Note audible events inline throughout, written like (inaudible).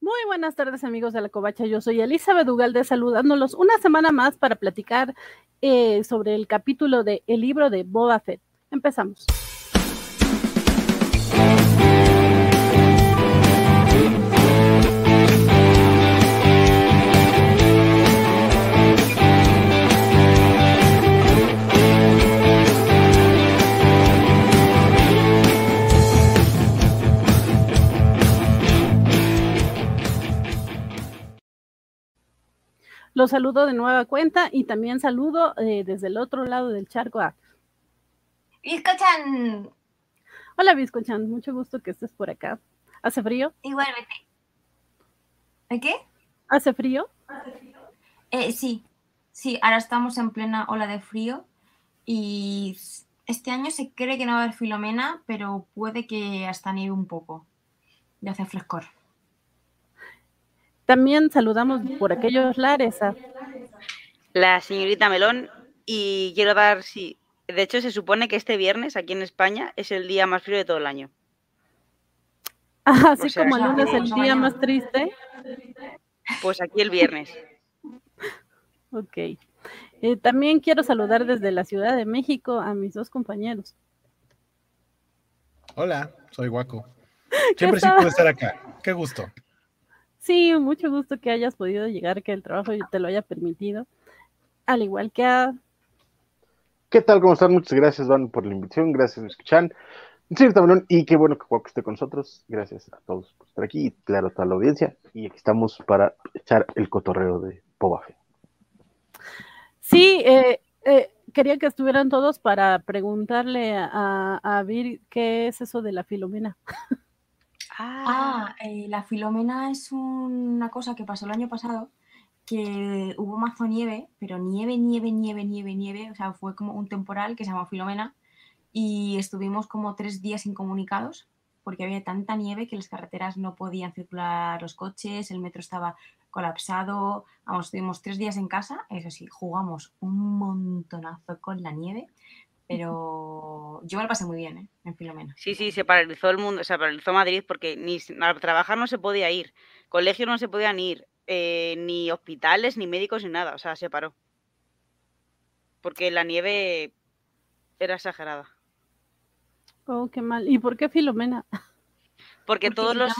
Muy buenas tardes amigos de la Covacha, yo soy Elizabeth Ugalde saludándolos una semana más para platicar eh, sobre el capítulo de El libro de Boba Fett. Empezamos. Los saludo de nueva cuenta y también saludo eh, desde el otro lado del charco a Viscochan. Hola Viscochan, mucho gusto que estés por acá. ¿Hace frío? Igualmente. ¿De qué? ¿Hace frío? Eh, sí, sí, ahora estamos en plena ola de frío y este año se cree que no va a haber filomena, pero puede que hasta nieve un poco. Ya hace frescor. También saludamos por aquellos lares a la señorita Melón y quiero dar, sí, de hecho se supone que este viernes aquí en España es el día más frío de todo el año. (laughs) Así como el lunes el día más triste. Pues aquí el viernes. (laughs) ok. Eh, también quiero saludar desde la Ciudad de México a mis dos compañeros. Hola, soy Guaco. (laughs) Siempre sí puedo estar acá. Qué gusto. Sí, mucho gusto que hayas podido llegar, que el trabajo te lo haya permitido. Al igual que a. ¿Qué tal? ¿Cómo están? Muchas gracias, Van, por la invitación. Gracias, escuchan. Sí, y qué bueno que Juaco esté con nosotros. Gracias a todos por estar aquí y, claro, a toda la audiencia. Y aquí estamos para echar el cotorreo de Pobafe. Sí, eh, eh, quería que estuvieran todos para preguntarle a, a Vir qué es eso de la filomena. (laughs) Ah, eh, la filomena es una cosa que pasó el año pasado, que hubo mazo nieve, pero nieve, nieve, nieve, nieve, nieve, o sea, fue como un temporal que se llama filomena y estuvimos como tres días incomunicados porque había tanta nieve que las carreteras no podían circular los coches, el metro estaba colapsado, vamos, estuvimos tres días en casa, eso sí, jugamos un montonazo con la nieve, pero yo me lo pasé muy bien, ¿eh? En Filomena. Sí, sí, se paralizó el mundo, se paralizó Madrid porque ni a trabajar no se podía ir, colegios no se podían ir, eh, ni hospitales, ni médicos, ni nada, o sea, se paró. Porque la nieve era exagerada. Oh, qué mal. ¿Y por qué Filomena? Porque, todos los...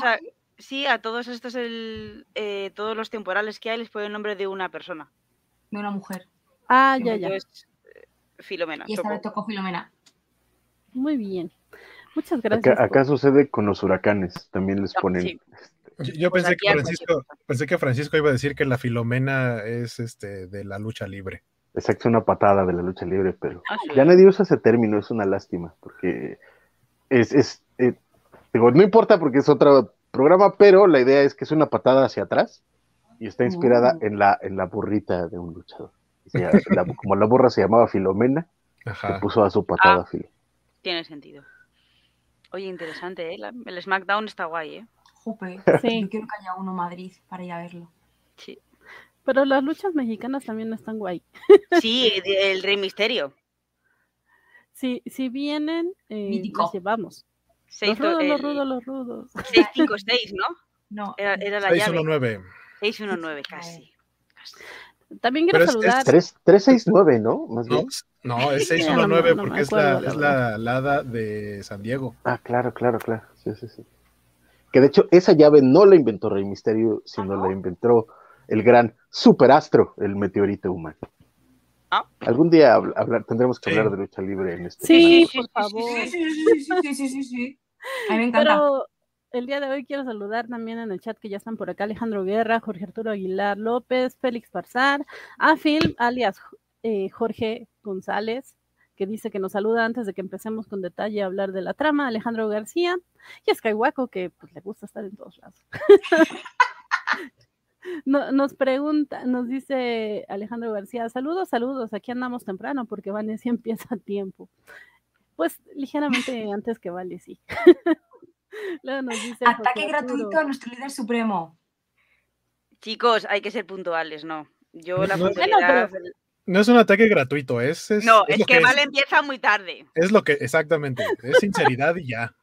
Sí, a todos estos, el, eh, todos los temporales que hay les pone el nombre de una persona. De una mujer. Ah, ya, ya. Filomena. Y esta vez tocó Filomena. Muy bien. Muchas gracias. Acá, sucede con los huracanes, también les ponen. Este, yo, pues pensé, que Francisco, pensé que Francisco iba a decir que la Filomena es este de la lucha libre. Exacto, una patada de la lucha libre, pero ah, ya nadie usa ese término, es una lástima, porque es, es eh, digo, no importa porque es otro programa, pero la idea es que es una patada hacia atrás y está inspirada uh. en, la, en la burrita de un luchador como la burra se llamaba Filomena, se puso a su patada ah, Filo. Tiene sentido. Oye, interesante, ¿eh? el SmackDown está guay, ¿eh? Jope, (laughs) sí. yo quiero que haya uno Madrid para ir a verlo. Sí. Pero las luchas mexicanas también están guay. (laughs) Sí, el Rey Misterio. Sí, si vienen, eh, las llevamos. los rudos, los rudos, los rudos. 656, ¿no? No. Era, era la 619. 619, casi. casi. También quiero saludar. Es 369, ¿no? Más no, no, es 619 porque es, la, es la, hada de San Diego. Ah, claro, claro, claro. Sí, sí, sí. Que de hecho, esa llave no la inventó Rey Misterio, sino la inventó el gran superastro, el meteorito humano. ¿Ah? Algún día hablar, tendremos que hablar de lucha libre en este Sí, por favor. Sí, sí, sí, sí, sí, A mí me (laughs) encanta el día de hoy quiero saludar también en el chat que ya están por acá Alejandro Guerra, Jorge Arturo Aguilar López, Félix Parzar, a Phil, alias eh, Jorge González, que dice que nos saluda antes de que empecemos con detalle a hablar de la trama, Alejandro García, y a Skywaco, que pues, le gusta estar en todos lados. (laughs) nos pregunta, nos dice Alejandro García, saludos, saludos, aquí andamos temprano porque Vanessa (laughs) empieza a tiempo. Pues ligeramente antes que Vale, sí. (laughs) (laughs) Ataque gratuito a nuestro líder supremo. Chicos, hay que ser puntuales, ¿no? Yo la no, no es un ataque gratuito, es. no, es, que, Vale empieza muy tarde. Es lo que, exactamente, es sinceridad y ya.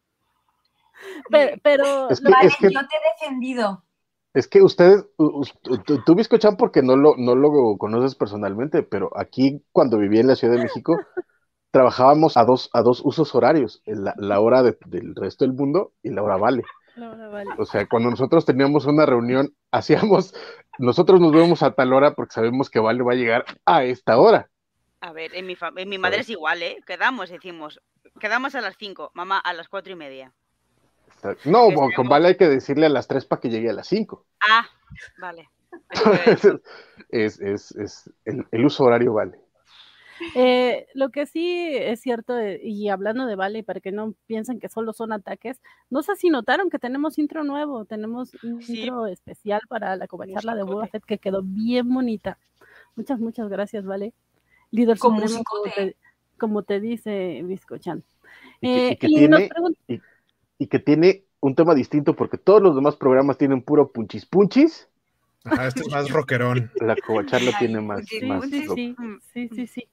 (laughs) Pero, vale, yo te he defendido. Es que ustedes, tú, Biscochan, porque no lo, no lo conoces personalmente, pero aquí cuando viví en la Ciudad de México, trabajábamos a dos, a dos usos horarios, la, la hora del resto del mundo y la hora vale. O sea, cuando nosotros teníamos una reunión, (laughs) hacíamos, nosotros nos vemos a tal hora porque sabemos que Vale va a llegar a esta hora. A ver, en mi, en mi madre es igual, ¿eh? Quedamos, decimos, quedamos a las cinco, mamá a las cuatro y media. No, con Vale hay que decirle a las 3 para que llegue a las 5. Ah, vale. (laughs) es, es, es el, uso horario vale. Eh, lo que sí es cierto, eh, y hablando de Vale, para que no piensen que solo son ataques, no sé si notaron que tenemos intro nuevo, tenemos un intro especial para la charla de Boba Fett que quedó bien bonita. Muchas, muchas gracias, Vale. Líder como, te, como te dice Viscochan. Y que, eh, y y que tiene un tema distinto porque todos los demás programas tienen puro punchis punchis. Ajá, este es más rockerón. La covacharla tiene más. Sí, sí, sí, sí, sí, sí.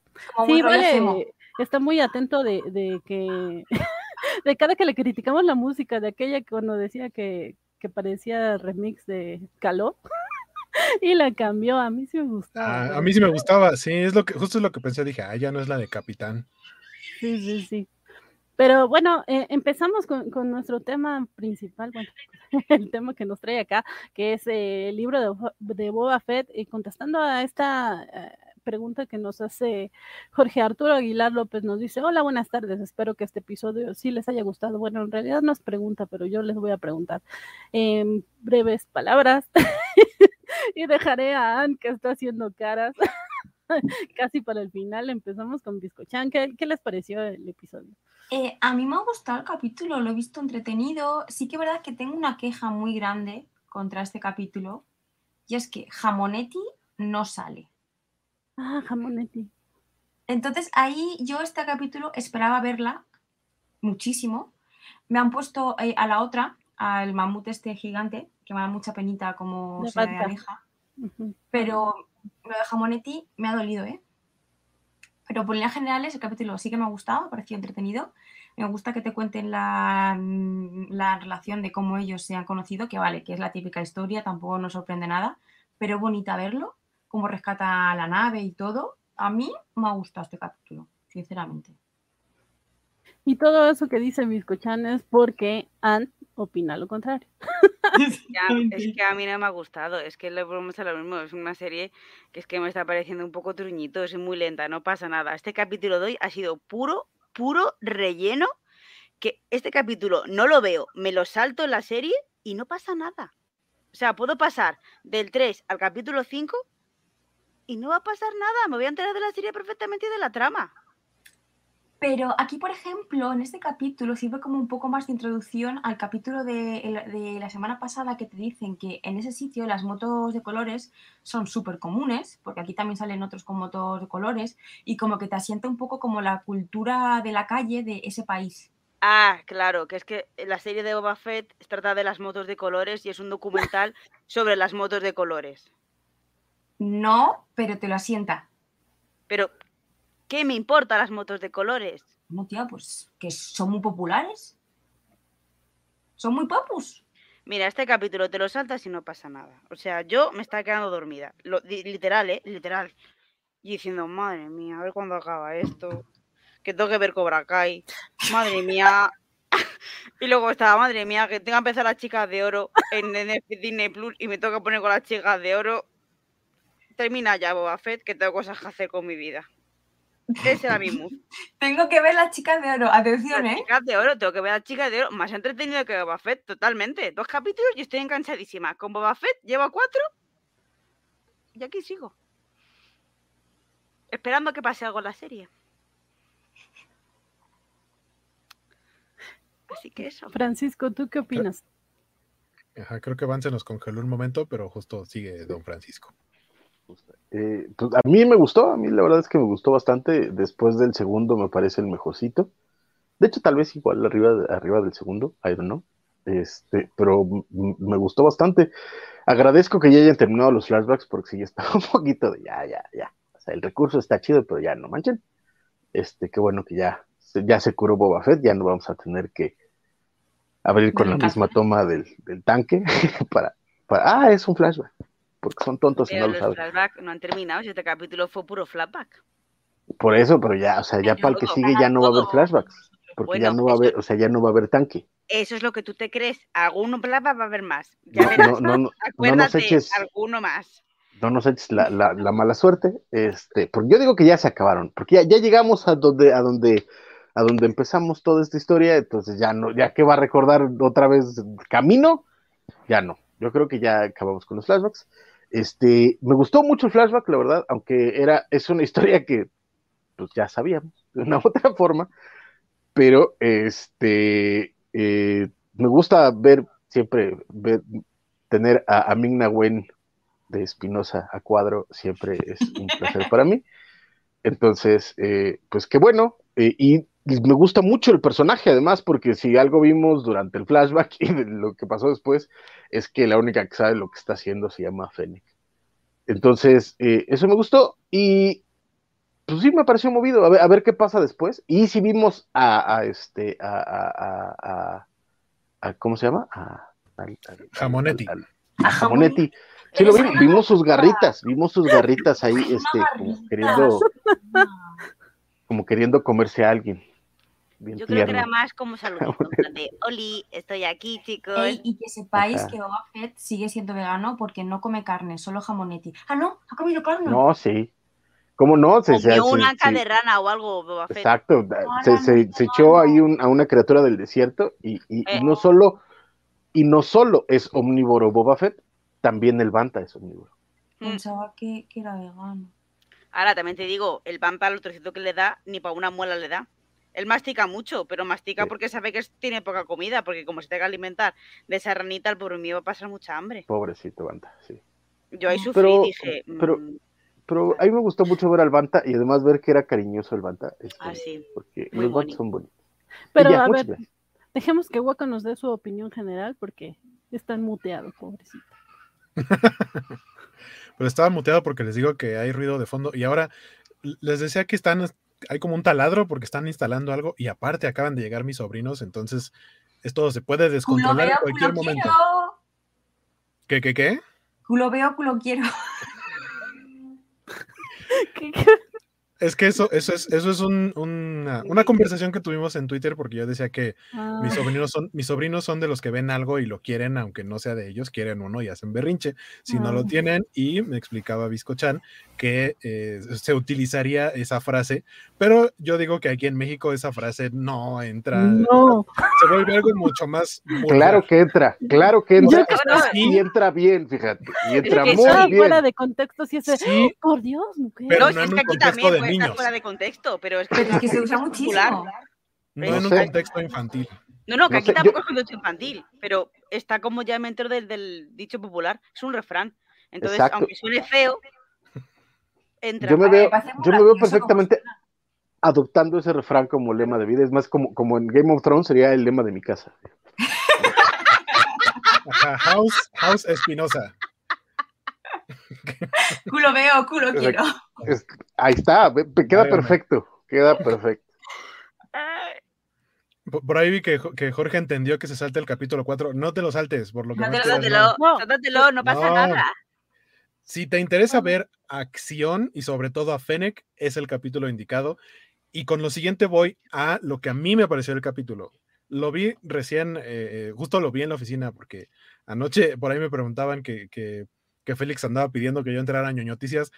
Sí, vale, está muy atento de, de que (laughs) de cada que le criticamos la música, de aquella cuando decía que, que parecía remix de Caló (laughs) y la cambió, a mí sí me gustaba. Ah, a mí sí me gustaba, sí, es lo que, justo es lo que pensé, dije, ah, ya no es la de Capitán. Sí, sí, sí. Pero bueno, eh, empezamos con, nuestro tema principal, (laughs) el tema que nos trae acá, que es eh, el libro de, Boba Fett, y contestando a esta eh, pregunta que nos hace Jorge Arturo Aguilar López, nos dice, hola, buenas tardes, espero que este episodio sí les haya gustado. Bueno, en realidad no es pregunta, pero yo les voy a preguntar en breves palabras (laughs) y dejaré a Anne que está haciendo caras. (laughs) Casi para el final empezamos con Biscochan. ¿Qué, ¿Qué les pareció el episodio? Eh, a mí me ha gustado el capítulo, lo he visto entretenido. Sí que es verdad que tengo una queja muy grande contra este capítulo y es que Jamonetti no sale. Ah, Jamonetti. Entonces ahí yo este capítulo esperaba verla muchísimo. Me han puesto eh, a la otra, al mamut este gigante, que me da mucha penita como se aleja. Pero lo de Jamonetti me ha dolido, ¿eh? Pero por líneas generales, el capítulo sí que me ha gustado, ha parecido entretenido. Me gusta que te cuenten la, mm, la, relación de cómo ellos se han conocido, que vale, que es la típica historia, tampoco nos sorprende nada, pero bonita verlo, cómo rescata la nave y todo. A mí me ha gustado este capítulo, sinceramente. Y todo eso que dice Biscochan es porque han opina lo contrario. (laughs) es que a mí no me ha gustado, es que le volvemos a lo mismo, es una serie que es que me está pareciendo un poco truñito, es muy lenta, no pasa nada. Este capítulo de hoy ha sido puro, puro relleno, que este capítulo no lo veo, me lo salto en la serie y no pasa nada. O sea, puedo pasar del 3 al capítulo 5 y no va a pasar nada, me voy a enterar de la serie perfectamente y de la trama. Pero aquí, por ejemplo, en este capítulo sirve como un poco más de introducción al capítulo de, la semana pasada que te dicen que en ese sitio las motos de colores son súper comunes, porque aquí también salen otros con motos de colores, y como que te asienta un poco como la cultura de la calle de ese país. Ah, claro, que es que la serie de Boba Fett trata de las motos de colores y es un documental (laughs) sobre las motos de colores. No, pero te lo asienta. Pero ¿Qué me importa las motos de colores? No, tía, pues que son muy populares. Son muy papus. Mira, este capítulo te lo saltas y no pasa nada. O sea, yo me estaba quedando dormida. literal, ¿eh? Literal. Y diciendo, madre mía, a ver cuándo acaba esto. Que tengo que ver Cobra Kai. Madre mía. (laughs) y luego estaba, madre mía, que tengo que empezar las chicas de oro en, Disney Plus y me tengo que poner con las chicas de oro. Termina ya, Boba Fett, que tengo cosas que hacer con mi vida. Ese era mi mood. (laughs) tengo que ver las chicas de oro, atención, las ¿eh? Chicas de oro, tengo que ver las chicas de oro. Más entretenido que Boba Fett, totalmente. Dos capítulos y estoy enganchadísima. Con Boba Fett llevo cuatro y aquí sigo. Esperando que pase algo en la serie. Así que eso. Francisco, ¿tú qué opinas? Ajá, creo que Van se nos congeló un momento, pero justo sigue don Francisco. Eh, pues, a mí me gustó, a mí la verdad es que me gustó bastante. Después del segundo me parece el mejorcito. De hecho, tal vez igual arriba, arriba del segundo, I don't know. Este, pero me gustó bastante. Agradezco que ya hayan terminado los flashbacks porque sí está (laughs) un poquito de ya, ya, ya. O sea, el recurso está chido, pero ya no manchen. Este, qué bueno que ya, ya se curó Boba Fett, ya no vamos a tener que abrir con la misma toma del, del tanque (laughs) para, para, ah, es un flashback, porque son tontos y no lo saben. No han terminado, si este capítulo fue puro flashback. Por eso, pero ya, o sea, ya para el que sigue ya no va a haber flashbacks, porque ya no va a haber, o sea, ya no va a haber tanque. Eso es lo que tú te crees, algún flashback va a haber más. Ya verás, no, no, acuérdate, no eches, alguno más. No nos eches la, la, la, mala suerte, este, porque yo digo que ya se acabaron, porque ya, ya llegamos a donde, a donde a donde empezamos toda esta historia, entonces ya no, ya que va a recordar otra vez camino, ya no. Yo creo que ya acabamos con los flashbacks. Este, me gustó mucho el flashback, la verdad, aunque era, es una (laughs) historia que pues ya sabíamos de una otra forma, pero este, eh, me gusta ver siempre, ver, tener a, a Wen de Espinosa a cuadro, siempre es un placer para mí. (laughs) Entonces, eh, pues qué bueno, eh, y me gusta mucho el personaje, además, porque si algo vimos durante el flashback (laughs) y lo que pasó después, es que la única que sabe lo que está haciendo se llama Fennec. Entonces, eh, eso me gustó y pues sí me pareció movido. A ver, qué pasa después. Y si vimos a, este, a, ¿cómo se llama? A, Jamonetti. a Jamonetti. Sí, lo vimos, vimos sus garritas, vimos sus (laughs) garritas ahí, este, como queriendo, como queriendo comerse a alguien. Yo creo que era más como saludito, (laughs) de Oli, estoy aquí, chicos. y que sepáis que Boba Fett sigue siendo vegano porque no come carne, solo jamonetti. Ah, no, ha comido carne. No, sí. ¿Cómo no? Se, Comió una sí, o algo, Boba Fett. Exacto, se, se, echó ahí a una criatura del desierto y, y, eh. no solo y no solo es omnívoro Boba Fett, también el Banta es omnívoro. Mm. Pensaba que, que era vegano. Ahora también te digo, el Banta al trocito que le da, ni para una muela le da. Él mastica mucho, pero mastica porque sabe que tiene poca comida, porque como se tenga que alimentar de esa ranita, el pobre mío va a pasar mucha hambre. Pobrecito Banta, sí. Yo ahí sufrí y dije. Pero, mm, pero a mí me gustó mucho ver al Banta y además ver que era cariñoso el Banta. Este, ah, sí. Porque los Bantas son bonitos. Pero a ver, dejemos que Waka nos dé su opinión general porque están muteados, pobrecito. (laughs) pero estaba muteado porque les digo que hay ruido de fondo y ahora les decía que están hay como un taladro porque están instalando algo y aparte acaban de llegar mis sobrinos, entonces esto se puede descontrolar en cualquier momento. ¿Qué, qué, qué? Culo veo, culo quiero. (laughs) (laughs) ¿Qué, es que eso, eso es, eso es una, conversación que tuvimos en Twitter porque yo decía que mis, sobrinos son, mis sobrinos son de los que ven algo y lo quieren, aunque no sea de ellos, quieren uno y hacen berrinche. Si no lo ah. tienen, y me explicaba Chan que eh, se utilizaría esa frase, pero yo digo que aquí en México esa frase no entra. No. Se vuelve algo mucho más. Claro que entra, claro que entra. Y entra bien, fíjate. Y entra muy bien. fuera de contexto, si es sí, oh, por Dios, mujer. Pero no, es que aquí también niños. fuera de contexto, pero es que, se usa muchísimo. No en un contexto infantil. No, no, que aquí tampoco es contexto infantil, pero está como ya dentro del, del, dicho popular, es un refrán. Entonces, aunque suene feo, entra. Yo me veo, yo me veo perfectamente adoptando ese refrán como lema de vida. Es más, como, como en Game of Thrones sería el lema de mi casa. (laughs) House, House Espinosa. (laughs) culo veo, culo quiero. ahí está, queda perfecto, queda perfecto. Por ahí vi que, Jorge entendió que se salte el capítulo 4. No te lo saltes, por lo que no, no, no pasa nada. Si te interesa ver acción y sobre todo a Fennec, es el capítulo indicado. Y con lo siguiente voy a lo que a mí me pareció el capítulo. Lo vi recién, eh, eh, justo lo vi en la oficina, porque anoche por ahí me preguntaban que, que que Félix andaba pidiendo que yo entrara a Noticias.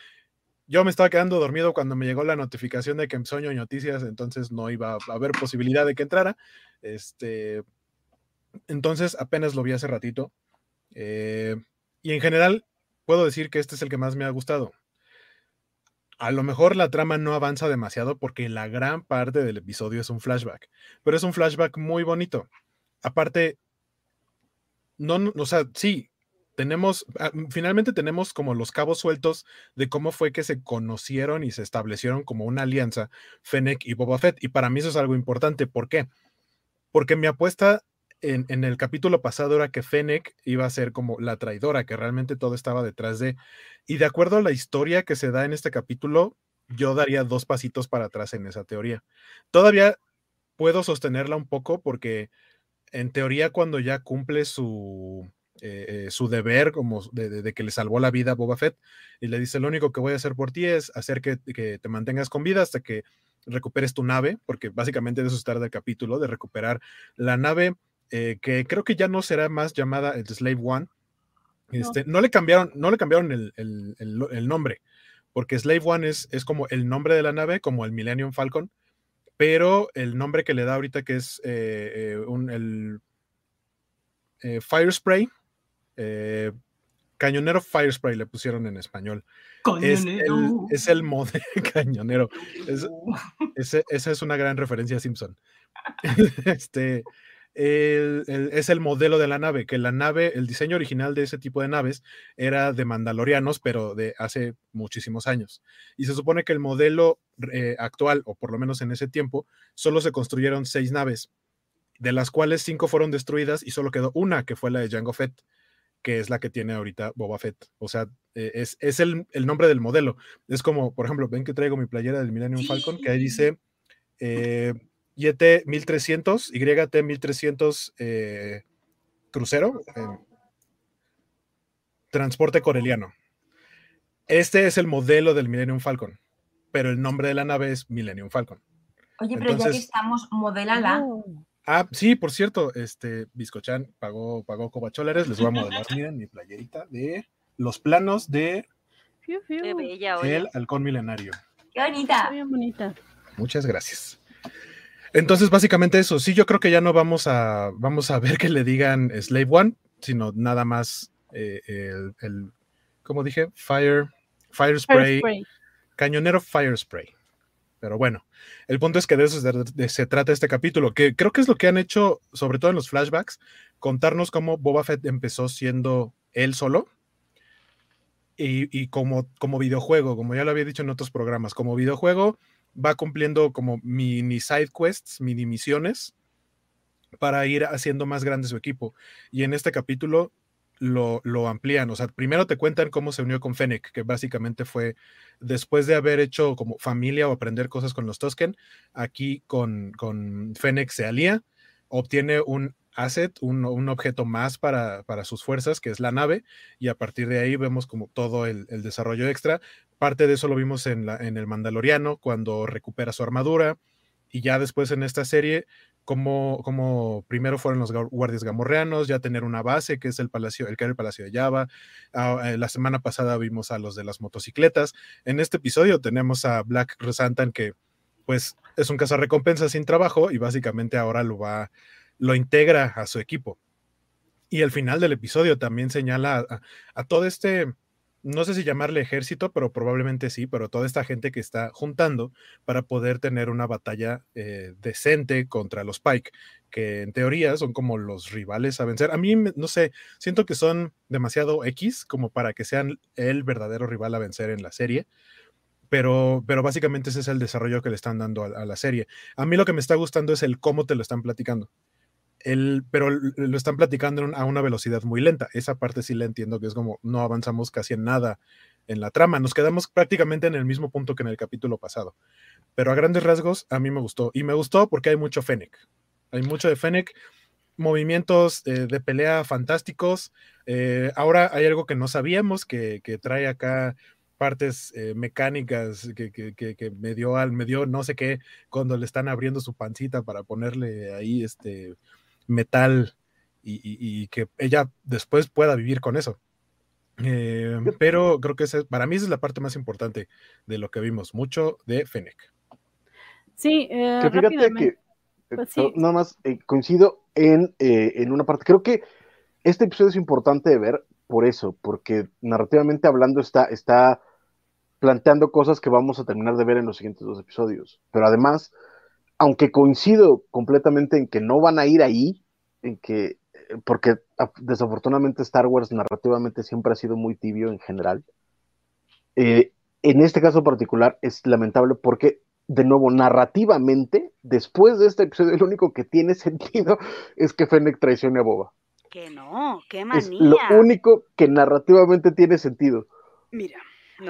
Yo me estaba quedando dormido cuando me llegó la notificación de que empezó Noticias, entonces no iba a haber posibilidad de que entrara. Este, entonces apenas lo vi hace ratito. Eh, y en general puedo decir que este es el que más me ha gustado. A lo mejor la trama no avanza demasiado porque la gran parte del episodio es un flashback, pero es un flashback muy bonito. Aparte, no, no o sea, sí, tenemos, ah, mm, finalmente tenemos como los cabos sueltos de cómo fue que se conocieron y se establecieron como una alianza Fennec y Boba Fett. Y para mí eso es algo importante. ¿Por qué? Porque mi apuesta en, en, el capítulo pasado era que Fennec iba a ser como la traidora, que realmente todo estaba detrás de. Y de acuerdo a la historia que se da en este capítulo, yo daría dos pasitos para atrás en esa teoría. Todavía puedo sostenerla un poco porque en teoría cuando ya cumple su eh, su deber como de, que le salvó la vida a Boba Fett y le dice, lo único que voy a hacer por ti es hacer que, te mantengas con vida hasta que recuperes tu nave, porque básicamente de eso está el capítulo, de recuperar la nave eh, que creo que ya no será más llamada el Slave One. Este, no. le cambiaron, no le cambiaron el, nombre, porque Slave One es, es como el nombre de la nave, como el Millennium Falcon, pero el nombre que le da ahorita que es eh, un, el Fire Spray, eh, cañonero Fire Spray le pusieron en español. Es el, es el modelo (laughs) cañonero. (laughs) esa es una gran referencia a Simpson. (laughs) este, es el modelo de la nave, que la nave, el diseño original de ese tipo de naves era de mandalorianos, pero de hace muchísimos años. Y se supone que el modelo eh, actual, o por lo menos en ese tiempo, solo se construyeron seis naves, de las cuales cinco fueron destruidas y solo quedó una, que fue la de Jango Fett que es la que tiene ahorita Boba Fett. O sea, e, es, el, nombre del modelo. Es como, por ejemplo, ven que traigo mi playera del Millennium Falcon, que ahí dice eh, YT 1300, YT 1300 eh, crucero, transporte coreliano. Este es el modelo del Millennium Falcon, pero el nombre de la nave es Millennium Falcon. Oye, pero ya que estamos, modélala. Ah, sí, por cierto, este Biscochan pagó, pagó cobacholares, les voy a (laughs) modelar, miren, mi playerita de los planos de el halcón milenario. Qué bonita. Muy bonita. Muchas gracias. Entonces, básicamente eso, sí, yo creo que ya no vamos a, vamos a ver que le digan Slave One, sino nada más eh, el, el, como dije, Fire, Fire spray, cañonero Fire Spray. Pero bueno, el punto es que de eso se, trata este capítulo, que creo que es lo que han hecho, sobre todo en los flashbacks, contarnos cómo Boba Fett empezó siendo él solo. Y, como, como videojuego, como ya lo había dicho en otros programas, como videojuego va cumpliendo como mini side quests, mini misiones para ir haciendo más grande su equipo. Y en este capítulo lo, amplían. O sea, primero te cuentan cómo se unió con Fennec, que básicamente fue después de haber hecho como familia o aprender cosas con los Tosken, aquí con, con Fennec se alía, obtiene un asset, un, objeto más para, para, sus fuerzas, que es la nave, y a partir de ahí vemos como todo el, desarrollo extra. Parte de eso lo vimos en, la, en el Mandaloriano, cuando recupera su armadura, y ya después en esta serie como, como primero fueron los guardias gamorreanos, ya tener una base que es el palacio, el que era el palacio de Java. Ah, eh, la semana pasada vimos a los de las motocicletas. En este episodio tenemos a Black Rosantan que pues es un cazarrecompensa sin trabajo y básicamente ahora lo va, lo integra a su equipo. Y al final del episodio también señala a todo este, no sé si llamarle ejército, pero probablemente sí, pero toda esta gente que está juntando para poder tener una batalla eh, decente contra los Pike, que en teoría son como los rivales a vencer. A mí, no sé, siento que son demasiado X como para que sean el verdadero rival a vencer en la serie. Pero, pero básicamente ese es el desarrollo que le están dando a la serie. A mí lo que me está gustando es el cómo te lo están platicando pero lo están platicando a una velocidad muy lenta. Esa parte sí la entiendo, que es como no avanzamos casi en nada en la trama. Nos quedamos prácticamente en el mismo punto que en el capítulo pasado. Pero a grandes rasgos, a mí me gustó. Y me gustó porque hay mucho Fennec. Hay mucho de Fennec, movimientos eh, de pelea fantásticos. Eh, ahora hay algo que no sabíamos, que, trae acá partes eh, mecánicas que, que, me dio al me dio no sé qué cuando le están abriendo su pancita para ponerle ahí este metal y, que ella después pueda vivir con eso. Eh, pero creo que para mí esa es la parte más importante de lo que vimos, mucho de Fennec. Sí, eh, fíjate que pues nada más eh, coincido en, en una parte. Creo que este episodio es importante de ver por eso, porque narrativamente hablando está, está planteando cosas que vamos a terminar de ver en los siguientes dos episodios. Pero además, aunque coincido completamente en que no van a ir ahí, en que, porque desafortunadamente Star Wars narrativamente siempre ha sido muy tibio en general, eh, en este caso particular es lamentable porque, de nuevo, narrativamente, después de este episodio, (laughs) lo único que tiene (laughs) sentido es que Fennec traicione a Boba. Que no, qué manía. Es lo único que narrativamente tiene sentido. Mira.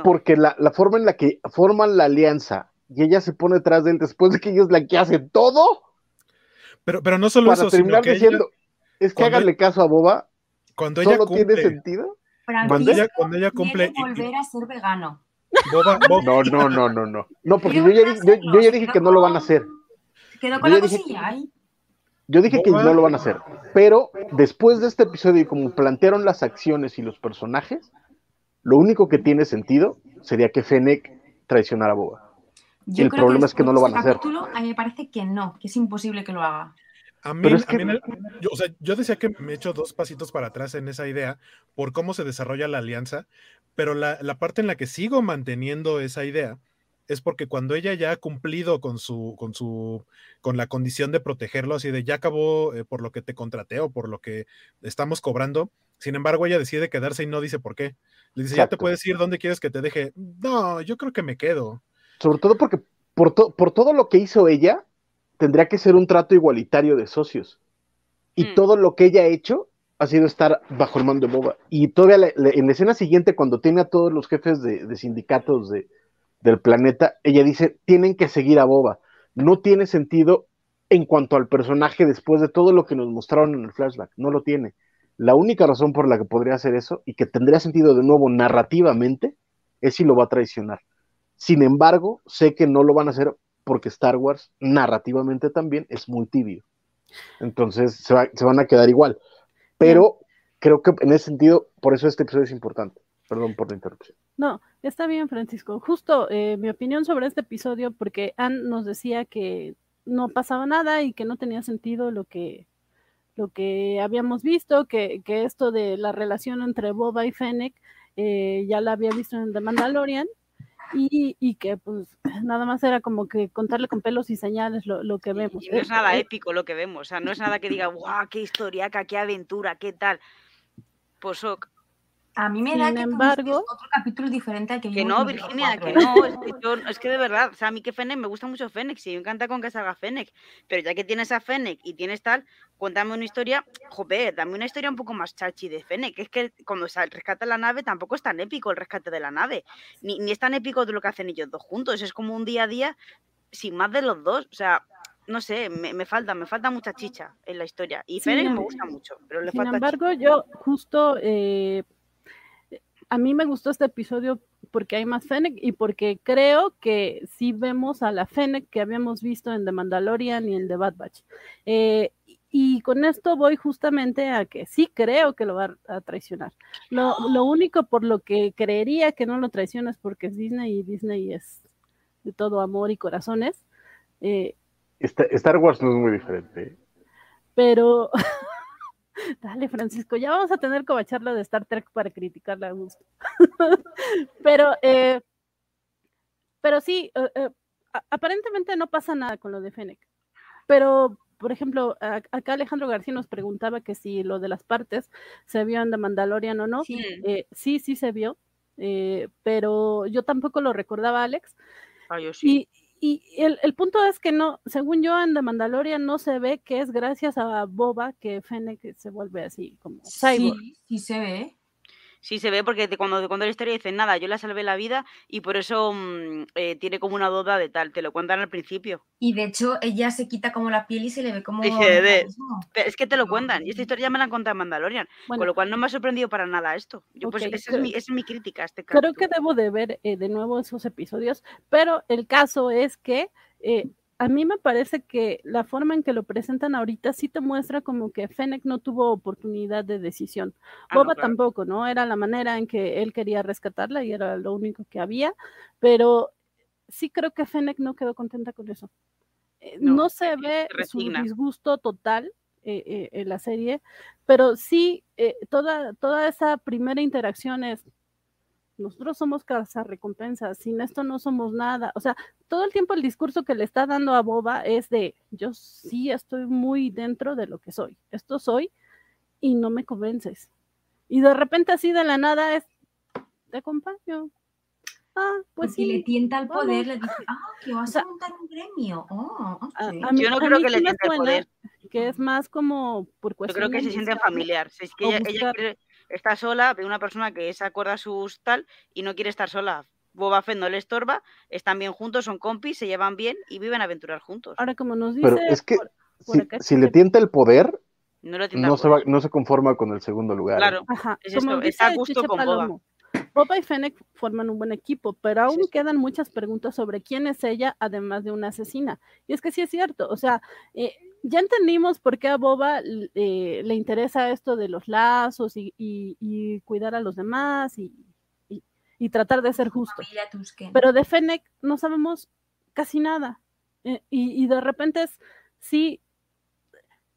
Porque la, la, forma en la que forman la alianza y ella se pone detrás de él después de que ellos la que hacen todo. Pero, pero no solo para eso, terminar diciendo, es que háganle caso a Boba cuando ella ¿Solo cumple, tiene sentido? cuando ella, cuando ella cumple, Quiere volver a ser vegano. Boba, Boba- No, no, no, no, no. No, porque yo ya, yo, yo dije que no lo van a hacer. Quedó con Yo la cosilla ahí. Yo dije que no lo van a hacer. Pero después de este episodio y como plantearon las acciones y los personajes, lo único que tiene sentido sería que Fennec traicionara a Boba. Yo El creo problema es que no lo van a hacer. este capítulo, a mí me parece que no, que es imposible que lo haga. A mí, Pero es a mí que- en el- yo, o sea, yo decía que me echo dos pasitos para atrás en esa idea por cómo se desarrolla la alianza, pero la, la parte en la que sigo manteniendo esa idea es porque cuando ella ya ha cumplido con su, con su, con la condición de protegerlo, así de ya acabó eh, por lo que te contraté o por lo que estamos cobrando, sin embargo ella decide quedarse y no dice por qué. Le dice, ya te puedes ir, ¿dónde quieres que te deje? No, yo creo que me quedo. Sobre todo porque por, to- por todo lo que hizo ella, tendría que ser un trato igualitario de socios. Y Mm. todo lo que ella ha hecho ha sido estar bajo el mando de Boba. Y todavía la- la- en la escena siguiente, cuando tiene a todos los jefes de, de sindicatos de, del planeta, ella dice, tienen que seguir a Boba. No tiene sentido en cuanto al personaje después de todo lo que nos mostraron en el flashback. No lo tiene. La única razón por la que podría hacer eso y que tendría sentido de nuevo narrativamente es si lo va a traicionar. Sin embargo, sé que no lo van a hacer porque Star Wars narrativamente también es muy tibio. Entonces se, va- se van a quedar igual. Pero creo que en ese sentido, por eso este episodio es importante. Perdón por la interrupción. No, está bien, Francisco. Justo eh, mi opinión sobre este episodio, porque Ann nos decía que no pasaba nada y que no tenía sentido lo que, lo que habíamos visto, que, que esto de la relación entre Boba y Fennec eh, ya la había visto en The Mandalorian y, y que pues (clears throat) nada más era como que contarle con pelos y señales lo, lo que vemos. Y no es Eh, nada eh, épico lo que vemos, o sea, no es nada que diga, guau, qué historiaca, qué aventura, qué tal. Pues ok, A mí me Sin da que embargo- otro capítulo diferente al que que no, Virginia, que no, es que, yo- es que de verdad, o sea, a mí que Fennec, me gusta mucho Fennec, sí, me encanta con que salga Fennec, pero ya que tienes a Fennec y tienes tal, cuéntame una historia, joder, dame una historia un poco más chachi de Fennec, que es que cuando se rescata la nave tampoco es tan épico el rescate de la nave, ni, ni es tan épico de lo que hacen ellos dos juntos, es como un día a día sin más de los dos, o sea, no sé, me, me falta, me falta mucha chicha en la historia, y Fennec em- me gusta mucho, pero le Sin falta embargo, yo justo eh, a mí me gustó este episodio porque hay más Fennec y porque creo que sí vemos a la Fennec que habíamos visto en The Mandalorian y en The Bad Batch. Eh, y con esto voy justamente a que sí creo que lo va a traicionar. Lo, lo único por lo que creería que no lo traiciona es porque es Disney y Disney es de todo amor y corazones. Eh, Esta- Star Wars no es muy diferente. ¿eh? pero (laughs) (laughs) dale Francisco, ya vamos a tener como charla de Star Trek para criticarla a gusto. (laughs) pero, eh, pero sí, eh, eh, aparentemente no pasa nada con lo de Fennec. Pero, por ejemplo, acá Alejandro García nos preguntaba que si lo de las partes se vio en The Mandalorian o no. Sí. Eh, sí, sí se vio, pero yo tampoco lo recordaba, Alex. Ah, yo sí. Y, y el, el punto es que no, según yo en The Mandalorian no se ve que es gracias a Boba que Fennec se vuelve así como. Sí, sí se ve. Sí, se ve porque te- cuando te cuento la historia dicen nada, yo la salvé la vida y por eso mm, eh, tiene como una duda de tal, te lo cuentan al principio. Y de hecho, ella se quita como la piel y se le ve como. Es que te lo cuentan y esta historia ya me la han contado en Mandalorian, Bueno, con lo cual no me ha sorprendido para nada esto. Yo, pues, esa, es mi, esa es mi crítica a este creo que debo de ver eh, de nuevo esos episodios, pero el caso es que eh, a mí me parece que la forma en que lo presentan ahorita sí te muestra como que Fennec no tuvo oportunidad de decisión. Ah, no, Boba claro. tampoco, ¿no? Era la manera en que él quería rescatarla y era lo único que había, pero sí creo que Fennec no quedó contenta con eso. Eh, No, No, se ve su disgusto total eh, eh, en la serie, pero sí toda, toda esa primera interacción es, nosotros somos recompensas, sin esto no somos nada. O sea, todo el tiempo el discurso que le está dando a Boba es de, yo sí estoy muy dentro de lo que soy, esto soy y no me convences. Y de repente así de la nada es, te acompaño. Ah, pues Porque le sí. tienta el vamos. poder, le dice, (laughs) ah, que vas O sea, a montar un gremio. Oh. A, a mí, Yo no creo que sí le el suena poder. que es más como por Yo cuestión creo que de se sienten amistad, familiar. Es que ella, ella quiere- está sola, ve una persona que se acuerda sus tal y no quiere estar sola. Boba Fett no le estorba, están bien juntos, son compis, se llevan bien y viven a aventurar juntos. Ahora como nos dice, Pero es que por- por si, acá si le tienta el poder, no, se no se conforma con el segundo lugar. Claro, Ajá. Como está con Boba. Boba y Fennec forman un buen equipo, pero aún quedan muchas preguntas sobre quién es ella, además de una asesina. Y es que sí es cierto, o sea, eh, ya entendimos por qué a Boba eh, le interesa esto de los lazos y, cuidar a los demás y, tratar de ser justo. Pero de Fennec no sabemos casi nada. Eh, y, de repente es, sí,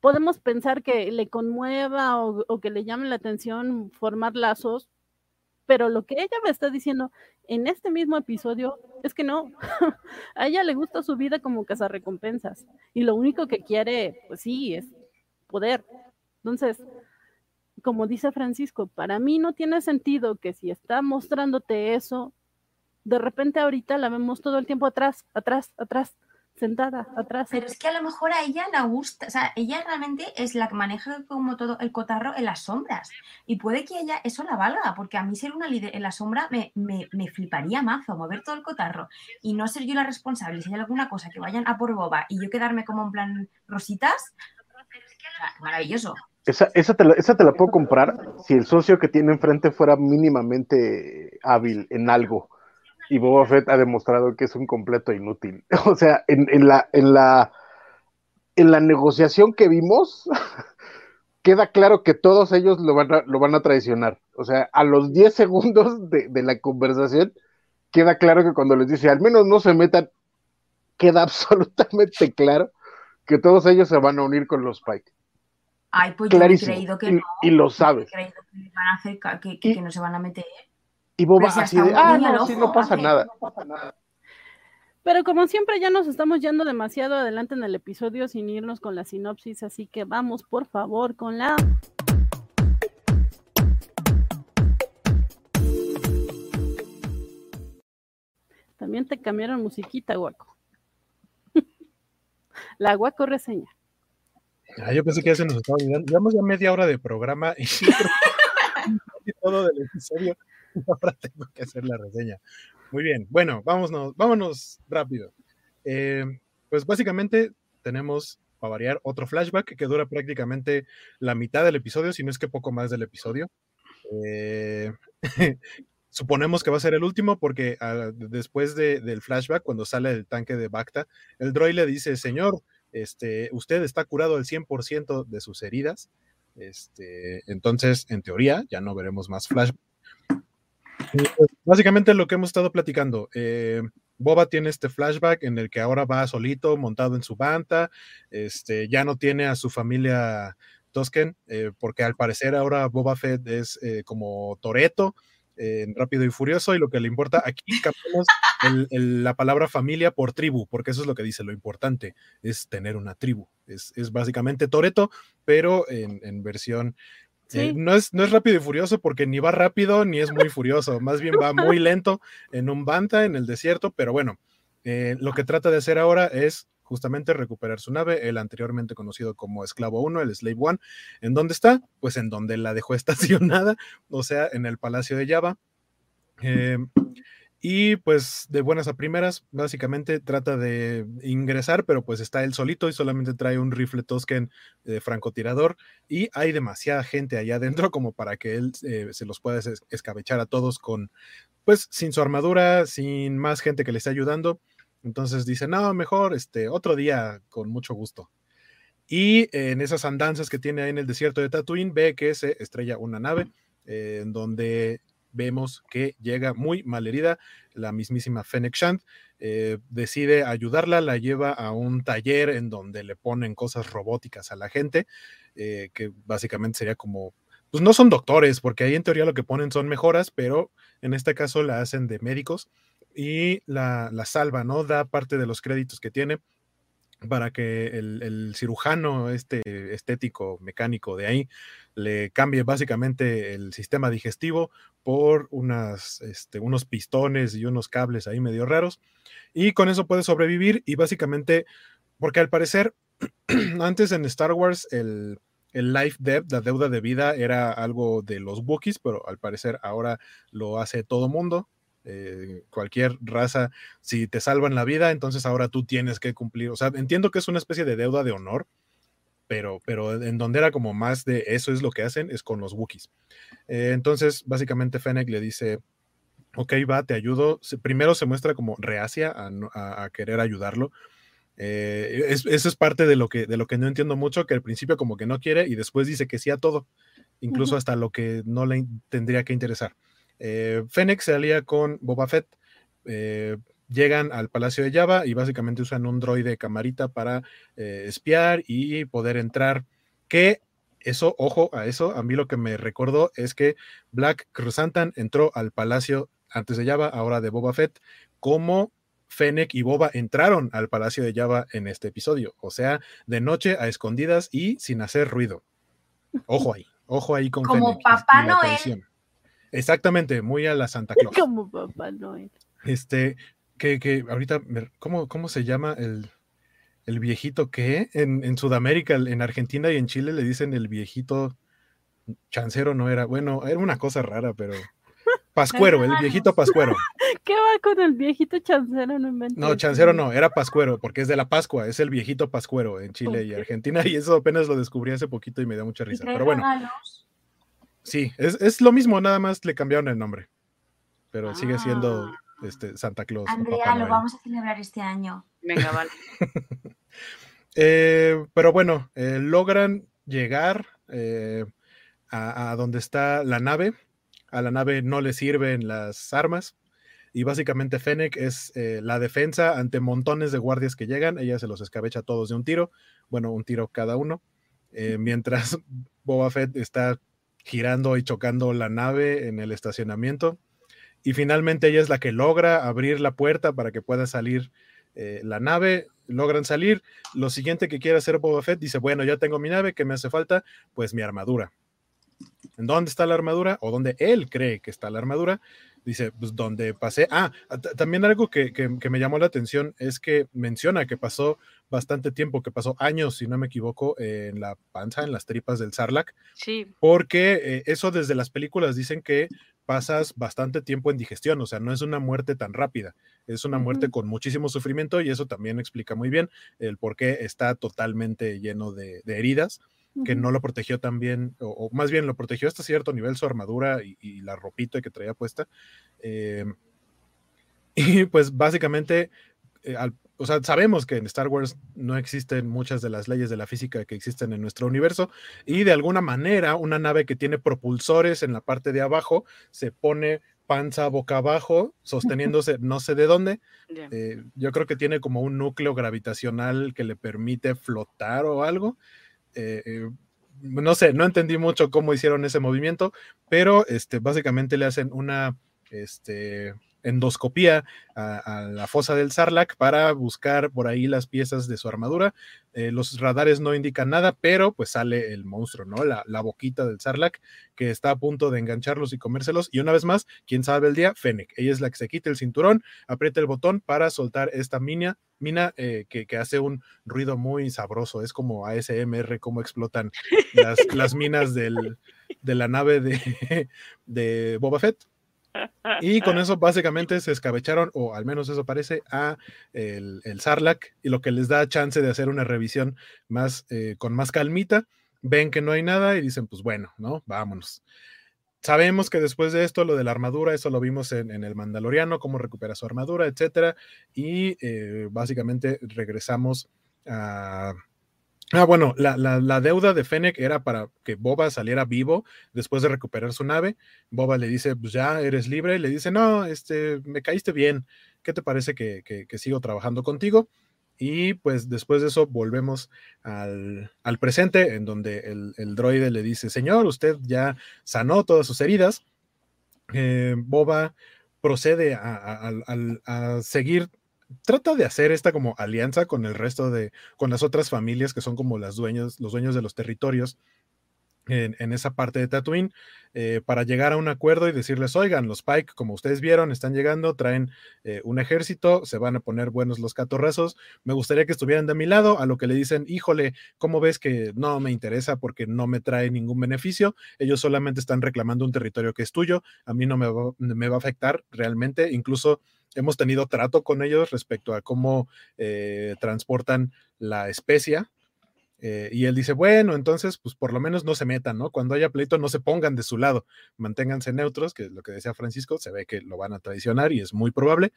podemos pensar que le conmueva o, que le llame la atención formar lazos, pero lo que ella me está diciendo en este mismo episodio es que no, (laughs) a ella le gusta su vida como cazarrecompensas y lo único que quiere, pues sí, es poder. Entonces, como dice Francisco, para mí no tiene sentido que si está mostrándote eso, de repente ahorita la vemos todo el tiempo atrás, atrás, atrás sentada atrás. Pero es que a lo mejor a ella le gusta, o sea, ella realmente es la que maneja como todo el cotarro en las sombras. Y puede que ella eso la valga, porque a mí ser una líder en la sombra me, me, me fliparía mazo, mover todo el cotarro y no ser yo la responsable. Si hay alguna cosa que vayan a por boba y yo quedarme como en plan rositas, maravilloso. Esa, esa, te la, esa te la puedo comprar si el socio que tiene enfrente fuera mínimamente hábil en algo y Boba Fett ha demostrado que es un completo inútil. (laughs) O sea, en, la, en, la, en la negociación que vimos, (laughs) queda claro que todos ellos lo van a, lo van a traicionar. O sea, a los 10 segundos de, la conversación, queda claro que cuando les dice, al menos no se metan, queda (laughs) absolutamente claro que todos ellos se van a unir con los Pike. Ay, pues yo he creído que no. Y, lo sabes. que, van a hacer, que no se van a meter. Y Boba así de, ah, no, no pasa nada. Pero como siempre ya nos estamos yendo demasiado adelante en el episodio sin irnos con la sinopsis, así que vamos por favor con la... También te cambiaron musiquita, guaco. (laughs) la guaco reseña. Ah, yo pensé que ya se nos estaba olvidando. Llevamos ya media hora de programa y (laughs) todo del episodio (laughs) ahora tengo que hacer la reseña. Muy bien, bueno, vámonos, vámonos rápido. Eh, pues básicamente tenemos, para variar, otro flashback que dura prácticamente la mitad del episodio, si no es que poco más del episodio. Eh, (laughs) suponemos que va a ser el último porque ah, después del flashback, cuando sale el tanque de Bacta, el droid le dice, señor, este, usted está curado al 100% de sus heridas. Este, entonces, en teoría, ya no veremos más flashback pues, básicamente lo que hemos estado platicando. Eh, Boba tiene este flashback en el que ahora va solito, montado en su banta, este, ya no tiene a su familia Tosken, eh, porque al parecer ahora Boba Fett es eh, como Toreto, en Rápido y Furioso, y lo que le importa, aquí (laughs) cambiamos la palabra familia por tribu, porque eso es lo que dice, lo importante es tener una tribu. Es, básicamente Toreto, pero en, en versión eh, no, es, no es rápido y furioso porque ni va rápido ni es muy furioso, más bien va muy lento en un banta en el desierto, pero bueno, eh, lo que trata de hacer ahora es justamente recuperar su nave, el anteriormente conocido como Esclavo 1, el Slave One. ¿En dónde está? Pues en donde la dejó (laughs) estacionada, o sea, en el Palacio de Java. Eh, y pues de buenas a primeras, básicamente trata de ingresar, pero pues está él solito y solamente trae un rifle Tosken de francotirador y hay demasiada gente allá adentro como para que él eh, se los pueda escabechar a todos con, pues sin su armadura, sin más gente que le esté ayudando. Entonces dice, no, mejor este otro día con mucho gusto. Y en esas andanzas que tiene ahí en el desierto de Tatooine, ve que se estrella una nave eh, en donde vemos que llega muy malherida la mismísima Fennec Shand, eh, decide ayudarla, la lleva a un taller en donde le ponen cosas robóticas a la gente, eh, que básicamente sería como, pues no son doctores, porque ahí en teoría lo que ponen son mejoras, pero en este caso la hacen de médicos y la, la salva, ¿no? Da parte de los créditos que tiene para que el, cirujano este estético mecánico de ahí le cambie básicamente el sistema digestivo por este, unos pistones y unos cables ahí medio raros y con eso puede sobrevivir y básicamente porque al parecer (clears throat) antes en Star Wars el, el life debt, la deuda de vida era algo de los Wookiees, pero al parecer ahora lo hace todo mundo eh, cualquier raza, si te salvan la vida, entonces ahora tú tienes que cumplir. O sea, entiendo que es una especie de deuda de honor, pero, pero en donde era como más de eso es lo que hacen, es con los Wookiees. Eh, entonces, básicamente Fennec le dice, ok, va, te ayudo. Primero se muestra como reacia a, querer ayudarlo. Eh, eso es parte de lo, que, de lo que no entiendo mucho, que al principio como que no quiere y después dice que sí a todo, incluso hasta lo que no le tendría que interesar. Eh, Fennec se alía con Boba Fett, eh, llegan al Palacio de Java y básicamente usan un droide camarita para eh, espiar y poder entrar, que eso, ojo a eso, a mí lo que me recordó es que Black Cruzantan entró al Palacio antes de Java, ahora de Boba Fett, como Fennec y Boba entraron al Palacio de Java en este episodio, o sea, de noche a escondidas y sin hacer ruido. Ojo ahí, ojo ahí con Como Papá Noel. Exactamente, muy a la Santa Claus. (laughs) Como Papá Noel. Este, que, que ahorita, ¿cómo, ¿cómo se llama el, el viejito que en, en, Sudamérica, en Argentina y en Chile le dicen el viejito chancero, no era, bueno, era una cosa rara, pero (laughs) Pascuero, el viejito Pascuero. (laughs) ¿Qué va con el viejito chancero? No, no, chancero no, era Pascuero, porque es de la Pascua, es el viejito Pascuero en Chile y Argentina, y eso apenas lo descubrí hace poquito y me da mucha risa. Pero bueno. Sí, es, es, lo mismo, nada más le cambiaron el nombre. Pero sigue siendo ah. este, Santa Claus. Andrea, lo vamos a celebrar este año. Venga, vale. (laughs) Eh, pero bueno, eh, logran llegar eh, a, a, donde está la nave a la nave no le sirven las armas. Y básicamente Fennec es eh, la defensa ante montones de guardias que llegan. Ella se los escabecha todos de un tiro. Bueno, un tiro cada uno. Eh, mientras (laughs) Boba Fett está girando y chocando la nave en el estacionamiento. Y finalmente ella es la que logra abrir la puerta para que pueda salir eh, la nave. Logran salir. Lo siguiente que quiere hacer Boba Fett dice, bueno, ya tengo mi nave, ¿qué me hace falta? Pues mi armadura. ¿En dónde está la armadura? O donde él cree que está la armadura. Dice, pues donde pasé. Ah, también algo que, me llamó la atención es que menciona que pasó bastante tiempo, que pasó años, si no me equivoco, en la panza, en las tripas del Sarlacc. Sí. Porque eh, eso desde las películas dicen que pasas bastante tiempo en digestión, o sea, no es una muerte tan rápida, es una muerte con muchísimo sufrimiento y eso también explica muy bien el por qué está totalmente lleno de heridas que no lo protegió tan bien, o, más bien lo protegió hasta cierto nivel su armadura y, la ropita que traía puesta. Em, (laughs) y pues básicamente, eh, o sea, sabemos que en Star Wars no existen muchas de las leyes de la física que existen en nuestro universo y de alguna manera una nave que tiene propulsores en la parte de abajo se pone panza boca abajo, (laughs) sosteniéndose no sé de dónde. Eh, yo creo que tiene como un núcleo gravitacional que le permite flotar o algo. Eh, eh, no sé, no entendí mucho cómo hicieron ese movimiento, pero este, básicamente le hacen una, este, endoscopía a, la fosa del Sarlacc para buscar por ahí las piezas de su armadura. Eh, los radares no indican nada, pero pues sale el monstruo, ¿no? La, boquita del Sarlacc que está a punto de engancharlos y comérselos. Y una vez más, ¿quién sabe el día? Fennec. Ella es la que se quita el cinturón, aprieta el botón para soltar esta mina, mina eh, que, hace un ruido muy sabroso. Es como ASMR, cómo explotan las, las minas del, de la nave de, de Boba Fett. Y con eso básicamente se escabecharon, o al menos eso parece, a el, el Sarlacc, y lo que les da chance de hacer una revisión más, eh, con más calmita. Ven que no hay nada y dicen, pues bueno, ¿no? Vámonos. Sabemos que después de esto, lo de la armadura, eso lo vimos en, el Mandaloriano, cómo recupera su armadura, etcétera. Y eh, básicamente regresamos a, Ah, bueno, la, deuda de Fennec era para que Boba saliera vivo después de recuperar su nave. Boba le dice, pues ya eres libre. Le dice, no, este, me caíste bien. ¿Qué te parece que, sigo trabajando contigo? Y pues después de eso volvemos al, presente, en donde el, droide le dice, señor, usted ya sanó todas sus heridas. Eh, Boba procede a seguir trata de hacer esta como alianza con el resto de, con las otras familias que son como las dueños, los dueños de los territorios en, esa parte de Tatooine, eh, para llegar a un acuerdo y decirles, oigan, los Pike, como ustedes vieron, están llegando, traen eh, un ejército, se van a poner buenos los catorrazos, me gustaría que estuvieran de mi lado, a lo que le dicen, híjole, ¿cómo ves que no me interesa porque no me trae ningún beneficio? Ellos solamente están reclamando un territorio que es tuyo, a mí no me me va a afectar realmente, incluso hemos tenido trato con ellos respecto a cómo eh, transportan la especia. Eh, y él dice, bueno, entonces, pues por lo menos no se metan, ¿no? Cuando haya pleito, no se pongan de su lado, manténganse neutros, que es lo que decía Francisco, se ve que lo van a traicionar y es muy probable.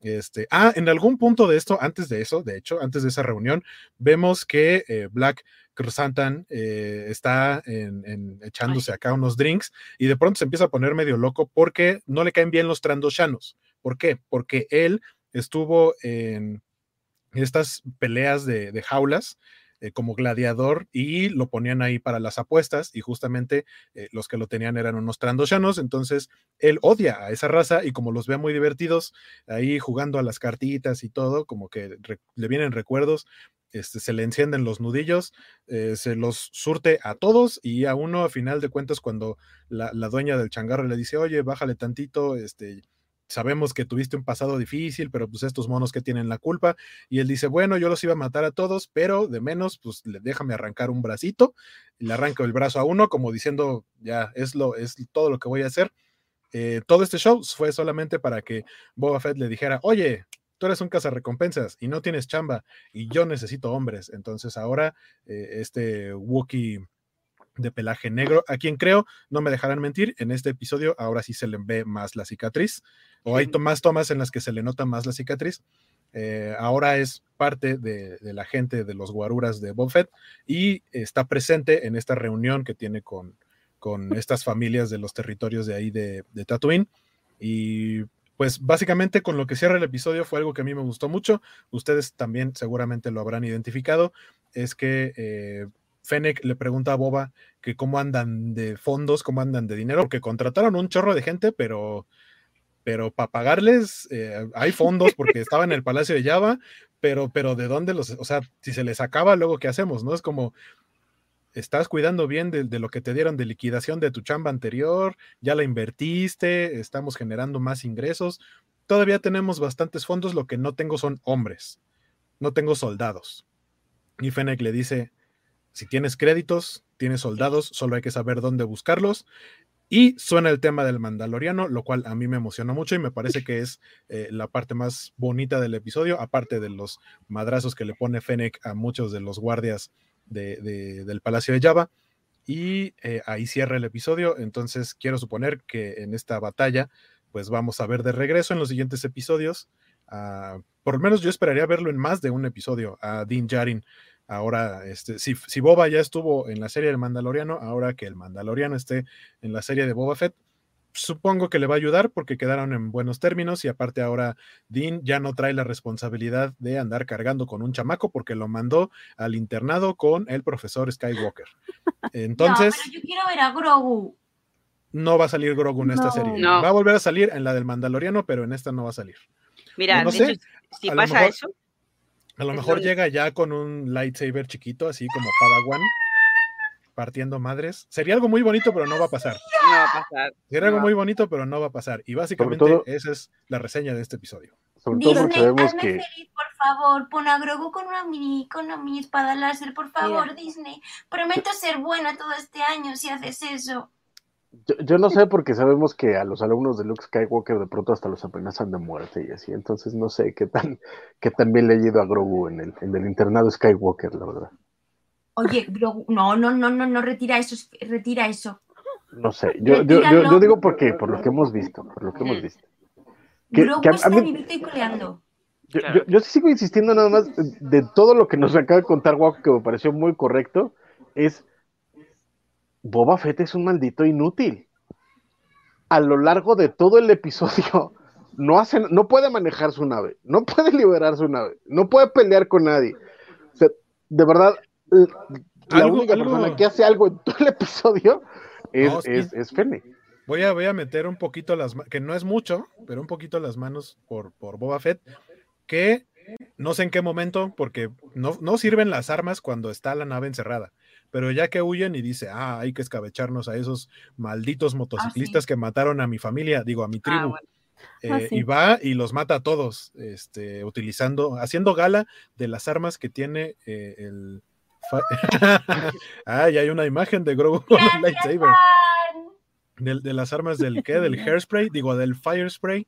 Este, ah, en algún punto de esto, antes de eso, de hecho, antes de esa reunión, vemos que eh, Black Cruzantan eh, está en, echándose acá unos drinks y de pronto se empieza a poner medio loco porque no le caen bien los trandoshanos. ¿Por qué? Porque él estuvo en estas peleas de jaulas eh, como gladiador y lo ponían ahí para las apuestas y justamente eh, los que lo tenían eran unos trandoshanos, entonces él odia a esa raza y como los ve muy divertidos ahí jugando a las cartitas y todo, como que le vienen recuerdos, este, se le encienden los nudillos, eh, se los surte a todos y a uno a final de cuentas cuando la, la dueña del changarro le dice, oye, bájale tantito, este, sabemos que tuviste un pasado difícil, pero pues estos monos que tienen la culpa. Y él dice, bueno, yo los iba a matar a todos, pero de menos, pues déjame arrancar un bracito. Y le arranco el brazo a uno, como diciendo, ya es, lo, es todo lo que voy a hacer. Eh, todo este show fue solamente para que Boba Fett le dijera, oye, tú eres un cazarrecompensas y no tienes chamba y yo necesito hombres. Entonces ahora eh, este Wookiee de pelaje negro, a quien creo, no me dejarán mentir, en este episodio ahora sí se le ve más la cicatriz, o hay más tomas en las que se le nota más la cicatriz. Eh, ahora es parte de, la gente de los guaruras de Bob Fett y está presente en esta reunión que tiene con, con (laughs) estas familias de los territorios de ahí de, de Tatooine. Y pues básicamente con lo que cierra el episodio fue algo que a mí me gustó mucho. Ustedes también seguramente lo habrán identificado. Es que eh, Fennec le pregunta a Boba que cómo andan de fondos, cómo andan de dinero, porque contrataron un chorro de gente, pero, pero para pagarles eh, hay fondos porque estaba en el Palacio de Java, pero, pero de dónde los, o sea, si se les acaba, luego qué hacemos, ¿no? Es como, estás cuidando bien de, lo que te dieron de liquidación de tu chamba anterior, ya la invertiste, estamos generando más ingresos, todavía tenemos bastantes fondos, lo que no tengo son hombres, no tengo soldados. Y Fennec le dice, si tienes créditos, tienes soldados, solo hay que saber dónde buscarlos. Y suena el tema del Mandaloriano, lo cual a mí me emociona mucho y me parece que es eh, la parte más bonita del episodio, aparte de los madrazos que le pone Fennec a muchos de los guardias del Palacio de Java. Y eh, ahí cierra el episodio. Entonces quiero suponer que en esta batalla, pues vamos a ver de regreso en los siguientes episodios. por lo menos yo esperaría verlo en más de un episodio a Dean Jarin Ahora, este, si, si, Boba ya estuvo en la serie del Mandaloriano, ahora que el Mandaloriano esté en la serie de Boba Fett, supongo que le va a ayudar porque quedaron en buenos términos y aparte ahora Dean ya no trae la responsabilidad de andar cargando con un chamaco porque lo mandó al internado con el profesor Skywalker. Entonces... (laughs) No, pero yo quiero ver a Grogu. No va a salir Grogu en esta serie. Va a volver a salir en la del Mandaloriano, pero en esta no va a salir. Mira, no sé, si pasa eso, a lo mejor llega ya con un lightsaber chiquito, así como Padawan, partiendo madres. Sería algo muy bonito, pero no va a pasar. No va a pasar. Sería algo muy bonito, pero no va a pasar. Y básicamente esa es la reseña de este episodio. Sobre todo Disney, sabemos que... Feliz, por favor, pon a Grogu con una mini, con una mini espada láser, por favor, Disney. Prometo ser buena todo este año si haces eso. Yo, no sé porque sabemos que a los alumnos de Luke Skywalker de pronto hasta los amenazan de muerte y así, entonces no sé qué tan, (laughs) qué tan bien le he ido a Grogu en el, en el internado Skywalker, la verdad. Oye, Grogu, no, no, no, no, no, retira eso, retira eso. No sé, yo, yo, yo, digo porque, por lo que hemos visto, por lo que hemos visto. Grogu está y coleando. Yo, yo, sigo insistiendo nada más de todo lo que nos acaba de contar Waco, que me pareció muy correcto, es Boba Fett es un maldito inútil. A lo largo de todo el episodio, (laughs) no, hace, no puede manejar su nave, no puede liberar su nave, no puede pelear con nadie. de verdad, la única persona que hace algo en todo el episodio es, es, Voy a, voy a meter un poquito las que no es mucho, pero un poquito las manos por, por Boba Fett, que no sé en qué momento, porque no, no sirven las armas cuando está la nave encerrada pero ya que huyen y dice, ah, hay que escabecharnos a esos malditos ah, motociclistas que mataron a mi familia, digo, a mi ah, tribu. Ah, eh, y va y los mata a todos, este, utilizando, haciendo gala de las armas que tiene eh, el... ah, (laughs) y hay una imagen de Grogu con el lightsaber. De, de, las armas del qué, del (laughs) hairspray, digo, del fire spray.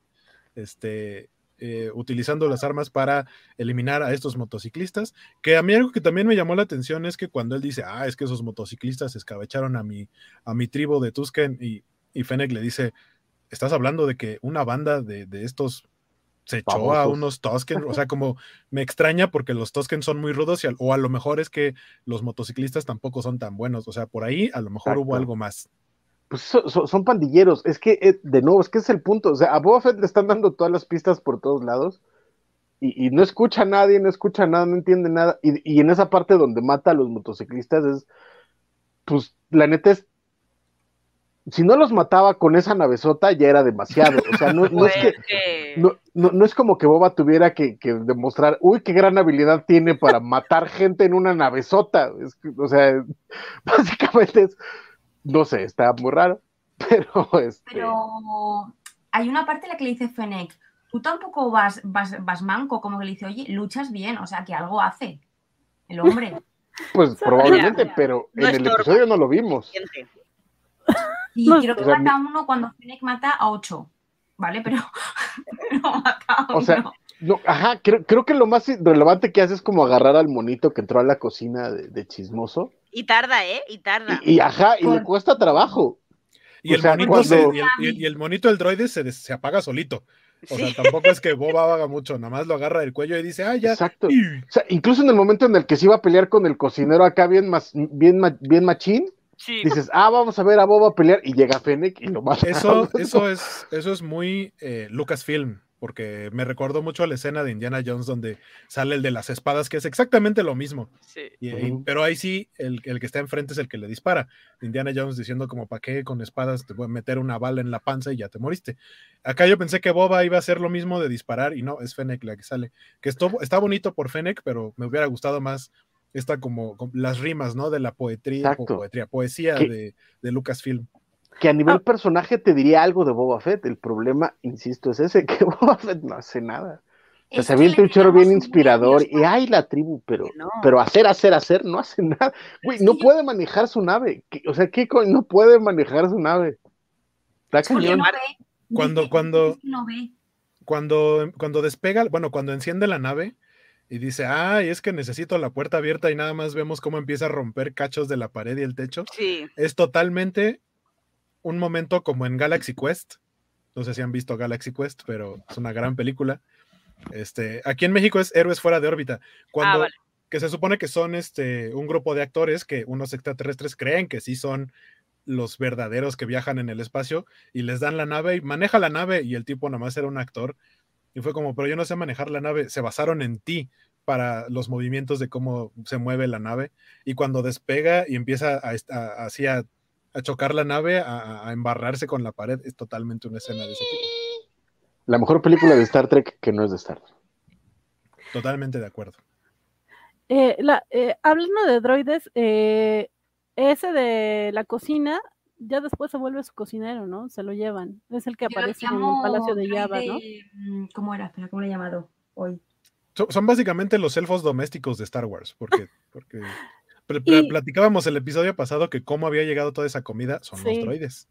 Este, eh, utilizando las armas para eliminar a estos motociclistas. Que a mí algo que también me llamó la atención es que cuando él dice, ah, es que esos motociclistas escabecharon a mi, a mi tribu de Tusken y, y Fennec le dice, estás hablando de que una banda de, de estos se echó a unos Tusken, o sea, (laughs) como me extraña porque los Tusken son muy rudos y o a lo mejor es que los motociclistas tampoco son tan buenos, o sea, por ahí a lo mejor hubo algo más. Pues son pandilleros, es que, eh, de nuevo, es que es el punto, o sea, a Boba Fett le están dando todas las pistas por todos lados y, no escucha a nadie, no escucha nada, no entiende nada, y, y en esa parte donde mata a los motociclistas es, pues, la neta es si no los mataba con esa navezota, ya era demasiado. O sea, no, es que. (laughs) No, es como que Boba tuviera que, demostrar, uy, qué gran habilidad tiene para matar gente en una navezota. o sea, (laughs) básicamente es. No sé, está muy raro. (laughs) Pero. Este... Pero hay una parte en la que le dice Fennec, tú tampoco vas, vas, manco, como que le dice, oye, luchas bien, o sea, que algo hace el hombre. (laughs) Pues (laughs) probablemente, pero en el episodio no lo vimos. Y creo que mata a uno cuando Fennec mata a ocho, ¿vale? Pero no mata a uno. O sea, no, ajá, creo, que lo más relevante que hace es como agarrar al monito que entró a la cocina de, chismoso. Y tarda, ¿eh? Y tarda. Y, ajá, y le cuesta trabajo. Y el, monito y, el, monito del droide se, se apaga solito. O sea, tampoco es que Boba haga mucho, nada más lo agarra del cuello y dice, ah, ya. Exacto. O sea, incluso en el momento en el que se iba a pelear con el cocinero acá bien, más, bien, bien machín, Dices, ah, vamos a ver a Boba pelear y llega Fennec y lo mata. Eso, (laughs) eso, es, eso es muy eh, Lucasfilm, porque me recordó mucho a la escena de Indiana Jones donde sale el de las espadas, que es exactamente lo mismo. pero ahí sí, el, que está enfrente es el que le dispara. Indiana Jones diciendo como, ¿para qué con espadas te voy a meter una bala en la panza y ya te moriste? Acá yo pensé que Boba iba a hacer lo mismo de disparar y no, es Fennec la que sale. Que esto, está bonito por Fennec, pero me hubiera gustado más esta como, las rimas, ¿no? De la poetría, poetría poesía de, de, Lucasfilm. Que a nivel ah. personaje te diría algo de Boba Fett. El problema, insisto, es ese, (laughs) que Boba Fett no hace nada. O sea, se avienta un choro bien inspirador y hay la tribu, pero, pero hacer, hacer, hacer, no hace nada. Güey, no puede manejar su nave. O sea, ¿qué no puede manejar su nave? Está cañón. Cuando, cuando, cuando, cuando despega, bueno, cuando enciende la nave, y dice, ay, es que necesito la puerta abierta y nada más vemos cómo empieza a romper cachos de la pared y el techo. Sí. Es totalmente un momento como en Galaxy Quest. No sé si han visto Galaxy Quest, pero es una gran película. Este, aquí en México es Héroes fuera de órbita. Cuando, ah, que se supone que son este, un grupo de actores que unos extraterrestres creen que sí son los verdaderos que viajan en el espacio y les dan la nave y maneja la nave y el tipo nada más era un actor y fue como, pero yo no sé manejar la nave, se basaron en ti para los movimientos de cómo se mueve la nave. Y cuando despega y empieza a, así a, chocar la nave, a, embarrarse con la pared, es totalmente una escena de ese tipo. La mejor película de Star Trek que no es de Star Trek. Totalmente de acuerdo. Eh, la, eh, hablando de droides, eh, ese de la cocina ya después se vuelve su cocinero, ¿no? Se lo llevan. Es el que aparece en el Palacio de Java, ¿no? Mm, ¿Cómo era? ¿cómo le he llamado hoy? Son, básicamente los elfos domésticos de Star Wars, porque, porque platicábamos el episodio pasado que cómo había llegado toda esa comida son los droides.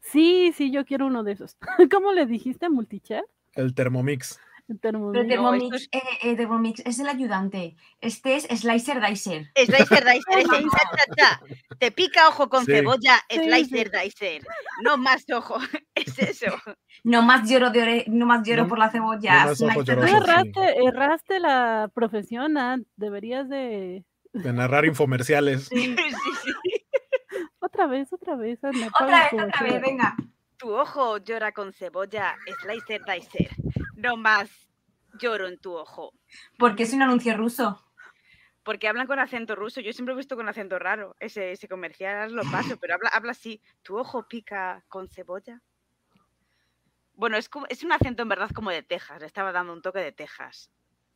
Sí, sí, yo quiero uno de esos. (laughs) ¿Cómo le dijiste, Multichat? El Thermomix. Thermomix. Thermomix, es... Eh, eh, Thermomix es el ayudante. Este es Slicer Dicer. Slicer Dicer. (laughs) Te pica ojo con cebolla, Slicer Dicer. No más ojo. (laughs) Es eso. No más lloro, de no más lloro por la cebolla. erraste, erraste, la profesión, deberías de... De narrar infomerciales. Sí, sí, sí. Otra vez, otra vez. otra vez, otra vez, venga. Tu ojo llora con cebolla, Slicer Dicer. No más lloro en tu ojo. Porque es un anuncio ruso. Porque hablan con acento ruso. Yo siempre he visto con acento raro. Ese, ese comercial lo paso, pero habla, habla así. ¿Tu ojo pica con cebolla? Bueno, es, es un acento en verdad como de Texas. Le estaba dando un toque de Texas.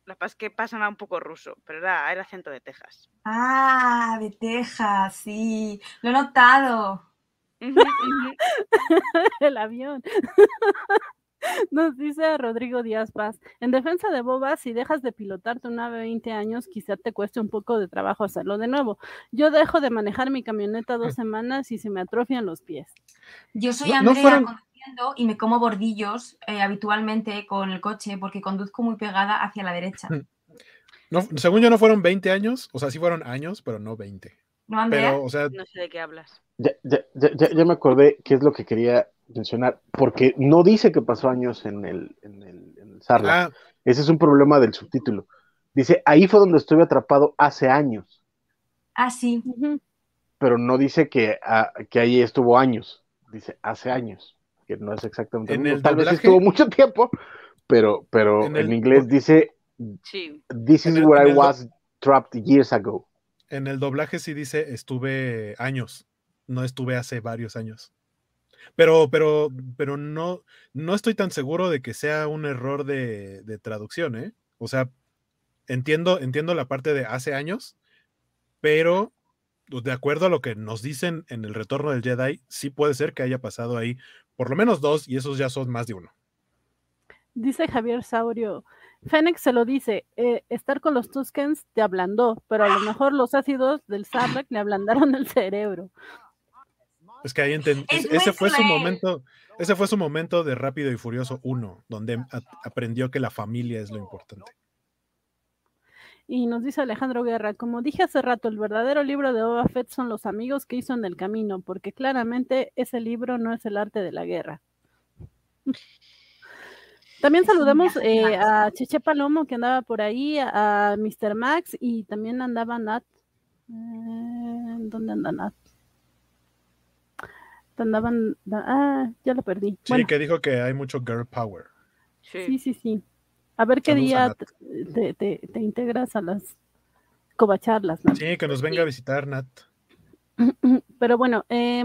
La paz es que pasa un poco ruso, pero era el acento de Texas. Ah, de Texas, sí. Lo he notado. (laughs) el avión. (laughs) Nos dice Rodrigo Díaz Paz, en defensa de Boba, si dejas de pilotar tu nave 20 años, quizá te cueste un poco de trabajo hacerlo de nuevo. Yo dejo de manejar mi camioneta dos semanas y se me atrofian los pies. Yo soy Andrea, y me como bordillos eh, habitualmente con el coche porque conduzco muy pegada hacia la derecha. No, según yo no fueron 20 años, o sea, sí fueron años, pero no 20. ¿No, Andrea? no sé de qué hablas. Ya, ya, ya, ya, me acordé qué es lo que quería mencionar, porque no dice que pasó años en el, en el, en ah. Ese es un problema del subtítulo. Dice, ahí fue donde estuve atrapado hace años. Ah, sí. Pero no dice que, ah, que ahí estuvo años, dice hace años, que no es exactamente. En el Tal vez estuvo mucho tiempo, pero, pero en, inglés dice, this is where I was trapped years ago. En el doblaje sí dice estuve años, no estuve hace varios años. Pero, pero, pero no, no estoy tan seguro de que sea un error de, de traducción, ¿eh? O sea, entiendo, entiendo la parte de hace años, pero de acuerdo a lo que nos dicen en el retorno del Jedi, sí puede ser que haya pasado ahí por lo menos dos y esos ya son más de uno. Dice Javier Saurio, Fénix se lo dice, eh, estar con los Tuskens te ablandó, pero a lo mejor los ácidos del Sarlacc le ablandaron el cerebro. Es que ahí entendí, ese fue su momento, ese fue su momento de Rápido y Furioso 1, donde aprendió que la familia es lo importante. Y nos dice Alejandro Guerra, como dije hace rato, el verdadero libro de Boba Fett son los amigos que hizo en el camino, porque claramente ese libro no es el arte de la guerra. También saludamos eh, a Cheche Palomo que andaba por ahí, a, Mr. Max y también andaba Nat. Eh, ¿Dónde anda Nat? Andaban, ah, ya lo perdí. Sí, que dijo que hay mucho girl power. Sí, sí, sí. A ver qué día te, integras a las covacharlas. Sí, que nos venga a visitar, Nat. Pero bueno, eh,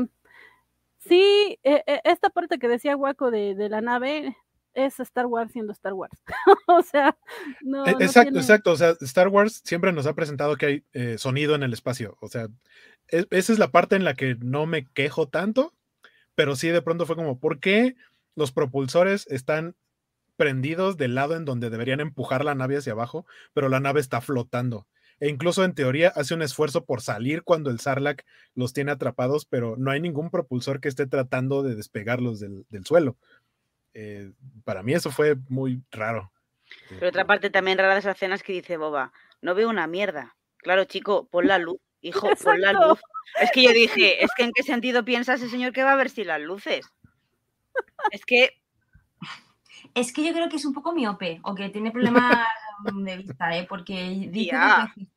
sí, eh, eh, esta parte que decía Waco de, la nave es Star Wars siendo Star Wars. (laughs) o sea, no. E, exacto, exacto. O sea, Star Wars siempre nos ha presentado que hay sonido en el espacio. O sea, e, esa es la parte en la que no me quejo tanto, pero sí de pronto fue como, ¿por qué los propulsores están prendidos del lado en donde deberían empujar la nave hacia abajo, pero la nave está flotando. E incluso en teoría hace un esfuerzo por salir cuando el Sarlacc los tiene atrapados, pero no hay ningún propulsor que esté tratando de despegarlos del, suelo. Eh, para mí eso fue muy raro. Pero otra parte también rara de esas escenas que dice Boba, no veo una mierda. Claro, chico, pon la luz, (laughs) hijo, pon la luz. Es que yo dije, es que en qué sentido piensa ese señor que va a ver si las luces. Es que es que yo creo que es un poco miope o que tiene problemas de vista, ¿eh? porque dice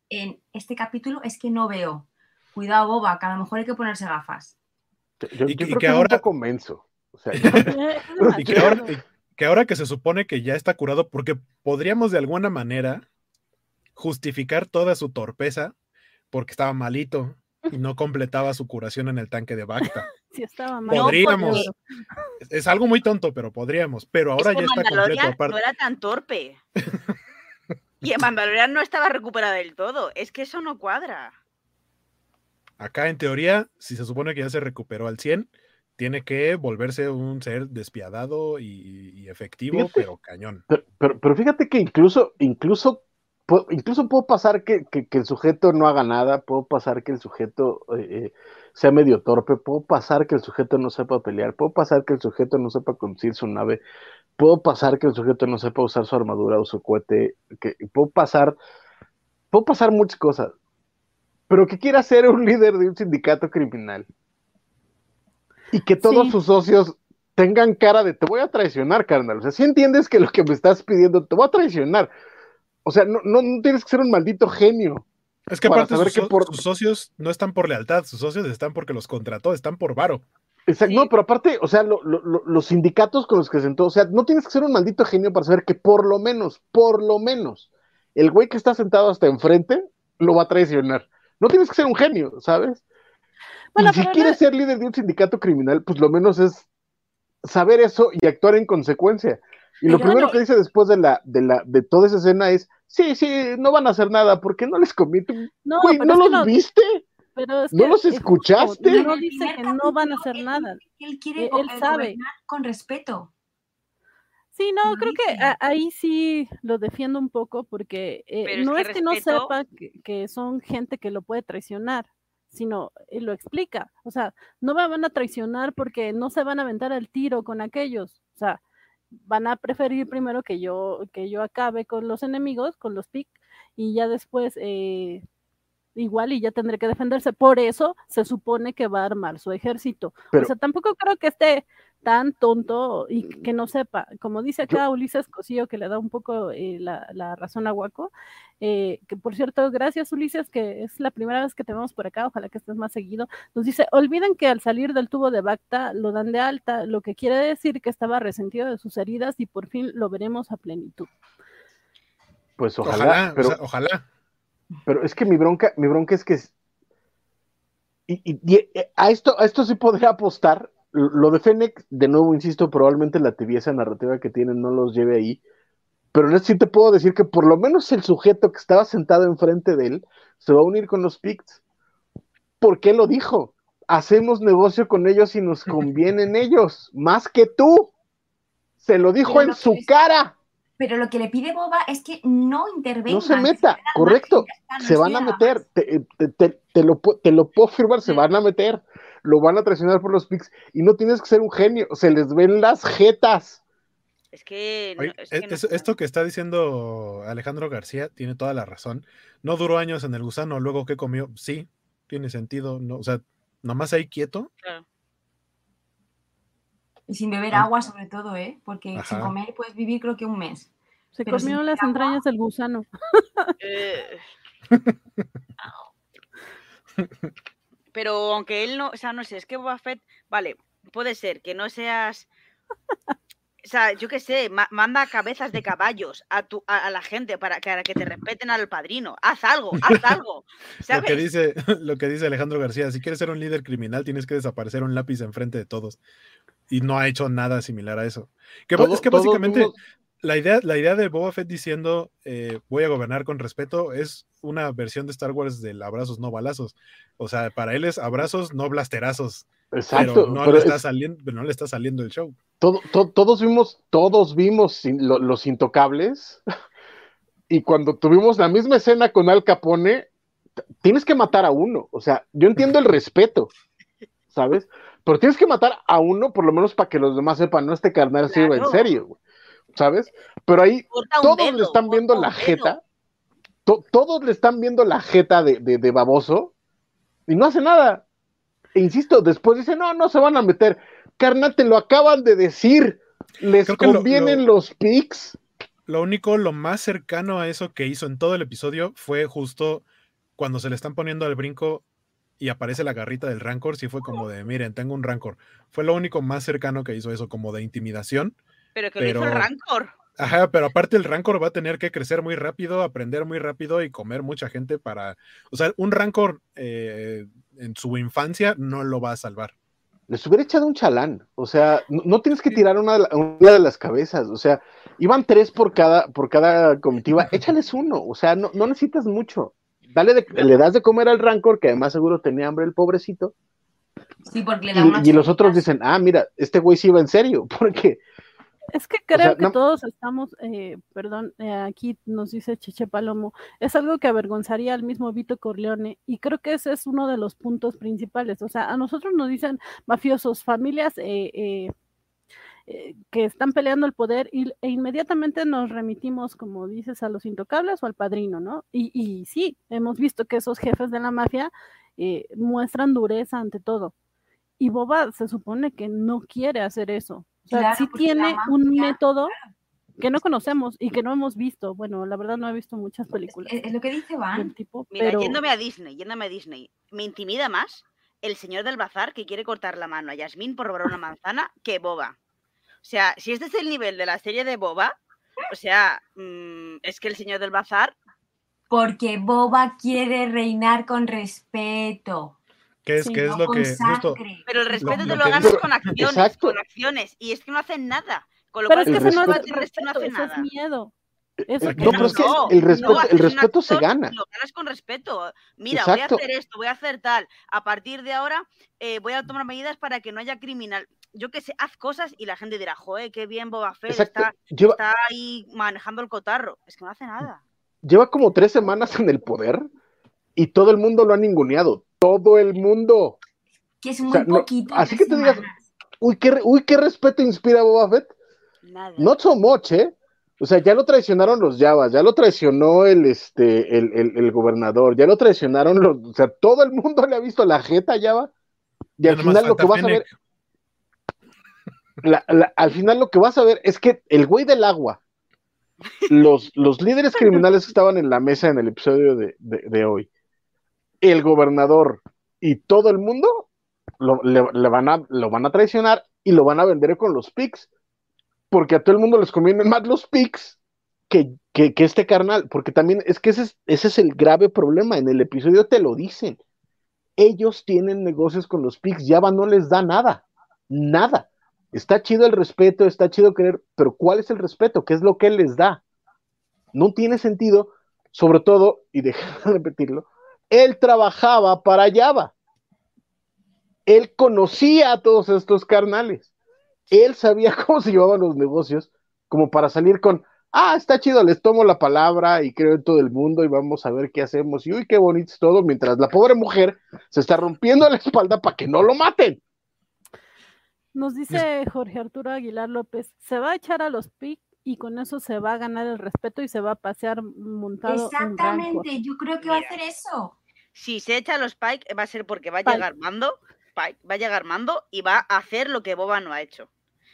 en este capítulo es que no veo. Cuidado, boba, que a lo mejor hay que ponerse gafas. Yo, y creo que, (laughs) ahora convenzo. y que ahora, que se supone que ya está curado, porque podríamos de alguna manera justificar toda su torpeza porque estaba malito y no completaba su curación en el tanque de Bacta. (laughs) estaba Podríamos. es, algo muy tonto, pero podríamos. Pero ahora ya está completo. Aparte. No era tan torpe. (laughs) y en Mandalorian no estaba recuperado del todo. Es que eso no cuadra. Acá, en teoría, si se supone que ya se recuperó al 100, tiene que volverse un ser despiadado y, efectivo, pero cañón. Pero, pero, fíjate que incluso, incluso incluso puedo pasar que, el sujeto no haga nada, puedo pasar que el sujeto eh, eh, sea medio torpe, puedo pasar que el sujeto no sepa pelear, puedo pasar que el sujeto no sepa conducir su nave, puedo pasar que el sujeto no sepa usar su armadura o su cohete, que puedo pasar, puedo pasar muchas cosas, pero que quiera ser un líder de un sindicato criminal. Y que todos sus socios tengan cara de te voy a traicionar, carnal. O sea, si entiendes que lo que me estás pidiendo te voy a traicionar o sea, no, no, tienes que ser un maldito genio. Es que aparte sus, que por... sus, socios no están por lealtad, sus socios están porque los contrató, están por varo. Exacto, no, pero aparte, o sea, los sindicatos con los que se sentó, o sea, no tienes que ser un maldito genio para saber que por lo menos, por lo menos, el güey que está sentado hasta enfrente lo va a traicionar. No tienes que ser un genio, ¿sabes? y si quieres ser líder de un sindicato criminal, pues lo menos es saber eso y actuar en consecuencia. Y lo primero que dice después de la, de la, de toda esa escena es, sí, sí, no van a hacer nada, porque no les comí. No, ¿no los viste? ¿No los escuchaste? No dice que no van a hacer nada. Él quiere e, él sabe. con respeto. Sí, no, creo que ahí sí lo defiendo un poco porque eh, no es que, no sepa que, son gente que lo puede traicionar, sino eh, lo explica. O sea, no me van a traicionar porque no se van a aventar al tiro con aquellos. O sea, van a preferir primero que yo, que yo acabe con los enemigos, con los PIC, y ya después eh, igual y ya tendré que defenderse. Por eso se supone que va a armar su ejército. o sea, tampoco creo que esté tan tonto y que no sepa. Como dice acá Ulises Cosillo, que le da un poco eh, la, razón a Waco, eh, que por cierto, gracias Ulises, que es la primera vez que te vemos por acá, ojalá que estés más seguido. Nos dice, olviden que al salir del tubo de Bacta lo dan de alta, lo que quiere decir que estaba resentido de sus heridas y por fin lo veremos a plenitud. Pues ojalá, pero, ojalá. Pero es que mi bronca, mi bronca es que y, eh, a esto, a esto sí podría apostar. Lo de Fennec, de nuevo, insisto, probablemente la tibieza narrativa que tienen no los lleve ahí. Pero en sí te puedo decir que por lo menos el sujeto que estaba sentado enfrente de él se va a unir con los Picts. ¿Por qué lo dijo? Hacemos negocio con ellos y nos convienen ellos, más que tú. Se lo dijo en su cara. Pero lo que le pide Boba es que no intervenga. No se meta, correcto. se van a meter. Te, lo, te, lo, puedo firmar, se van a meter. Lo van a traicionar por los pics. Y no tienes que ser un genio. Se les ven las jetas. Es que, esto que está diciendo Alejandro García tiene toda la razón. No duró años en el gusano, luego que comió, sí, tiene sentido. No, o sea, nomás ahí quieto. Claro. Y sin beber agua sobre todo, ¿eh? Porque sin comer puedes vivir creo que un mes. Se comió las entrañas del gusano. Eh. (laughs) Pero aunque él no, o sea, no sé, es que Boba Fett, vale, puede ser que no seas o sea, yo qué sé, manda cabezas de caballos a, tu, a, la gente para que, que, te respeten al padrino. Haz algo, haz algo. (laughs) Lo, que dice, (laughs) lo que dice Alejandro García, si quieres ser un líder criminal, tienes que desaparecer un lápiz enfrente de todos. Y no ha hecho nada similar a eso. Que es que básicamente la, idea, la idea de Boba Fett diciendo eh, voy a gobernar con respeto es una versión de Star Wars del abrazos, no balazos. O sea, para él es abrazos, no blasterazos. Exacto. Pero no, le, está saliendo, no le está saliendo el show. todos vimos, todos vimos los intocables. (laughs) Y cuando tuvimos la misma escena con Al Capone, tienes que matar a uno. O sea, yo entiendo el respeto, ¿sabes? Pero tienes que matar a uno, por lo menos para que los demás sepan, no este carnal sirve en serio, ¿sabes? Pero ahí todos le están viendo la jeta, todos le están viendo la jeta de, de baboso y no hace nada. E insisto, después dice, no, no se van a meter. Carnal, te lo acaban de decir. Les convienen los pics. Lo único, lo más cercano a eso que hizo en todo el episodio fue justo cuando se le están poniendo al brinco y aparece la garrita del Rancor, sí fue como de, miren, tengo un Rancor. Fue lo único más cercano que hizo eso, como de intimidación. Pero que lo hizo el Rancor. Ajá, pero aparte el Rancor va a tener que crecer muy rápido, aprender muy rápido y comer mucha gente para... O sea, un Rancor eh, en su infancia no lo va a salvar. Les hubiera echado un chalán, o sea, no, tienes que tirar una, de las cabezas, o sea, iban tres por cada, por cada comitiva, (laughs) échales uno, o sea, no, necesitas mucho. Dale le das de comer al Rancor, que además seguro tenía hambre el pobrecito. Sí, porque le da y, y los otros dicen, ah, mira, este güey sí iba en serio, (laughs) porque es que creo que todos estamos, eh, perdón, eh, aquí nos dice Cheche Palomo, es algo que avergonzaría al mismo Vito Corleone y creo que ese es uno de los puntos principales. O sea, a nosotros nos dicen mafiosos, familias eh, que están peleando el poder y, e inmediatamente nos remitimos, como dices, a los intocables o al padrino, ¿no? Y, y sí, hemos visto que esos jefes de la mafia muestran dureza ante todo. Y Boba se supone que no quiere hacer eso o sea, sí tiene un método que no conocemos y que no hemos visto. Bueno, la verdad no he visto muchas películas. Es, lo que dice Van. Tipo, Mira, yéndome a Disney, yéndome a Disney, me intimida más el señor del bazar que quiere cortar la mano a Yasmín por robar una manzana que Boba. O sea, si este es el nivel de la serie de Boba, o sea, mm, es que el señor del bazar... Porque Boba quiere reinar con respeto. ¿Qué es, es lo que Pero el respeto te lo, ganas con acciones, con acciones. Y es que no hacen nada. Con lo pero cual, es que no, no hace nada. es miedo. Eso no, pero es que el respeto, el respeto se gana. Lo ganas con respeto. Mira, voy a hacer esto, voy a hacer tal. A partir de ahora eh, voy a tomar medidas para que no haya criminal. Yo que sé, haz cosas y la gente dirá, joder, qué bien Boba Fett está, está, ahí manejando el cotarro. Es que no hace nada. Lleva como tres semanas en el poder y todo el mundo lo ha ninguneado todo el mundo. Que es muy poquito. así que te digas, uy qué, uy, qué respeto inspira Boba Fett. Nada. Not so much, ¿eh? O sea, ya lo traicionaron los Javas, ya lo traicionó el, este, el, gobernador, ya lo traicionaron los, o sea, todo el mundo le ha visto la jeta Java. Y al final lo que vas a ver, al final lo que vas a ver es que el güey del agua, los, los líderes criminales que estaban en la mesa en el episodio de, hoy, el gobernador y todo el mundo lo, le, van a, lo van a traicionar y lo van a vender con los pics porque a todo el mundo les convienen más los pics que, que, este carnal, porque también es que ese es, ese es el grave problema, en el episodio te lo dicen, ellos tienen negocios con los pics, Java no les da nada, nada. Está chido el respeto, está chido querer, pero ¿cuál es el respeto? ¿Qué es lo que él les da? No tiene sentido, sobre todo, y (laughs) déjame repetirlo, él trabajaba para Java. Él conocía a todos estos carnales él sabía (laughs) cómo se llevaban los negocios, como para salir con, ah, está chido, les tomo la palabra y creo en todo el mundo y vamos a ver qué hacemos. Y uy, qué bonito es todo, mientras la pobre mujer se está rompiendo la (laughs) espalda para que no lo maten. Nos dice Jorge Arturo Aguilar López, se va a echar a los PIC y con eso se va a ganar el respeto y se va a pasear montado. Exactamente, yo creo que va a hacer eso. Si se echa a los Pike va a ser porque va a llegar Mando, Pike, va a llegar Mando y va a hacer lo que Boba no ha hecho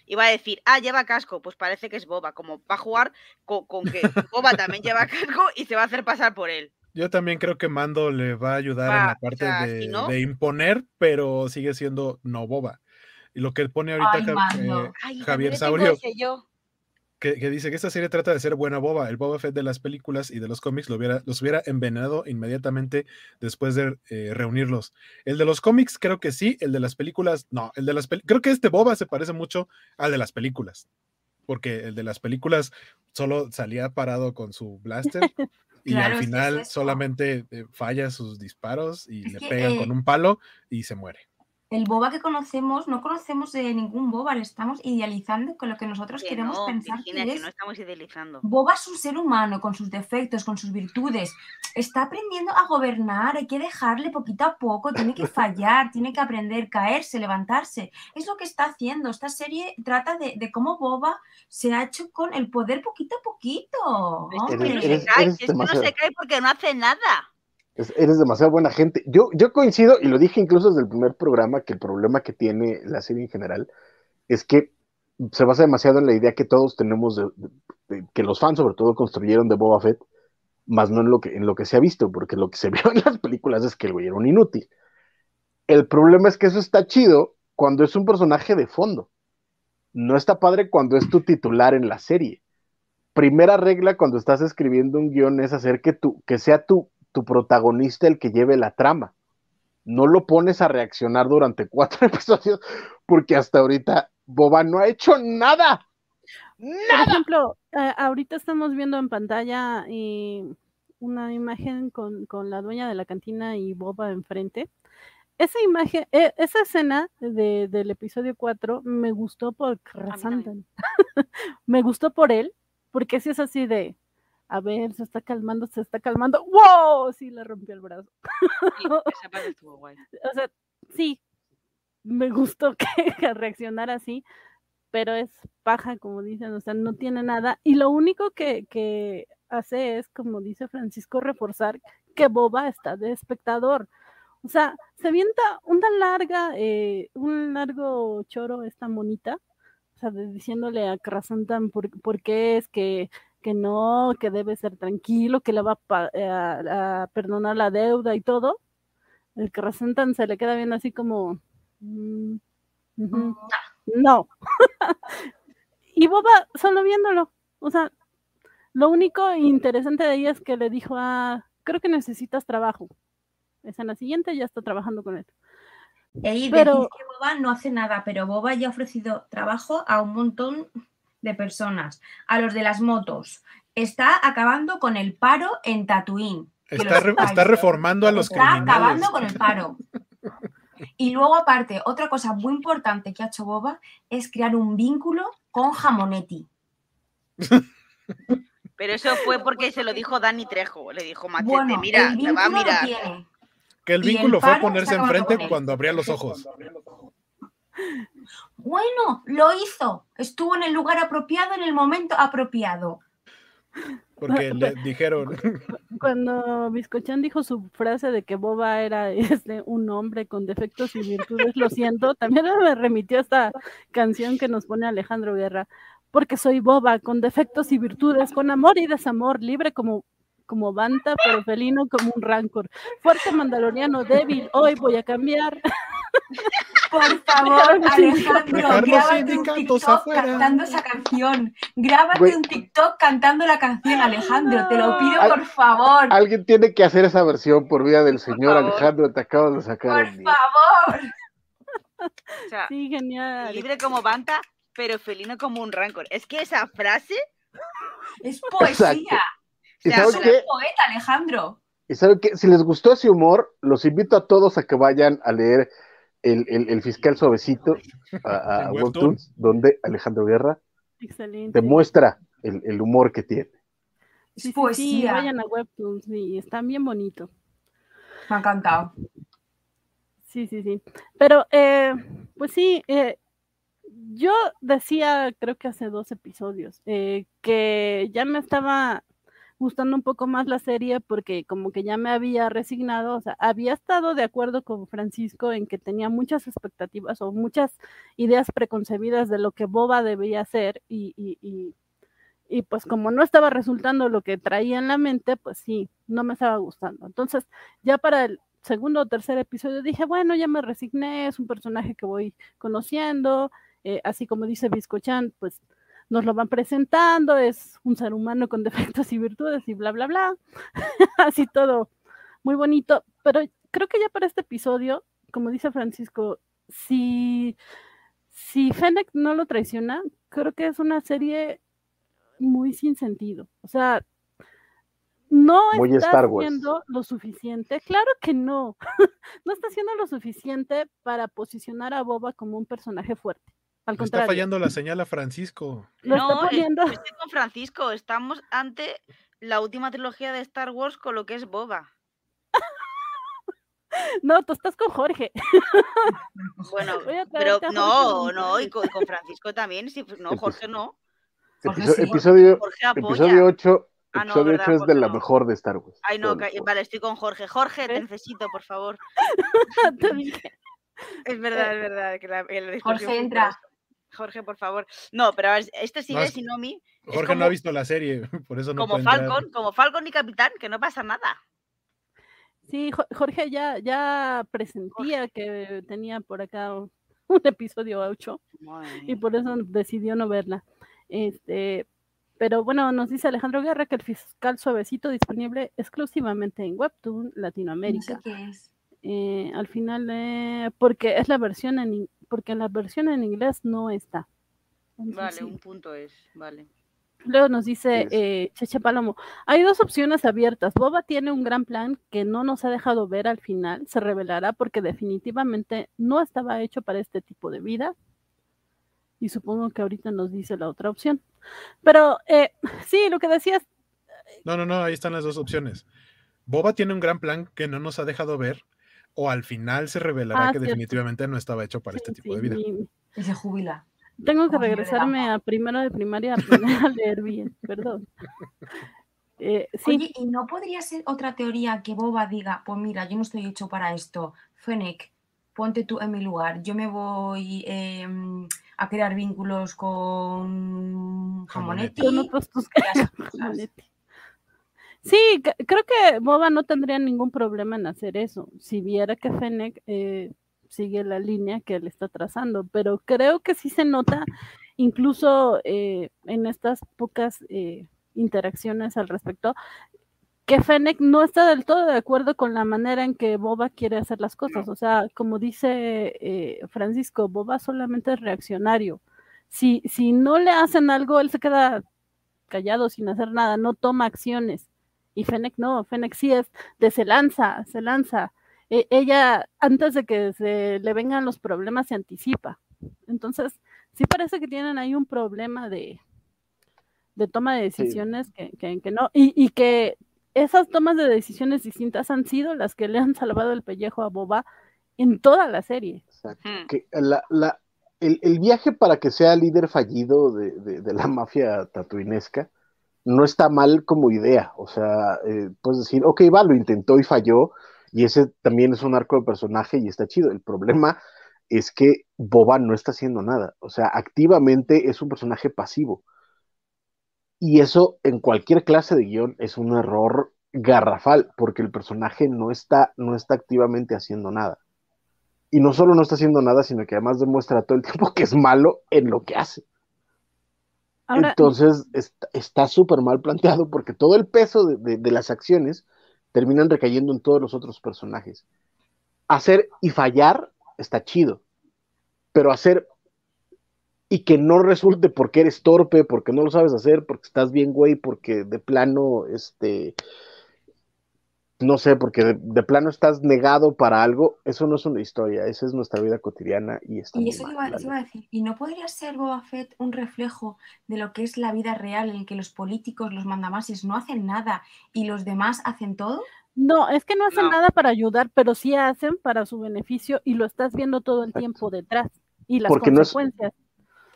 y va a decir, ah, lleva casco, pues parece que es Boba, como va a jugar con, que Boba también lleva casco y se va a hacer pasar por él. Yo también creo que Mando le va a ayudar en la parte de, imponer, pero sigue siendo no Boba. Y lo que pone ahorita Javier Saurio que, dice que esta serie trata de ser buena boba. El Boba Fett de las películas y de los cómics lo hubiera, los hubiera envenenado inmediatamente después de eh, reunirlos. El de los cómics creo que sí, el de las películas no. El de las creo que este Boba se parece mucho al de las películas, porque el de las películas solo salía parado con su blaster. (laughs) Y al final solamente eh, falla sus disparos y le pegan con eh un palo y se muere el boba que conocemos, no conocemos de ningún boba, le estamos idealizando con lo que nosotros queremos pensar que, no estamos idealizando. Boba es un ser humano con sus defectos, con sus virtudes. Está aprendiendo a gobernar, hay que dejarle poquito a poco, tiene que fallar, tiene que aprender, caerse, levantarse. Es lo que está haciendo. Esta serie trata de, cómo Boba se ha hecho con el poder poquito a poquito. es que no se cae porque no hace nada eres demasiado buena gente. Yo, yo coincido, y lo dije incluso desde el primer programa, que el problema que tiene la serie en general es que se basa demasiado en la idea que todos tenemos, de, que los fans sobre todo construyeron de Boba Fett, más no en lo, que, en lo que se ha visto, porque lo que se (laughs) vio en las películas es que el güey era un inútil. El problema es que eso está chido cuando es un personaje de fondo. No está padre cuando es tu titular en la serie. Primera regla cuando estás escribiendo un guion es hacer que, tu, que sea tu tu protagonista el que lleve la trama. No lo pones a reaccionar durante (laughs) cuatro episodios porque hasta ahorita Boba no ha hecho nada. Por ejemplo, eh, ahorita estamos viendo en pantalla una imagen con, la dueña de la cantina y Boba enfrente. Esa imagen, e, esa escena del episodio 4 me gustó por (laughs) me gustó por él, porque si es así de, a ver, se está calmando, se está calmando. ¡Wow! Sí, le rompió el brazo. Sí, esa parte estuvo guay. (laughs) O sea, sí, me gustó (laughs) que reaccionara así, pero es paja, como dicen, o sea, no tiene nada. Y lo único que, que hace es, como dice Francisco, reforzar que Boba está de espectador. O sea, se avienta una larga, eh, un largo choro esta monita, o sea, diciéndole a Krasantan por, por qué es que que no, que debe ser tranquilo, que le va eh, a, perdonar la deuda y todo, el que representan se le queda bien así como, mm, no. (laughs) y Boba solo viéndolo, o sea, lo único interesante de ella es que le dijo a, creo que necesitas trabajo. Es en la siguiente, ya está trabajando con él. Y pero que Boba no hace nada, pero Boba ya ha ofrecido trabajo a un montón de personas, a los de las motos. Está acabando con el paro en Tatooine. Está, reformando a los Está acabando con el paro. Y luego, aparte, otra cosa muy importante que ha hecho Boba es crear un vínculo con Jamonetti. Pero eso fue porque se lo dijo Dani Trejo. Le dijo Machete, mira, me va a mirar. Que el vínculo fue ponerse enfrente cuando abría los ojos. Bueno, lo hizo. Estuvo en el lugar apropiado en el momento apropiado. Porque le (laughs) dijeron, Cuando Biscochan dijo su frase de que Boba era este, un hombre con defectos y virtudes, lo siento, también me remitió a esta canción que nos pone Alejandro Guerra, porque soy Boba con defectos y virtudes, con amor y desamor, libre como como Banta, pero felino como un rancor. Fuerte mandaloriano, débil, hoy voy a cambiar. (laughs) Por (laughs) favor, Alejandro, grábate un TikTok afuera. cantando esa canción. Grábate Güey. un TikTok cantando la canción, Alejandro. Te lo pido, por favor. Alguien tiene que hacer esa versión por vida del señor favor. Alejandro, te acabas de sacar. Por favor. O sea, Sí, genial. libre como Banta, pero felino como un rancor. Es que esa frase, Es poesía. ¿Y O sea, Es un poeta, Alejandro. ¿Y saben qué? Si les gustó ese humor, los invito a todos a que vayan a leer el, el- el fiscal suavecito a, a. Webtoons, donde Alejandro Guerra Excelente. demuestra el, el humor que tiene. Es Sí, sí, sí, poesía. vayan a Webtoons, sí, están bien bonitos. Me ha encantado. Sí, sí, sí. Pero, eh, pues sí, eh, yo decía, creo que hace dos episodios, eh, que ya me estaba gustando un poco más la serie porque como que ya me había resignado, o sea, había estado de acuerdo con Francisco en que tenía muchas expectativas o muchas ideas preconcebidas de lo que Boba debía y, y, y, y pues como no estaba resultando lo que traía en la mente, pues sí, no me estaba gustando. Entonces, ya para el segundo o tercer episodio dije, bueno, ya me resigné, es un personaje que voy conociendo, eh, así como dice Biscochan, pues nos lo van presentando, es un ser humano con (laughs) defectos y virtudes y bla, bla, bla, (laughs) así todo muy bonito, pero creo que ya para este episodio, como dice Francisco, si, si Fennec no lo traiciona, creo que es una serie muy sin sentido, o sea, no Muy está haciendo lo suficiente, claro que no, (laughs) no está haciendo lo suficiente para posicionar a Boba como un personaje fuerte. Al le está fallando la señal a Francisco. lo está no, eh, poniendo. estoy con Francisco. Estamos ante la última trilogía de Star Wars con lo que es Boba. (laughs) No, tú estás con Jorge. (laughs) Bueno, pero no, Jorge no, y con, con Francisco también. Sí, pues, no, Jorge no. Jorge Episo- sí. episodio, Jorge apoya. episodio 8, Ah, no, episodio 8 es de la mejor de Star Wars. Ay, no, vale, estoy con Jorge. Jorge, te ¿Ves? necesito, por favor. (laughs) Es verdad, es verdad. Que la, que la discusión Jorge, entra. Jorge, por favor. No, pero a ver, este sigue No, Sinomi. Jorge no ha visto la serie, (laughs) por eso no como puede entrar. Falcon, como Falcon y Capitán, que no pasa nada. Sí, Jo- Jorge ya, ya presentía que tenía por acá un (laughs) un episodio 8 y por eso decidió no verla. Este, pero bueno, nos dice Alejandro Guerra que el fiscal suavecito disponible exclusivamente en Webtoon No sé Latinoamérica. qué es. Eh, al final, eh, porque es la versión en porque la versión en inglés no está. Entonces, Vale, sí. un punto es, vale. Luego nos dice eh, Cheche Palomo, hay dos opciones abiertas. Boba tiene un gran plan que no nos ha dejado ver al final. Se revelará porque definitivamente no estaba hecho para este tipo de vida. Y supongo que ahorita nos dice la otra opción. Pero eh, (laughs) sí, lo que decías, No, no, no, ahí están las dos opciones. Boba tiene un gran plan que no nos ha dejado ver, o al final se revelará Ah, que cierto. definitivamente no estaba hecho para sí, este tipo sí, de vida. Y se jubila. tengo que regresarme a primero de primaria a aprender a leer bien, perdón. (laughs) Eh, sí, Oye, ¿y no podría ser otra teoría que Boba diga, pues mira, yo no estoy hecho para esto, Fennec, ponte tú en mi lugar, yo me voy em, a crear vínculos con Jamonetti. Con otros tus. (laughs) Jamonetti. Sí, creo que Boba no tendría ningún problema en hacer eso, si viera que Fennec eh, sigue la línea que él está trazando, pero creo que sí se nota, incluso eh, en estas pocas eh, interacciones al respecto, que Fennec no está del todo de acuerdo con la manera en que Boba quiere hacer las cosas. O sea, como dice eh, Francisco, Boba solamente es reaccionario. Si, si no le hacen algo, él se queda callado sin hacer nada, no toma acciones. Y Fennec no, Fennec sí es de se lanza, se lanza. E- ella, antes de que se le vengan los problemas, se anticipa. Entonces, sí parece que tienen ahí un problema de, de toma de decisiones que, que, que no, y, y que esas tomas de decisiones distintas han sido las que le han salvado el pellejo a Boba en toda la serie. Exacto. Que la, el, viaje para que sea líder fallido de, la mafia tatuinesca no está mal como idea. O sea, eh, puedes decir, ok, va, lo intentó y falló, y ese también es un arco de personaje y está chido. El problema es que Boba no está haciendo nada. O sea, activamente es un personaje pasivo. Y eso en cualquier clase de guion es un error garrafal, porque el personaje no está, no está activamente haciendo nada. Y no solo no está haciendo nada, sino que además demuestra todo el (laughs) tiempo que es malo en lo que hace. Entonces está súper mal planteado porque todo el peso de, las acciones terminan recayendo en todos los otros personajes. Hacer y fallar está chido, pero hacer y que no resulte porque eres torpe, porque no lo sabes hacer, porque estás bien, güey, porque de plano, este, no sé, porque de, plano estás negado para algo, eso no es una historia, esa es nuestra vida cotidiana y está Y eso iba, a decir, ¿y no podría ser Boba Fett un reflejo de lo que es la vida real en que los políticos, los mandamases no hacen nada y los demás hacen todo? No, es que no hacen nada para ayudar, pero sí hacen para su beneficio y lo estás viendo todo el tiempo detrás y las consecuencias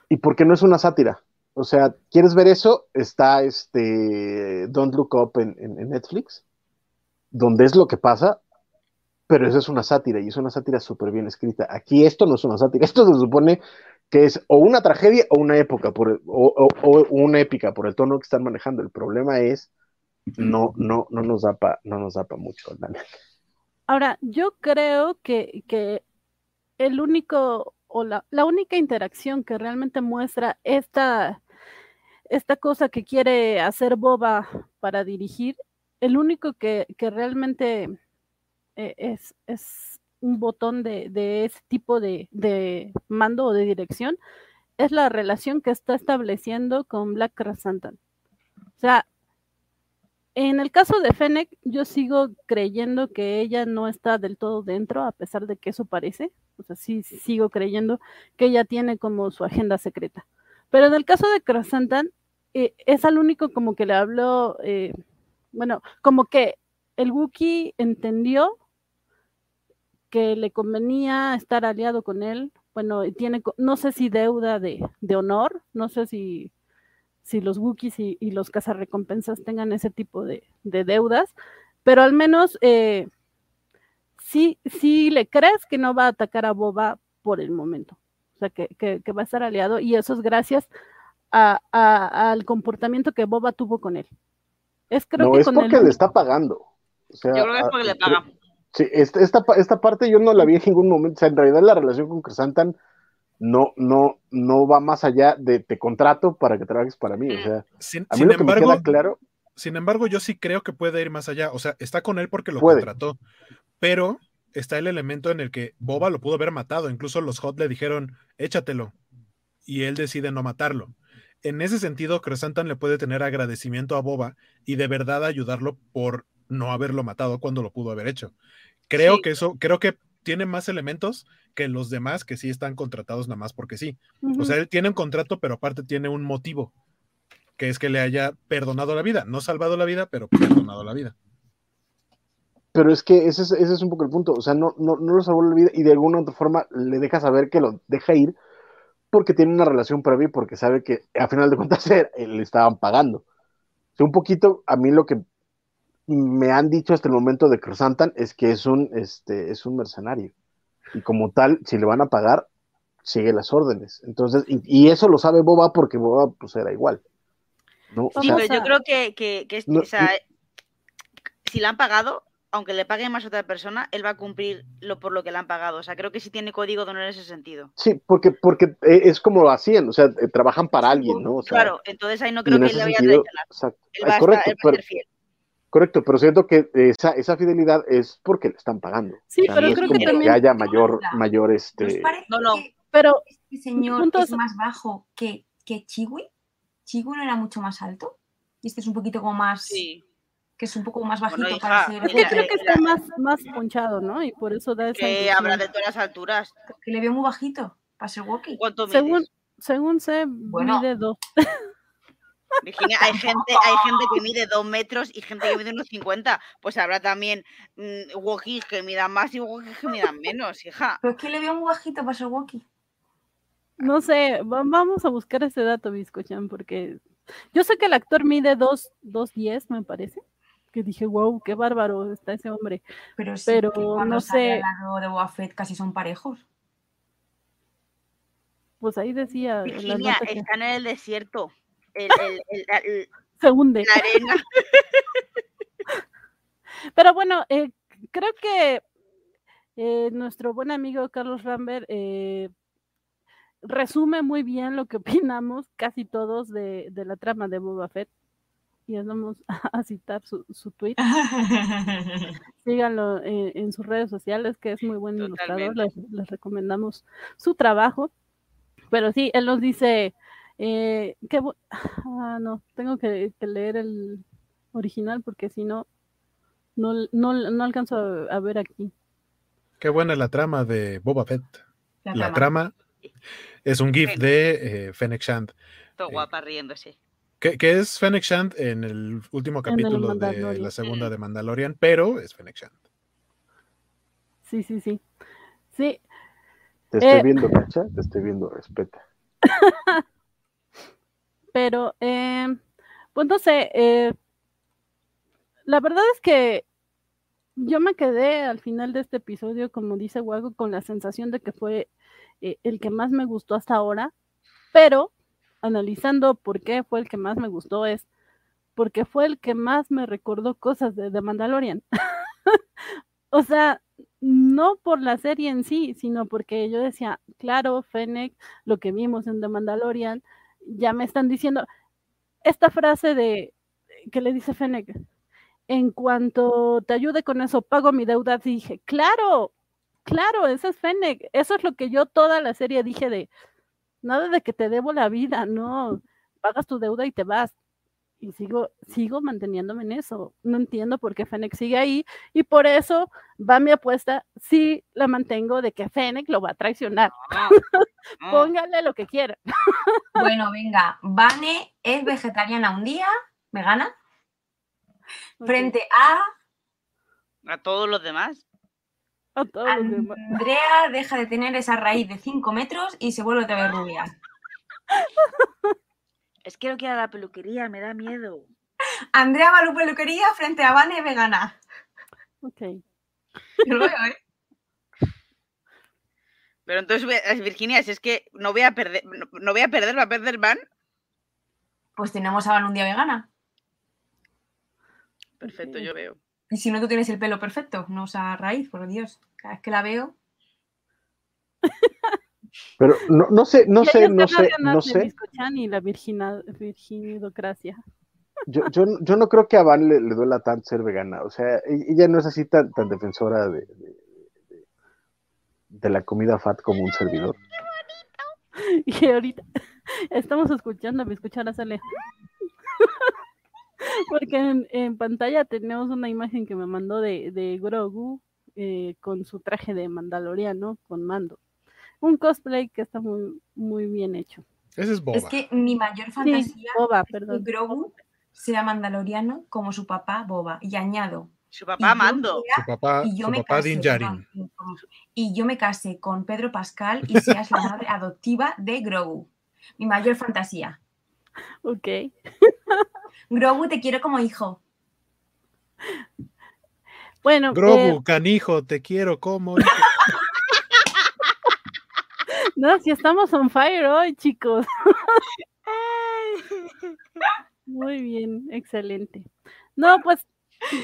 y porque no es una sátira. O sea, ¿quieres ver eso? Está este Don't Look Up en, Netflix, donde es lo que pasa, pero eso es una sátira y es una sátira súper bien escrita. Aquí esto no es una sátira, (laughs) esto se supone que es o una tragedia o una época por o, una épica por el tono que están manejando. El problema es no no no nos da pa, no nos da pa mucho. Ahora, yo creo que, que el único o la, única interacción que realmente muestra esta, esta cosa que quiere hacer Boba para dirigir, el único que, realmente eh, es, un botón de, ese tipo de, de, mando o de dirección, es la relación que está estableciendo con Black Krasantan. O sea, en el caso de Fennec, yo sigo creyendo que ella no está del todo dentro, a pesar de que eso parece. O sea, sí sigo creyendo que ella tiene como su agenda secreta. Pero en el caso de Krasantan, eh, es al único como que le habló, eh, bueno, como que el Wookiee entendió que le convenía estar aliado con él. Bueno, tiene, no sé si deuda de, de honor, no sé si si los Wookiees y, los cazarrecompensas tengan ese tipo de, deudas, pero al menos eh, sí, sí le crees que no va a atacar a Boba por el momento, o sea, que, va a estar aliado y eso es gracias al comportamiento que Boba tuvo con él. Es, creo no, es porque le está pagando. yo creo que es porque le paga. Sí, esta, esta, parte yo no la vi en ningún momento. O sea, en realidad la relación con Crisantan no, no, no va más allá de te contrato para que trabajes para mí. O sea, sin, a mí lo que me queda claro. Sin embargo, yo sí creo que puede ir más allá. O sea, está con él porque lo contrató. Pero está el elemento en el que Boba lo pudo haber matado. Incluso los Hot le dijeron, échatelo. Y él decide no matarlo. En ese sentido, Cresantan le puede tener agradecimiento a Boba y de verdad ayudarlo por no haberlo matado cuando lo pudo haber hecho. Creo que eso, creo que tiene más elementos que los demás que sí están contratados nada más porque sí. O sea, él tiene un contrato, pero aparte tiene un motivo, que es que le haya perdonado la vida. No salvado la vida, pero perdonado la vida. Pero es que ese es, un poco el punto. O sea, no, no, no lo salvó la vida y de alguna otra forma le deja saber que lo deja ir porque tiene una relación previa y porque sabe que a final de cuentas (laughs) le estaban pagando. O sea, un poquito a mí lo que me han dicho hasta el momento de Crosantan es que es un, este, es un mercenario. Y como tal, si le van a pagar, sigue las órdenes. Entonces, y, eso lo sabe Boba porque Boba pues era igual. ¿no? pero yo creo que, que, que si le han pagado, aunque le pague más a otra persona, él va a cumplir lo por lo que le han pagado. O sea, creo que sí tiene código de honor en ese sentido. Sí, porque, porque eh, es como lo hacían, o sea, eh, trabajan para alguien, ¿no? claro, entonces ahí no creo que él le vaya a traicionar. Exacto. Él va, a, correcto, ser fiel. Correcto, pero siento que esa, esa fidelidad es porque le están pagando. Sí, pero creo que también... Que haya mayor, mayor este... No, no, pero... Este señor es más bajo que, que Chiwi. Chiwi no era mucho más alto. Y este es un poquito como más... Sí. Que es un poco más bajito para ser... Es que creo que está más, más ponchado, ¿no? Y por eso da esa Que habrá de todas las alturas. Que le veo muy bajito para ser walkie. ¿Cuánto según, según sé, mide dos. Virginia, hay gente, hay gente que mide dos metros y gente que mide unos 50. Pues habrá también mmm, que midan más y wokis que midan menos, hija. Pero es que le veo un bajito para ser wokis. No sé, vamos a buscar ese dato, Biscochan, porque yo sé que el actor mide 2.10, me parece. Que dije, wow, qué bárbaro está ese hombre. Pero, sí, Pero cuando no sale sé. al lado de Boba Fett casi son parejos. Pues ahí decía. en Virginia, que están en el desierto. El, el- el- la- el- (laughs) se hunde. la arena. (laughs) Pero bueno, eh, creo que eh, nuestro buen amigo Carlos Rambert eh, resume muy bien lo que (laughs) opinamos casi todos de, de la trama de Boba Fett. Y os vamos (laughs) a, citar su, su tweet. (laughs) Síganlo eh, en sus redes sociales, que es muy buen ilustrador. Les, les recomendamos su trabajo. Pero sí, él nos dice eh, que ah, no, tengo que, que leer el original porque si no, no, no, no alcanzo a, a ver aquí. Qué buena la trama de Boba Fett. La La trama. trama es un GIF de eh, Fennec Shand. Todo guapa riéndose. Que, que es Fennec Shand en el último el capítulo de la segunda de Mandalorian, pero es Fennec Shand. Sí, sí, sí. Sí, Te estoy Eh. viendo, Nacha, te estoy viendo, respeta. (laughs) pero eh, pues no sé, eh, la verdad es que yo me quedé al final de este episodio, como dice Wago, con la sensación de que fue eh, el que más me gustó hasta ahora, pero analizando por qué fue el que más me gustó es porque fue el que más me recordó cosas de The Mandalorian. (laughs) o sea, no por la serie en sí, sino porque yo decía, claro, Fennec, lo que vimos en The Mandalorian, ya me están diciendo esta frase de que le dice Fennec, en cuanto te ayude con eso, pago mi deuda, dije, claro, claro, ese es Fennec, eso es lo que yo toda la serie dije de, nada de que te debo la vida, no, pagas tu deuda y te vas. Y sigo, sigo manteniéndome en eso. No entiendo por qué Fennec sigue ahí. Y por eso va mi apuesta, sí la mantengo de que Fennec lo va a traicionar. No, no. (laughs) Póngale lo que quiera. Bueno, venga, Vane es vegetariana un día, vegana, frente (laughs) a A todos los demás. A todos los demás. Andrea deja de tener esa raíz de 5 metros y se vuelve otra vez rubia. Es que no quiero ir a la peluquería, me da miedo. Andrea va a la peluquería frente a Vane vegana. Ok. Yo lo veo, ¿eh? Pero entonces, a- Virginia, si es que no voy a perder, no, no voy a perder, va a perder Van. Pues tenemos a Van un día vegana. Perfecto, yo veo. Y si no, tú tienes el pelo perfecto, no esa raíz, por Dios. Cada vez que la veo, (laughs) Pero no, no sé, no sé, no sé, no sé. Y la virginidocracia. Yo, yo, yo no creo que a Van le, le duela tanto ser vegana. O sea, ella no es así tan, tan defensora de, de- de- de la comida fat como un servidor. (laughs) Y ahorita estamos escuchando a Biscochan hacerle. Porque en, en pantalla tenemos una imagen que me mandó de, de Grogu eh, con su traje de mandaloriano, con mando. Un cosplay que está muy, muy bien hecho. Ese es Boba. es que mi mayor Sí, fantasía Boba, es que. Grogu sea mandaloriano como su papá Boba. Y añado, Su papá mando. sea- Su papá, y yo su me papá case Din con- Djarin. con- y yo me case con Pedro Pascal y seas la madre adoptiva de Grogu. Mi mayor fantasía. (laughs) Ok. Grogu, te quiero como hijo. Bueno, Grogu, eh, canijo, te quiero como. (laughs) no, si estamos on fire hoy, chicos. (laughs) Muy bien, excelente. No, pues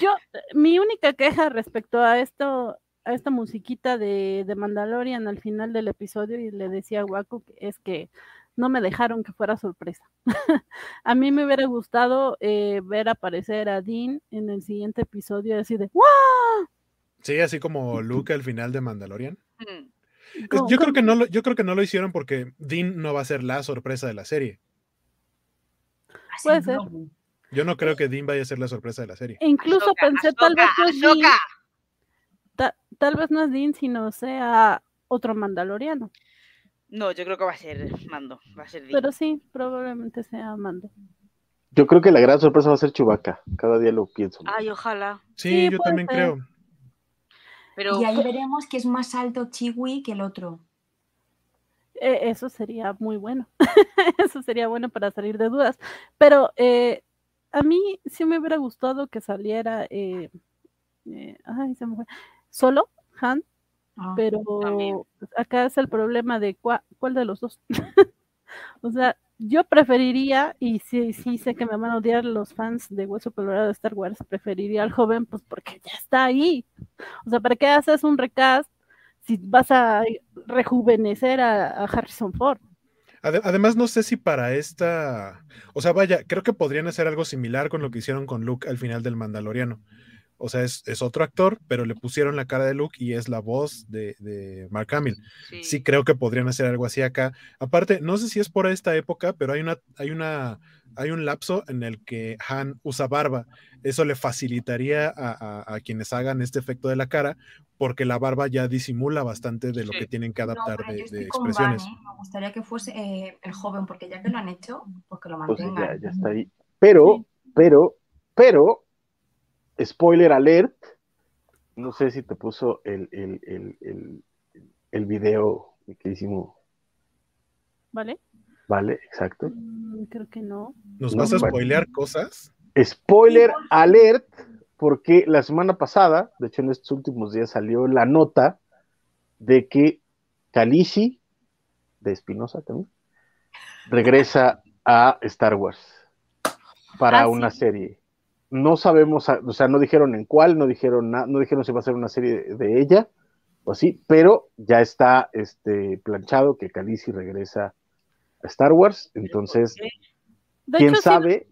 yo, mi única queja respecto a esto, a esta musiquita de, de Mandalorian al final del episodio, y le decía a Waku, que es que no me dejaron que fuera sorpresa. (laughs) a mí me hubiera gustado eh, ver aparecer a Dean en el siguiente episodio, así de ¡Wow! Sí, así como (laughs) Luke al final de Mandalorian. Mm. Yo creo, que no lo, yo creo que no lo hicieron porque Dean no va a ser la sorpresa de la serie. Puede ser. Yo no creo que Dean vaya a ser la sorpresa de la serie. E incluso pensé tal vez no es Dean, ta- tal vez no es Dean, sino sea otro mandaloriano. No, yo creo que va a ser mando. Va a ser. Pero sí, probablemente sea Mando. Yo creo que la gran sorpresa va a ser Chubaca. Cada día lo pienso. Ay, ojalá. Sí, Sí, yo también ser. creo. Pero Y ahí veremos que es más alto Chiwi que el otro. Eh, eso sería muy bueno. (laughs) eso sería bueno para salir de dudas. Pero eh, a mí sí me hubiera gustado que saliera. eh, eh, ay, se me fue. Solo, Han, Ah, pero también. acá es el problema de cua- cuál de los dos. (laughs) o sea, yo preferiría, y sí, sí sé que me van a odiar los fans de Hueso Colorado de Star Wars, preferiría al joven, pues porque ya está ahí. O sea, ¿para qué haces un recast si vas a rejuvenecer a, a Harrison Ford? Ade- Además, no sé si para esta, o sea, vaya, creo que podrían hacer algo similar con lo que hicieron con Luke al final del Mandaloriano. O sea, es, es otro actor, pero le pusieron la cara de Luke y es la voz de, de Mark Hamill. sí. Sí creo que podrían hacer algo así acá. Aparte, no sé si es por esta época, pero hay una, hay una, hay un lapso en el que Han usa barba. Eso le facilitaría a, a- a quienes hagan este efecto de la cara, porque la barba ya disimula bastante de lo Sí. que tienen que adaptar de, de Van, expresiones. ¿eh? Me gustaría que fuese eh, el joven, porque ya que lo han hecho, pues que lo Pues ya, mantengan. ya está ahí. Pero, Sí. pero, pero, spoiler alert. No sé si te puso el, el, el, el, el video mi queridísimo. ¿Vale? Vale, exacto. Mm, creo que no. ¿Nos No, vas a spoilear cosas? Spoiler alert, porque la semana pasada, de hecho en estos últimos días salió la nota de que Khaleesi, de Espinosa también, regresa a Star Wars para Ah, una sí. serie. No sabemos, o sea, no dijeron en cuál, no dijeron nada, no dijeron si va a ser una serie de, de ella o así, pero ya está este planchado que Khaleesi regresa a Star Wars, entonces quién sabe,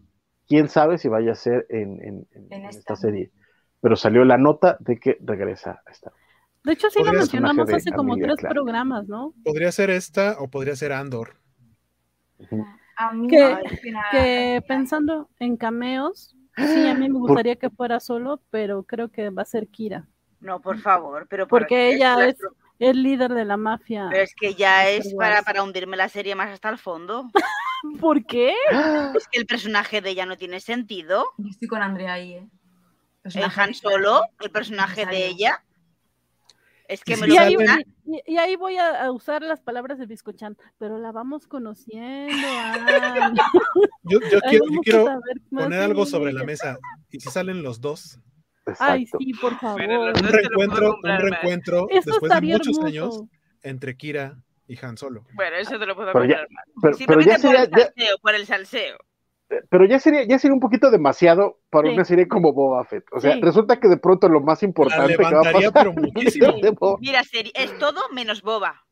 quién sabe si vaya a ser en, en- en- En en esta. serie. Pero salió la nota de que regresa a Star Wars. de hecho, sí lo mencionamos hace como Amiga tres programas, ¿no? Podría ser esta o podría ser Andor. Que pensando en cameos, sí, a mí me gustaría que fuera solo, pero creo que va a ser Kira. No, por favor, pero ¿para Porque ella es el líder de la mafia. Pero es que ya es para, para hundirme la serie más hasta el fondo. (laughs) ¿Por qué? (gasps) Es que el personaje de ella no tiene sentido. Yo estoy con Andrea ahí, ¿eh? El Personaje Han de- Solo, el personaje de ella. Es que Y me lo Y ahí, y- y ahí voy a, a usar las palabras de Biscochan, pero la vamos conociendo. (laughs) Yo, quiero, yo poner algo sobre la mesa. ¿Y si salen los dos? Ay, sí, por favor. Un reencuentro, un después de muchos hermoso. años entre Kira y Han Solo. Bueno, eso te lo puedo Pero ya- comprar más. Pero, pero ya por sería, el ya- salseo, por el salseo. Pero ya sería, ya sería un poquito demasiado para Sí. una serie como Boba Fett. O sea, Sí. resulta que de pronto lo más importante que va a pasar pero muchísimo. (laughs) Mira, es todo menos boba.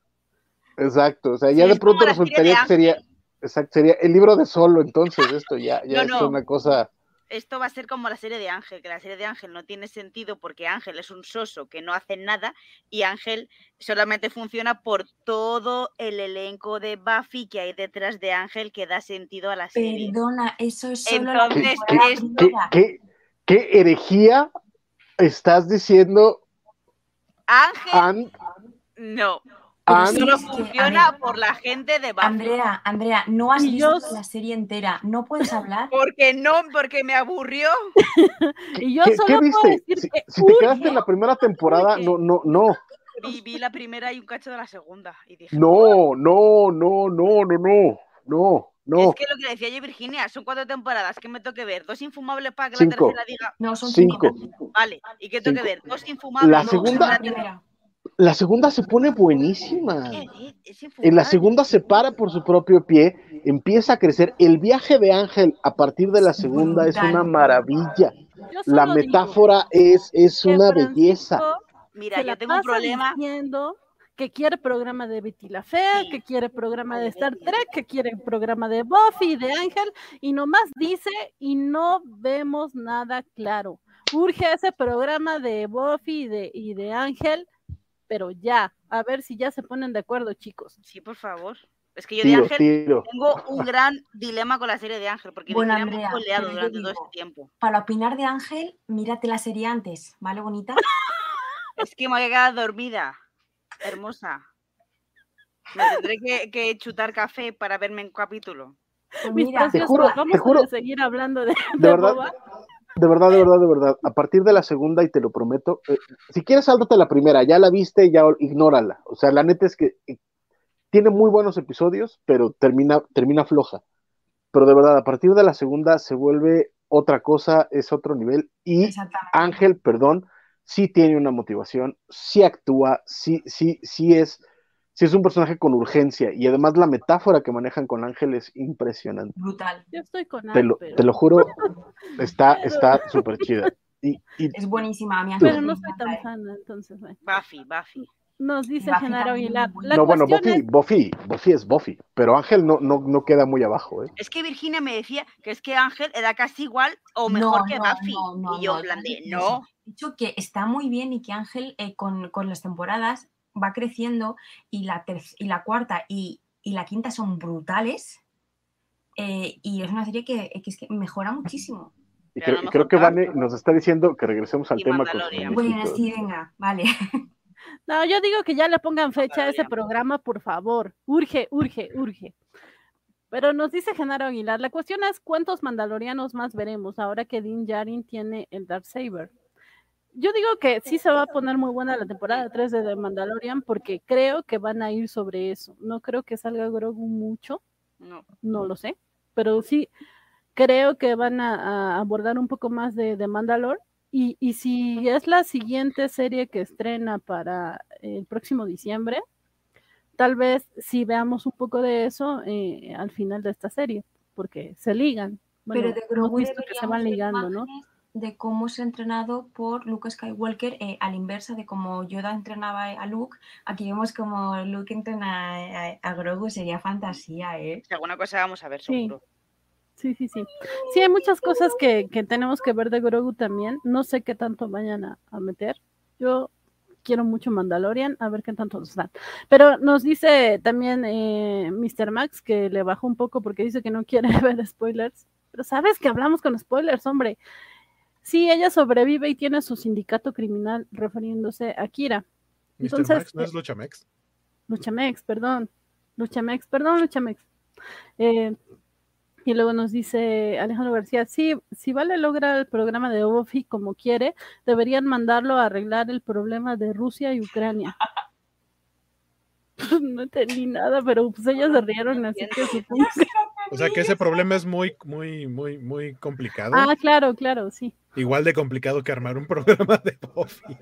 Exacto. O sea, Sí, ya de pronto resultaría de que sería, exacto, sería el libro de solo, entonces esto ya, ya No, es no. una cosa. Esto va a ser como la serie de Ángel, que la serie de Ángel no tiene sentido porque Ángel es un soso que no hace nada y Ángel solamente funciona por todo el elenco de Buffy que hay detrás de Ángel que da sentido a la serie. Perdona, eso es solo Entonces, esto- ¿Qué, qué, qué herejía estás diciendo, Ángel no, Solo funciona por la gente de Buffy. Andrea, Andrea, no has visto la serie entera. ¿No puedes hablar? Porque no, porque me aburrió. (laughs) y yo ¿Qué, solo. Puedo decir si, que si urge, te quedaste en la primera temporada, no, no, no. Vi, la primera y un cacho de la segunda. No, no, no, no, no, no, no. No. Es que lo que decía yo, Virginia, son cuatro temporadas que me toque ver. Dos infumables para que cinco. la tercera diga. No, son cinco. Vale, y que toque cinco. ver. Dos infumables. La segunda. La. La segunda se pone buenísima. En la segunda se para por su propio pie, empieza a crecer. El viaje de Ángel a partir de la segunda es una maravilla. La metáfora es, es una belleza. Mira, yo tengo un problema. diciendo que quiere programa de Betty la Fea, Sí. que quiere programa de Star Trek, que quiere programa de Buffy, de Ángel, y nomás dice y no vemos nada claro. Urge ese programa de Buffy y de, y de Ángel, pero ya, a ver si ya se ponen de acuerdo, chicos. Sí, por favor. Es que yo de Ángel tiro. tengo un gran dilema con la serie de Ángel, porque Bueno, me Andrea, yo durante todo este tiempo. Para opinar de Ángel, mírate la serie antes, ¿vale, bonita? (laughs) Es que me voy a quedar dormida. Hermosa. Me tendré que, que chutar café para verme un capítulo. Pues Mis mira, Te juro, vamos te juro. a seguir hablando de, De de verdad, Boba. De verdad, de verdad, de verdad. A partir de la segunda, y te lo prometo, eh, si quieres, sáltate la primera, ya la viste, ya ignórala. O sea, la neta es que eh, tiene muy buenos episodios, pero termina, termina floja. Pero de verdad, a partir de la segunda se vuelve otra cosa, es otro nivel. Y. Ángel, perdón, sí tiene una motivación, sí actúa, sí, sí, sí es, sí es un personaje con urgencia. Y además la metáfora que manejan con Ángel es impresionante. Brutal. Yo estoy con Te Al, lo, pero, te lo juro, (laughs) está está súper chida. Y, y Es buenísima. A mí pero Ángel no soy tan fan, entonces bueno. Buffy, Buffy. Nos dice Buffy Genaro Aguilar. no, bueno, Buffy, es- Buffy, Buffy es Buffy, pero Ángel no, no, no queda muy abajo, ¿eh? Es que Virginia me decía que es que Ángel era casi igual o mejor No, que no, Buffy. no, no, y yo, no, de, Ángel, no. He dicho que está muy bien y que Ángel eh, con, con las temporadas va creciendo y la, y la cuarta y, y la quinta son brutales. eh, y es una serie que, que es que mejora muchísimo. Y creo, que. Vane nos está diciendo que regresemos al Y tema con Bueno, sí, venga, vale. (laughs) No, yo digo que ya le pongan fecha a ese programa, por favor. Urge, urge, urge. Pero nos dice Genaro Aguilar, la cuestión es cuántos mandalorianos más veremos ahora que Din Djarin tiene el Darksaber. Yo digo que sí se va a poner muy buena la temporada 3 de The Mandalorian porque creo que van a ir sobre eso. No creo que salga Grogu mucho, No. no lo sé, pero sí creo que van a, a abordar un poco más de, de Mandalore. Y, y si es la siguiente serie que estrena para el próximo diciembre, tal vez si veamos un poco de eso eh, al final de esta serie, porque se ligan. Bueno, Pero de hemos Grogu visto que se van ligando, ¿no? De cómo se ha entrenado por Luke Skywalker eh, a la inversa de cómo Yoda entrenaba a Luke. Aquí vemos como Luke entrena a, a Grogu, sería fantasía, ¿eh? Si alguna cosa vamos a ver, Sí. seguro. Sí, sí, sí. Sí, hay muchas cosas que, que tenemos que ver de Grogu también. No sé qué tanto vayan a, a meter. Yo quiero mucho Mandalorian, a ver qué tanto nos dan. Pero nos dice también eh, Mr. Max que le bajó un poco porque dice que no quiere (laughs) ver spoilers. Pero sabes que hablamos con spoilers, hombre. Sí, ella sobrevive y tiene su sindicato criminal refiriéndose a Kira. Mr. Entonces, Max, ¿no es Luchamex? Luchamex, perdón. Luchamex, perdón, Luchamex. Eh, y luego nos dice Alejandro García, sí, si Vale logra el programa de Buffy como quiere, deberían mandarlo a arreglar el problema de Rusia y Ucrania. (laughs) no entendí nada, pero pues ellas se rieron, así que supongo que- O sea que ese problema es muy, muy, muy, muy complicado. Ah, claro, claro, sí. Igual de complicado que armar un (laughs) programa de Buffy.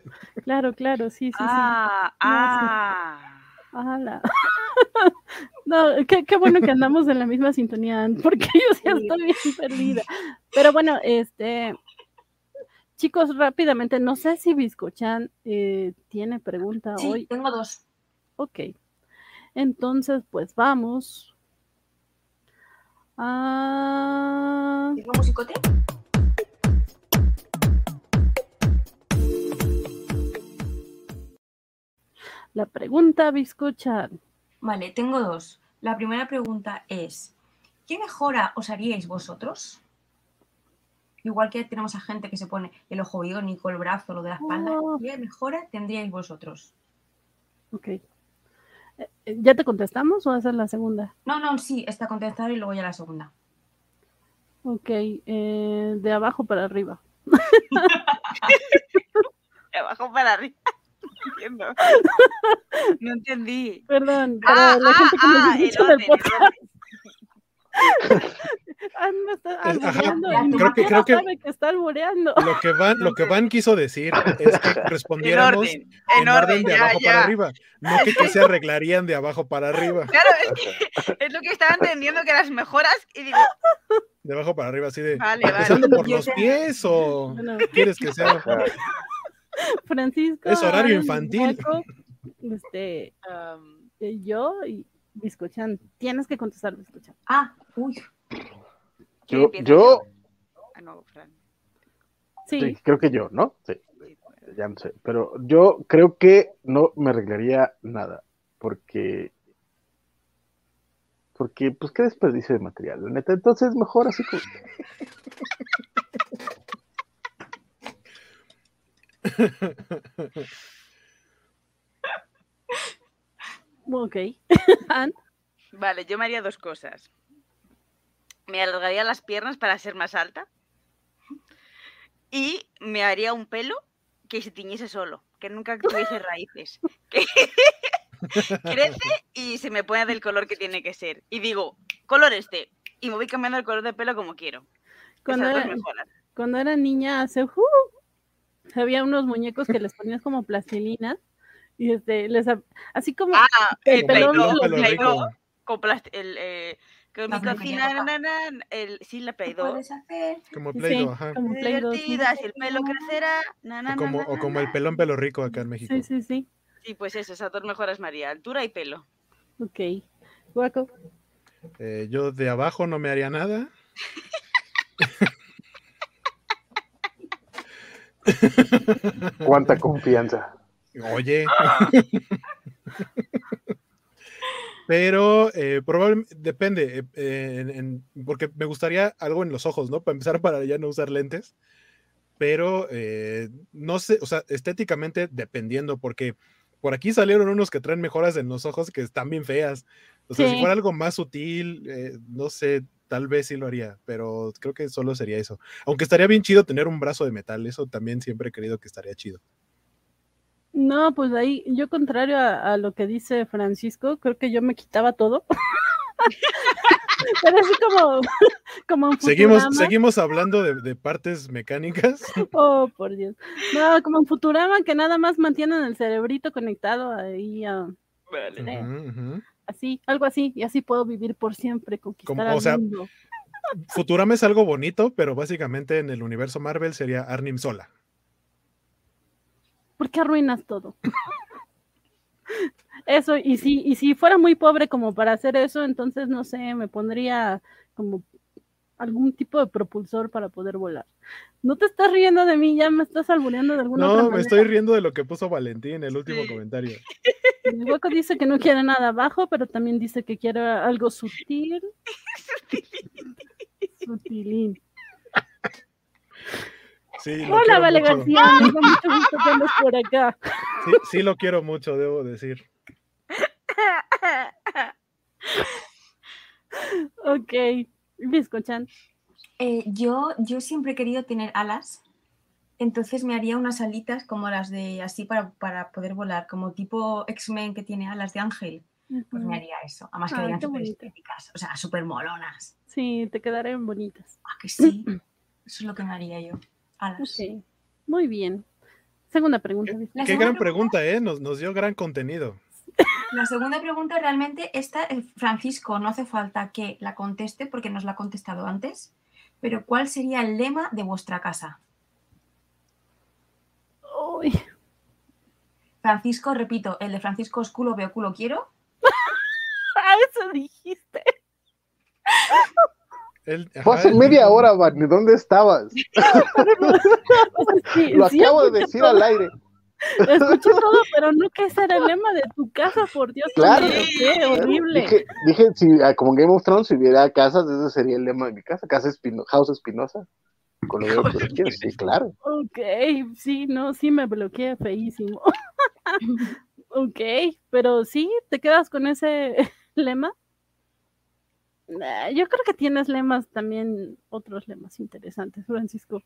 Claro, claro, sí, sí, Ah, sí. ah. Ala. (laughs) No, qué, qué bueno que andamos en la misma sintonía, (laughs) porque yo sí estoy bien perdida. Pero bueno, este, chicos, rápidamente, no sé si Biscochan eh, tiene pregunta Sí, hoy. tengo dos. Ok. Entonces, pues vamos. a ¿Tengo musicote? La pregunta, Biscochan. Vale, tengo dos. La primera pregunta es, ¿qué mejora os haríais vosotros? Igual que tenemos a gente que se pone el ojo biónico, el brazo, lo de la espalda. Oh. ¿Qué mejora tendríais vosotros? Ok. Eh, eh, ¿Ya te contestamos o esa es la segunda? No, no, sí, está contestada y luego ya la segunda. Ok, eh, de abajo para arriba. (laughs) De abajo para arriba. No entiendo. (laughs) No entendí. Perdón, para Ah, la ah, gente que nos ah, el escucha en el orden, el podcast. orden. (laughs) Ah, está ajá, albureando creo que- creo que- sabe que está albureando. Lo que Van, lo que Van quiso decir es que (laughs) En respondiéramos orden, en en orden, orden de ya, abajo para ya. arriba, no que, que se arreglarían de abajo para arriba, Claro, es que es lo que estaba entendiendo que las mejoras y digo, de abajo para arriba, así de vale, vale. empezando por los pies o Bueno, quieres que sea Ajá. (laughs) Francisco. Es horario Aaron, infantil. Este, Um, eh, yo y Biscochan. Tienes que contestar, Biscochan. Ah, uy, ¿quién Yo, yo Ah, no, Fran. Sí, sí, creo que yo, ¿no? Sí, ya no sé. Pero yo creo que no me arreglaría nada, porque porque pues qué desperdicio de material, la neta. Entonces mejor así como (laughs) (laughs) ok. (laughs) Vale, yo me haría dos cosas. me alargaría las piernas para ser más alta y me haría un pelo que se tiñese solo, que nunca (laughs) tuviese raíces. Que crece y se me pone del color que tiene que ser. Y digo, color este. Y me voy cambiando el color de pelo como quiero. Cuando era, cuando era niña, hace, ¡uh! Había unos muñecos que les ponías como plastilina y este, les, ap- así como Ah, el el pelón el Pelo Play-Doh rico. con plasti- el, eh, con mi cocina, na, na, na, el, sí, la ¿Qué Play-Doh. puedes hacer? Como sí, Play-Doh, ajá. como Play-Doh, sí. Divertidas, y el pelo crecerá. na, na, O como, na, o como el pelón pelo rico acá en México. Sí, sí, sí. Sí, pues eso, esas dos mejoras María, altura y pelo. Ok. Guaco. Eh, yo de abajo no me haría nada. (laughs) (laughs) Cuánta confianza. Oye. (laughs) Pero eh, probablemente depende, eh, eh, en- en- porque me gustaría algo en los ojos, ¿no? Para empezar, (laughs) para ya no usar lentes. Pero eh, no sé, o sea, estéticamente dependiendo, porque por aquí salieron unos que traen mejoras en los ojos que están bien feas. O sea, si Sí. fuera algo más sutil, eh, no sé, tal vez sí lo haría, pero creo que solo sería eso. Aunque estaría bien chido tener un brazo de metal, eso también siempre he creído que estaría chido. No, pues ahí, yo contrario a, a lo que dice Francisco, creo que yo me quitaba todo. Pero así como, (laughs) como en Seguimos, Futurama. seguimos hablando de, de partes mecánicas. (laughs) Oh, por Dios. No, como en Futurama, que nada más mantienen el cerebrito conectado ahí, ah, Vale. Ujú. Así, algo así, y así puedo vivir por siempre, conquistar Como- al o sea, mundo. Futurama es algo bonito, pero básicamente en el universo Marvel sería Arnim sola. ¿Por qué arruinas todo? Eso, y si, y si fuera muy pobre como para hacer eso, entonces no sé, me pondría como algún tipo de propulsor para poder volar. No te estás riendo de mí, ya me estás albureando de alguna otra No, me manera. estoy riendo de lo que puso Valentín en el último Sí. comentario. El hueco dice que no quiere nada abajo, pero también dice que quiere algo sutil. (laughs) Sutilín. Sí, Hola, Vale mucho. García, me da mucho gusto que andes por acá. Sí, sí lo quiero mucho, debo decir. Ok, Biscochan. Eh, yo, yo siempre he querido tener alas, entonces me haría unas alitas como las de así para, para poder volar, como tipo X-Men que tiene alas de ángel. Pues me haría eso. Además Ay, quedarían qué súper estéticas, o sea, súper molonas. Sí, te quedarán bonitas. Ah, que sí. (clears throat) Eso es lo que me haría yo. Alas. Ok, muy bien. Segunda pregunta. Qué segunda gran pregunta, ¿eh? Nos, nos dio gran contenido. La segunda pregunta realmente esta, eh, Francisco, no hace falta que la conteste porque nos la ha contestado antes, pero ¿cuál sería el lema de vuestra casa? Uy, Francisco, repito, el de Francisco es culo, veo culo, quiero. ah, eso dijiste. Él- Fue hace media hora, Barney. ¿Dónde estabas? Sí, Lo sí acabo de decir todo, al aire. Escuché (laughs) todo, pero no que ese era el lema de tu casa, por Dios. Claro. horrible. Dije, dije si, ah, como en Game of Thrones, si hubiera casas, ese sería el lema de mi casa. Casa Espino, House Espinosa. Con lo veo que (laughs) quiero, sí, claro. Ok, sí, no, sí me bloqueé feísimo. (laughs) ok, pero sí, ¿te quedas con ese lema? Nah, Yo creo que tienes lemas también, otros lemas interesantes, Francisco.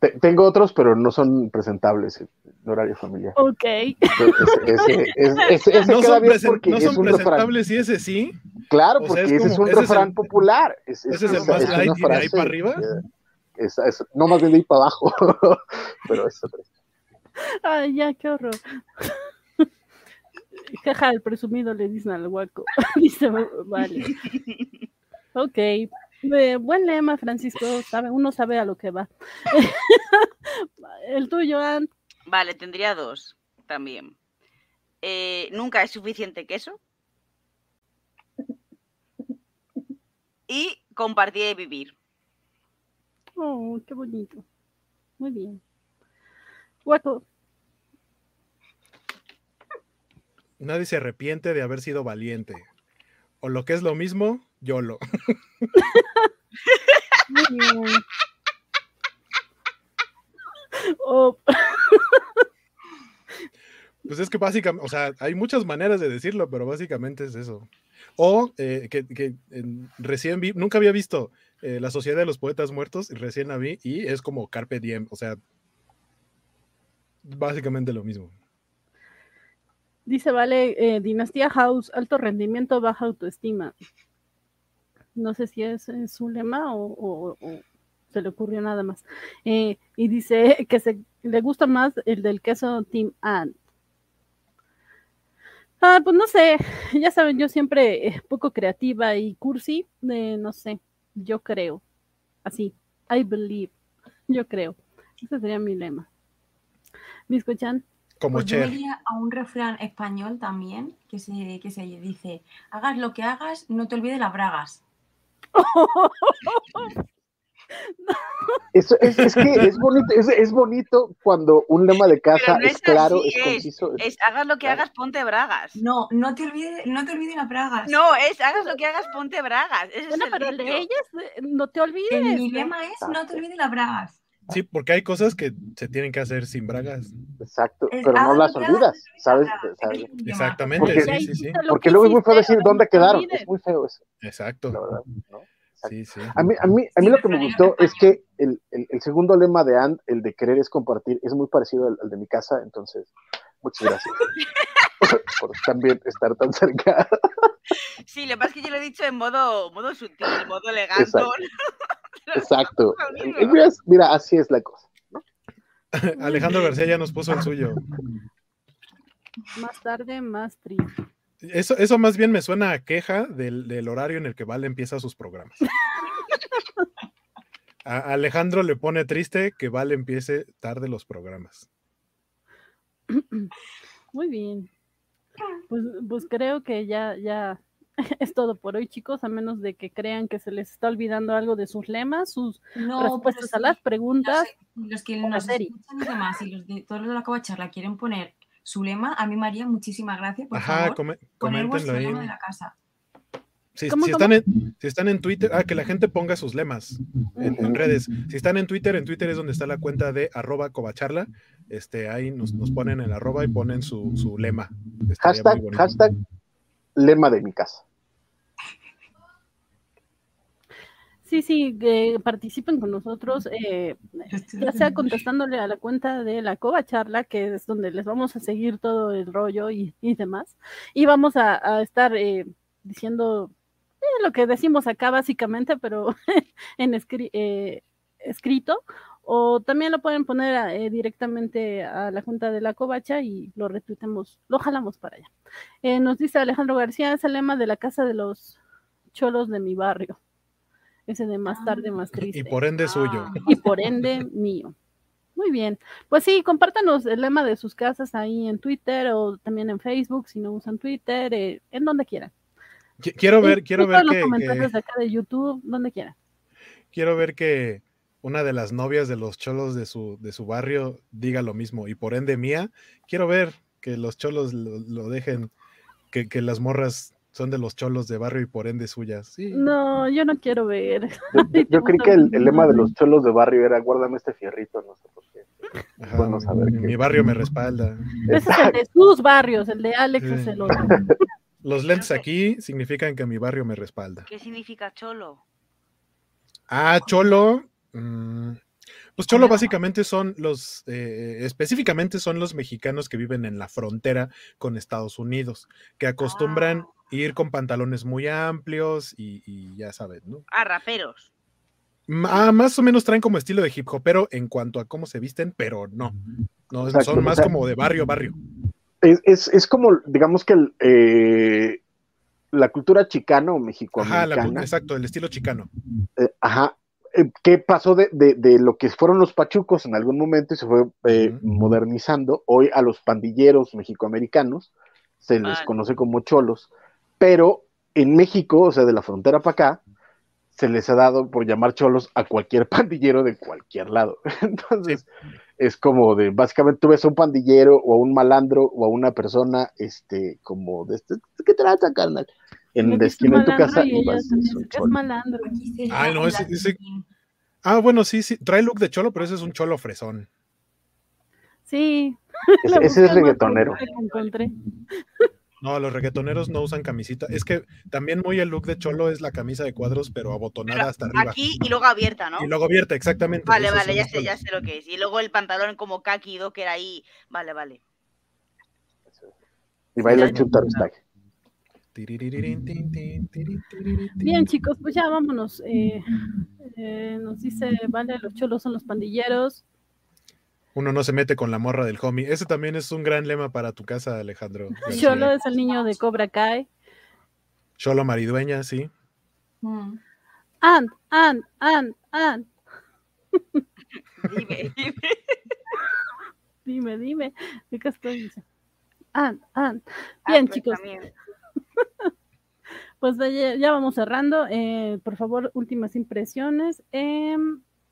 Te- tengo otros, pero no son presentables en horario familiar. Ok, Ese, ese- (laughs) ese- ese- ese No queda bien porque no es son un refrán. presentables y ese sí. Claro, O sea, porque es ese es un ese es el- refrán popular. Es, ese es el más una light y de ahí para arriba. es- es- no más bien de ahí para abajo, (laughs) pero es otra. ay, ya, qué horror. (laughs) Jaja, el presumido le dicen al guaco. Dice, vale. Ok, eh, buen lema, Francisco. Sabe, uno sabe a lo que va. (laughs) el tuyo, Ant. Vale, tendría dos también. Eh, nunca es suficiente queso. Y compartir y vivir. Oh, qué bonito. Muy bien. Guaco. Nadie se arrepiente de haber sido valiente. O lo que es lo mismo, YOLO. Oh, Pues es que básicamente, o sea, hay muchas maneras de decirlo, pero básicamente es eso. O eh, que, recién vi, nunca había visto eh, La Sociedad de los Poetas Muertos, y recién la vi, y es como Carpe Diem, o sea, básicamente lo mismo. Dice, vale, eh, Dinastía House, alto rendimiento, baja autoestima. No sé si es, su lema o, se le ocurrió nada más. y dice (laughs) que se, le gusta más el del queso Team Ant. Ah, pues no sé, ya saben, yo siempre eh, poco creativa y cursi, eh, no sé, yo creo, así, I believe, yo creo, ese sería mi lema. ¿Me escuchan? Como pues yo a un refrán español también que se, que se dice, hagas lo que hagas, no te olvides las bragas. (laughs) Es, es, es, que es bonito, es, es, bonito cuando un lema de casa es, claro, es, conciso. Es, hagas lo que hagas, ponte bragas. No, no te olvides, no te olvides las bragas. No, es hagas lo que hagas, ponte bragas. Ese bueno, es pero el de ellas, eh, no te olvides. mi lema es no te olvides las bragas. Sí, porque hay cosas que se tienen que hacer sin bragas. Exacto, pero no las olvidas, ¿sabes? Exactamente, porque, sí, sí, sí. Porque luego es muy feo decir dónde quedaron, es muy feo eso. Exacto. La verdad, ¿no? Sí, sí. A mí, a mí, a mí lo que me gustó es que el, el, el, segundo lema de Anne, el de querer es compartir, es muy parecido al, de mi casa, entonces, muchas gracias (laughs) por, también estar tan cerca. (laughs) Sí, lo que pasa es que yo lo he dicho en modo, modo sutil, en modo elegante. Exacto. (laughs) Exacto. Mira, así es la cosa. Alejandro García ya nos puso el suyo. Más tarde, más triste. Eso, eso más bien me suena a queja del, horario en el que Vale empieza sus programas. A Alejandro le pone triste que Vale empiece tarde los programas. (clears throat) Muy bien. Pues, pues creo que ya, ya (laughs) es todo por hoy, chicos, a menos de que crean que se les está olvidando algo de sus lemas, sus respuestas a las preguntas. Los, que nos escuchan y demás, y los de todos los de la charla quieren poner su lema, a mí María, muchísimas gracias. Por Ajá, favor, coméntenlo ahí. Lema de la casa. Si, Están en, si, Están en, Twitter, ah, que la gente ponga sus lemas en, redes. Si están en Twitter, en Twitter es donde está la cuenta de arroba covacharla. Este, ahí nos, nos ponen el arroba y ponen su, su lema. Hashtag, hashtag lema de mi casa. Sí, sí, que participen con nosotros, eh, ya sea contestándole a la cuenta de la Cova Charla, que es donde les vamos a seguir todo el rollo y, demás. Y vamos a, estar eh, diciendo eh, lo que decimos acá básicamente, pero (laughs) en escrito. O también lo pueden poner directamente a la cuenta de la covacha y lo retuitemos, lo jalamos para allá. nos dice Alejandro García, es el lema de la casa de los cholos de mi barrio. Ese de más tarde, más triste. Y por ende suyo. Ah. Y por ende (laughs) mío. Muy bien. Pues sí, compártanos el lema de sus casas ahí en Twitter o también en Facebook, si no usan Twitter, eh, en donde quieran. Quiero ver, quiero ver que. los comentarios de acá de YouTube, donde quieran. Quiero ver que una de las novias de los cholos de su, de su barrio diga lo mismo y por ende mía. Quiero ver que los cholos lo, dejen, que, que las morras son de los cholos de barrio y por ende suyas. No, yo no quiero ver. (laughs) Yo, creí que el, lema de los cholos de barrio era guárdame este fierrito, no sé por qué. bueno saber mi, barrio me (laughs) respalda. Ese es el de sus barrios, el de Alex es el otro. (laughs) Los lentes aquí significan que mi barrio me respalda. ¿Qué significa cholo? Ah, cholo. Mm, pues cholo básicamente son los, eh, específicamente son los mexicanos que viven en la frontera con Estados Unidos, que acostumbran ah ir con pantalones muy amplios y, ya sabes, ¿no? Ah, raperos. Ah, más o menos traen como estilo de hip hop, pero en cuanto a cómo se visten, pero no. no son más como de barrio, barrio. Es, es, como, digamos que eh, la cultura chicano o México. Ajá, exacto, el estilo chicano. Eh, ajá. Eh, ¿Qué pasó de, lo que fueron los pachucos en algún momento y se fue modernizando? Hoy a los pandilleros mexicoamericanos se les conoce como cholos pero en México, o sea, de la frontera para acá, se les ha dado por llamar cholos a cualquier (laughs) pandillero de cualquier lado. (laughs) Entonces, es como de, básicamente tú ves a un pandillero o a un malandro o a una persona, este, como de este, ¿qué trata, carnal? En la esquina de tu casa y, vas es malandro. Ah, no, ese, ese, Ah, bueno, sí, sí, trae look de cholo, pero ese es un cholo fresón. Sí. (laughs) Ese, ese es reggaetonero. No, los reggaetoneros no usan camisita. Es que también muy el look de Cholo es la camisa de cuadros, pero abotonada hasta arriba. Aquí y luego abierta, ¿no? Y luego abierta, exactamente. Vale, vale, ya sé, ya sé lo que es. Y luego el pantalón como kaki era ahí. Vale, vale. Y baila el chutar Bien, chicos, pues ya vámonos. Eh, eh, nos dice, vale, los cholos son los pandilleros uno no se mete con la morra del homie. Ese también es un gran lema para tu casa, Alejandro. (laughs) Cholo es el niño de Cobra Kai. Cholo maridueña, sí. Mm. And, and, and, and. Dime, (laughs) dime. dime, dime. qué estoy? And, and. Ah, Bien, pues chicos. (laughs) pues ya, vamos cerrando. Eh, por favor, últimas impresiones. Eh,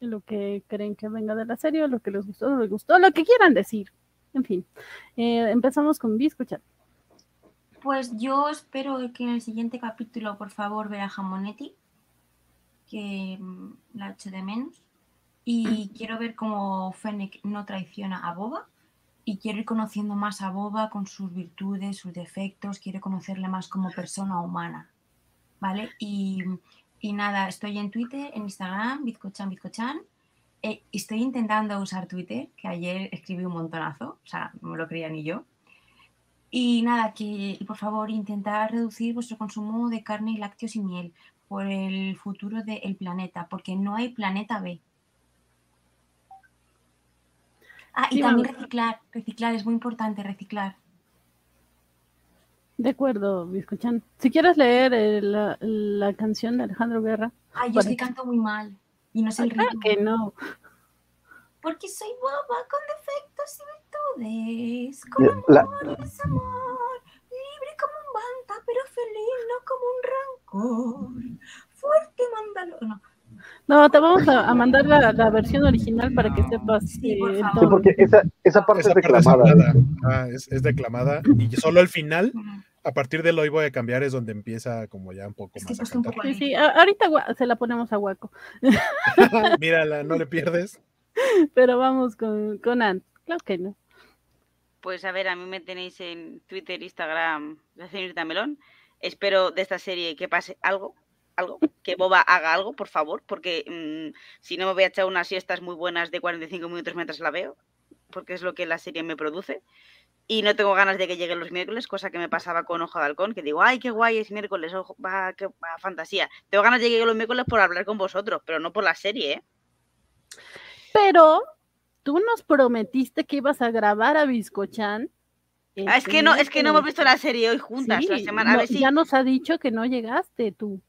lo que creen que venga de la serie, lo que les gustó, no les gustó, lo que quieran decir. En fin, eh, empezamos con Vi, escuchar. Pues yo espero que en el siguiente capítulo, por favor, vea a Jamonetti, que mm, la echo de menos. Y (clears throat) quiero ver cómo Fennec no traiciona a Boba. Y quiero ir conociendo más a Boba con sus virtudes, sus defectos. Quiero conocerle más como persona humana. ¿Vale? Y y nada, estoy en Twitter, en Instagram, Bizcochan, Bizcochan. Eh, estoy intentando usar Twitter, que ayer escribí un montonazo, o sea, no me lo creía ni yo. Y nada, que por favor intentar reducir vuestro consumo de carne y lácteos y miel por el futuro del planeta, porque no hay planeta B. Ah, y también reciclar, reciclar, es muy importante reciclar. De acuerdo, escuchan. Si quieres leer eh, la, canción de Alejandro Guerra. Ay, yo sí canto muy mal. Y no sé el ritmo. que no. Porque soy boba con defectos y virtudes. Con amor y desamor. Libre como un banta, pero feliz, no como un rancor. Fuerte, mándalo. No. No, te vamos a, mandar la, versión original para que sepas. Sí, porque esa, esa parte es declamada. ah, es, es, declamada y solo al final a partir de hoy voy a cambiar es donde empieza como ya un poco más a cantar. Sí, sí, ahorita se la ponemos a Guaco. (laughs) Mírala, no le pierdes. (laughs) Pero vamos con, con Ant. Claro que no. Pues a ver, a mí me tenéis en Twitter, Instagram, la señorita Melón. Espero de esta serie que pase algo, algo, que Boba haga algo, por favor, porque mm, si no me voy a echar unas siestas muy buenas de 45 minutos mientras la veo, porque es lo que la serie me produce y no tengo ganas de que lleguen los miércoles, cosa que me pasaba con Ojo de Halcón, que digo, ay, qué guay es miércoles, ojo, va, qué fantasía. Tengo ganas de que lleguen los miércoles por hablar con vosotros, pero no por la serie, ¿eh? Pero tú nos prometiste que ibas a grabar a Biscochan. Ah, es que no, es que no hemos visto la serie hoy juntas la semana. Ya nos ha dicho que no llegaste tú.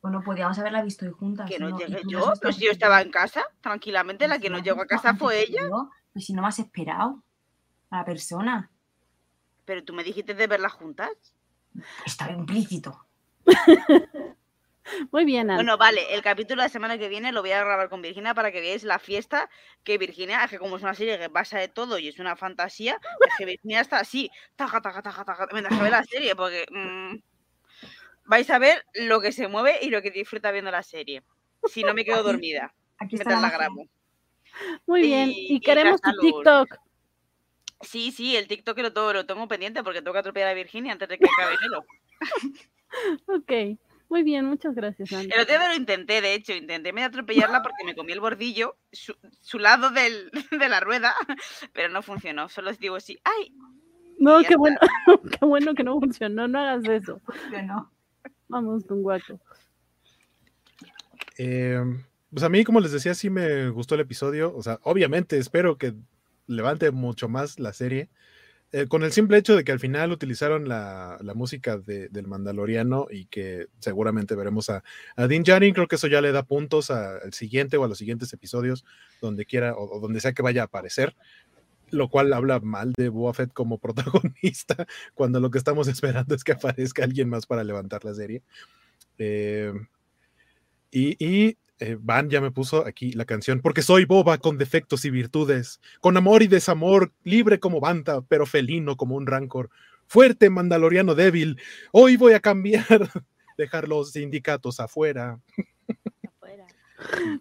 Bueno, podíamos haberla visto hoy juntas. Que no, llegué yo, pues yo estaba en casa, tranquilamente, la que no llegó a casa fue ella. Pues si no me has esperado a la persona. Pero tú me dijiste de verlas juntas. Estaba implícito. (laughs) Muy bien. Bueno, vale, el capítulo de la semana que viene lo voy a grabar con Virginia para que veáis la fiesta que Virginia, es que como es una serie que pasa de todo y es una fantasía, es que Virginia está así, taja, taja, taja, taja, mientras ve la serie, porque mm, vais a ver lo que se mueve y lo que disfruta viendo la serie. Si no me quedo dormida, aquí mientras la grabo. Muy bien, y, queremos tu TikTok. Sí, sí, el TikTok lo, todo, lo tengo pendiente porque tengo que atropellar a Virginia antes de que acabe enero. (laughs) ok, muy bien, muchas gracias. El otro día lo intenté, de hecho, intenté me atropellarla porque me comí el bordillo, su, lado del, (laughs) de la rueda, (laughs) pero no funcionó. Solo os digo así, ¡ay! No, qué bueno, qué bueno que no funcionó, no hagas eso. No. Vamos con guaco. Eh, pues a mí, como les decía, sí me gustó el episodio. O sea, obviamente espero que levante mucho más la serie. Eh, con el simple hecho de que al final utilizaron la, música del Mandaloriano y que seguramente veremos a, a Dean Djarin, creo que eso ya le da puntos al siguiente o a los siguientes episodios, donde quiera o, donde sea que vaya a aparecer, lo cual habla mal de Boa como (laughs) protagonista, cuando lo que estamos esperando es que aparezca alguien más para levantar la serie. Eh, y eh, Van ya me puso aquí la canción, porque soy boba con defectos y virtudes, con amor y desamor, libre como banta, pero felino como un rancor, fuerte mandaloriano débil, hoy voy a cambiar, (laughs) dejar los sindicatos afuera. (laughs)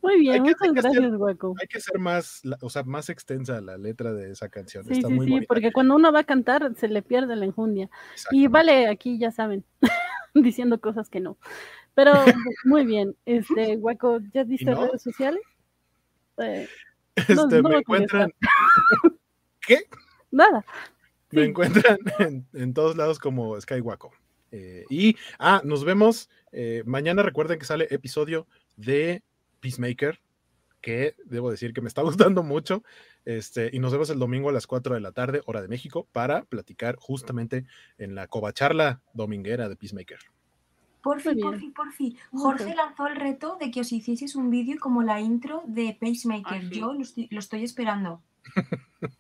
Muy bien, Hay que- muchas hay que gracias, Guaco. Hay que ser más, la- o sea, más extensa la letra de esa canción. Sí, Está sí, muy sí, bonita. porque cuando uno va a cantar se le pierde la enjundia. Y vale, aquí ya saben, (laughs) diciendo cosas que no. Pero (laughs) muy bien, este, Guaco, ¿ya diste no? redes sociales? Eh, Este, no me encuentran. (laughs) ¿Qué? nada. Me Sí. encuentran (laughs) en, en todos lados como Skywaco. Eh, y, ah, nos vemos eh, mañana. Recuerden que sale episodio de Peacemaker, que debo decir que me está gustando mucho. Este, y nos vemos el domingo a las 4 de la tarde, hora de México, para platicar justamente en la covacharla dominguera de Peacemaker. Porfi, porfi, porfi. Jorge lanzó el reto de que os hicieseis un vídeo como la intro de Pacemaker. Ah, sí. Yo lo estoy, lo estoy esperando. (laughs)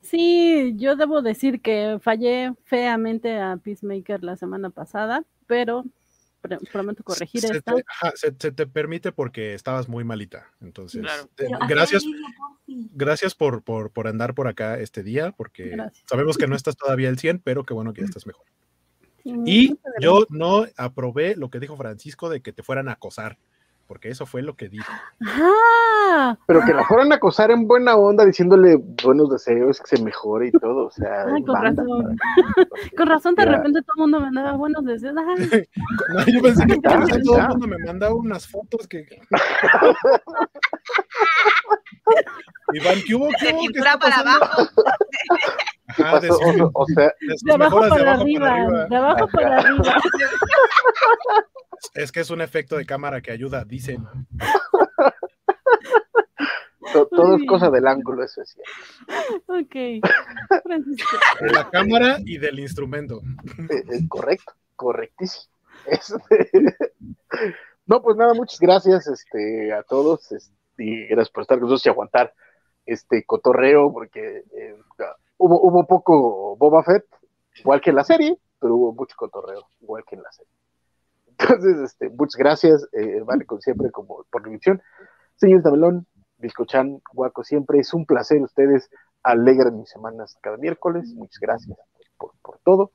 Sí, yo debo decir que fallé feamente a Peacemaker la semana pasada, pero pr- prometo corregir se esta. Te, ajá, se, se te permite porque estabas muy malita. Entonces, Claro. te- gracias. Gracias por, por, por andar por acá este día, porque Gracias. sabemos que no estás todavía al 100, pero qué bueno que ya estás mejor. Sí, Y yo no aprobé lo que dijo Francisco de que te fueran a acosar, porque eso fue lo que dijo. Pero que la fueran a acosar en buena onda, diciéndole buenos deseos, que se mejore y todo. O sea, Ay, con banda, razón. (laughs) Con razón, de Ya. repente todo el mundo me daba buenos deseos. (laughs) No, yo pensé que todo el mundo me mandaba unas fotos que. (laughs) Iván, ¿qué hubo? ¿Qué hubo? ¿Qué está para abajo. Ajá, de, o, o- o sea, de sus de abajo mejoras de para abajo arriba, para arriba. de abajo para arriba. Es que es un efecto de cámara que ayuda, dicen. to- todo es cosa del ángulo, eso es cierto. Ok. Francisco. De la cámara y del instrumento. Eh, eh, correcto, correctísimo. Este, (laughs) No, pues nada, muchas gracias este, a todos este, y gracias por estar con nosotros y aguantar este cotorreo, porque eh, hubo, hubo poco Boba Fett, igual que en la serie, pero hubo mucho cotorreo, igual que en la serie. (laughs) Entonces, este, muchas gracias, eh, vale, como siempre, como por la invitación. Señor Tabelón, Biscochan, Guaco, siempre es un placer. Ustedes alegran mis semanas cada miércoles. Muchas gracias por, por todo.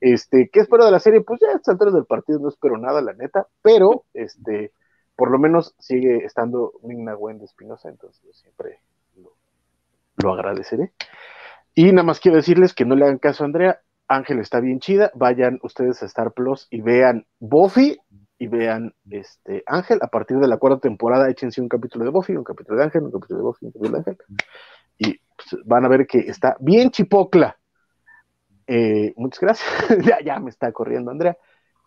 Este, ¿qué espero de la serie? Pues ya a del partido no espero nada, la neta, pero este, por lo menos sigue estando Migna Wendy Espinosa, entonces yo siempre lo, lo agradeceré. Y nada más quiero decirles que no le hagan caso a Andrea, Ángel está bien chida, vayan ustedes a Star Plus y vean Buffy y vean este Ángel, a partir de la cuarta temporada échense un capítulo de Buffy, un capítulo de Ángel, un capítulo de Buffy, un capítulo de Ángel, y pues, van a ver que está bien chipocla. Eh, muchas gracias. (laughs) ya, ya me está corriendo Andrea.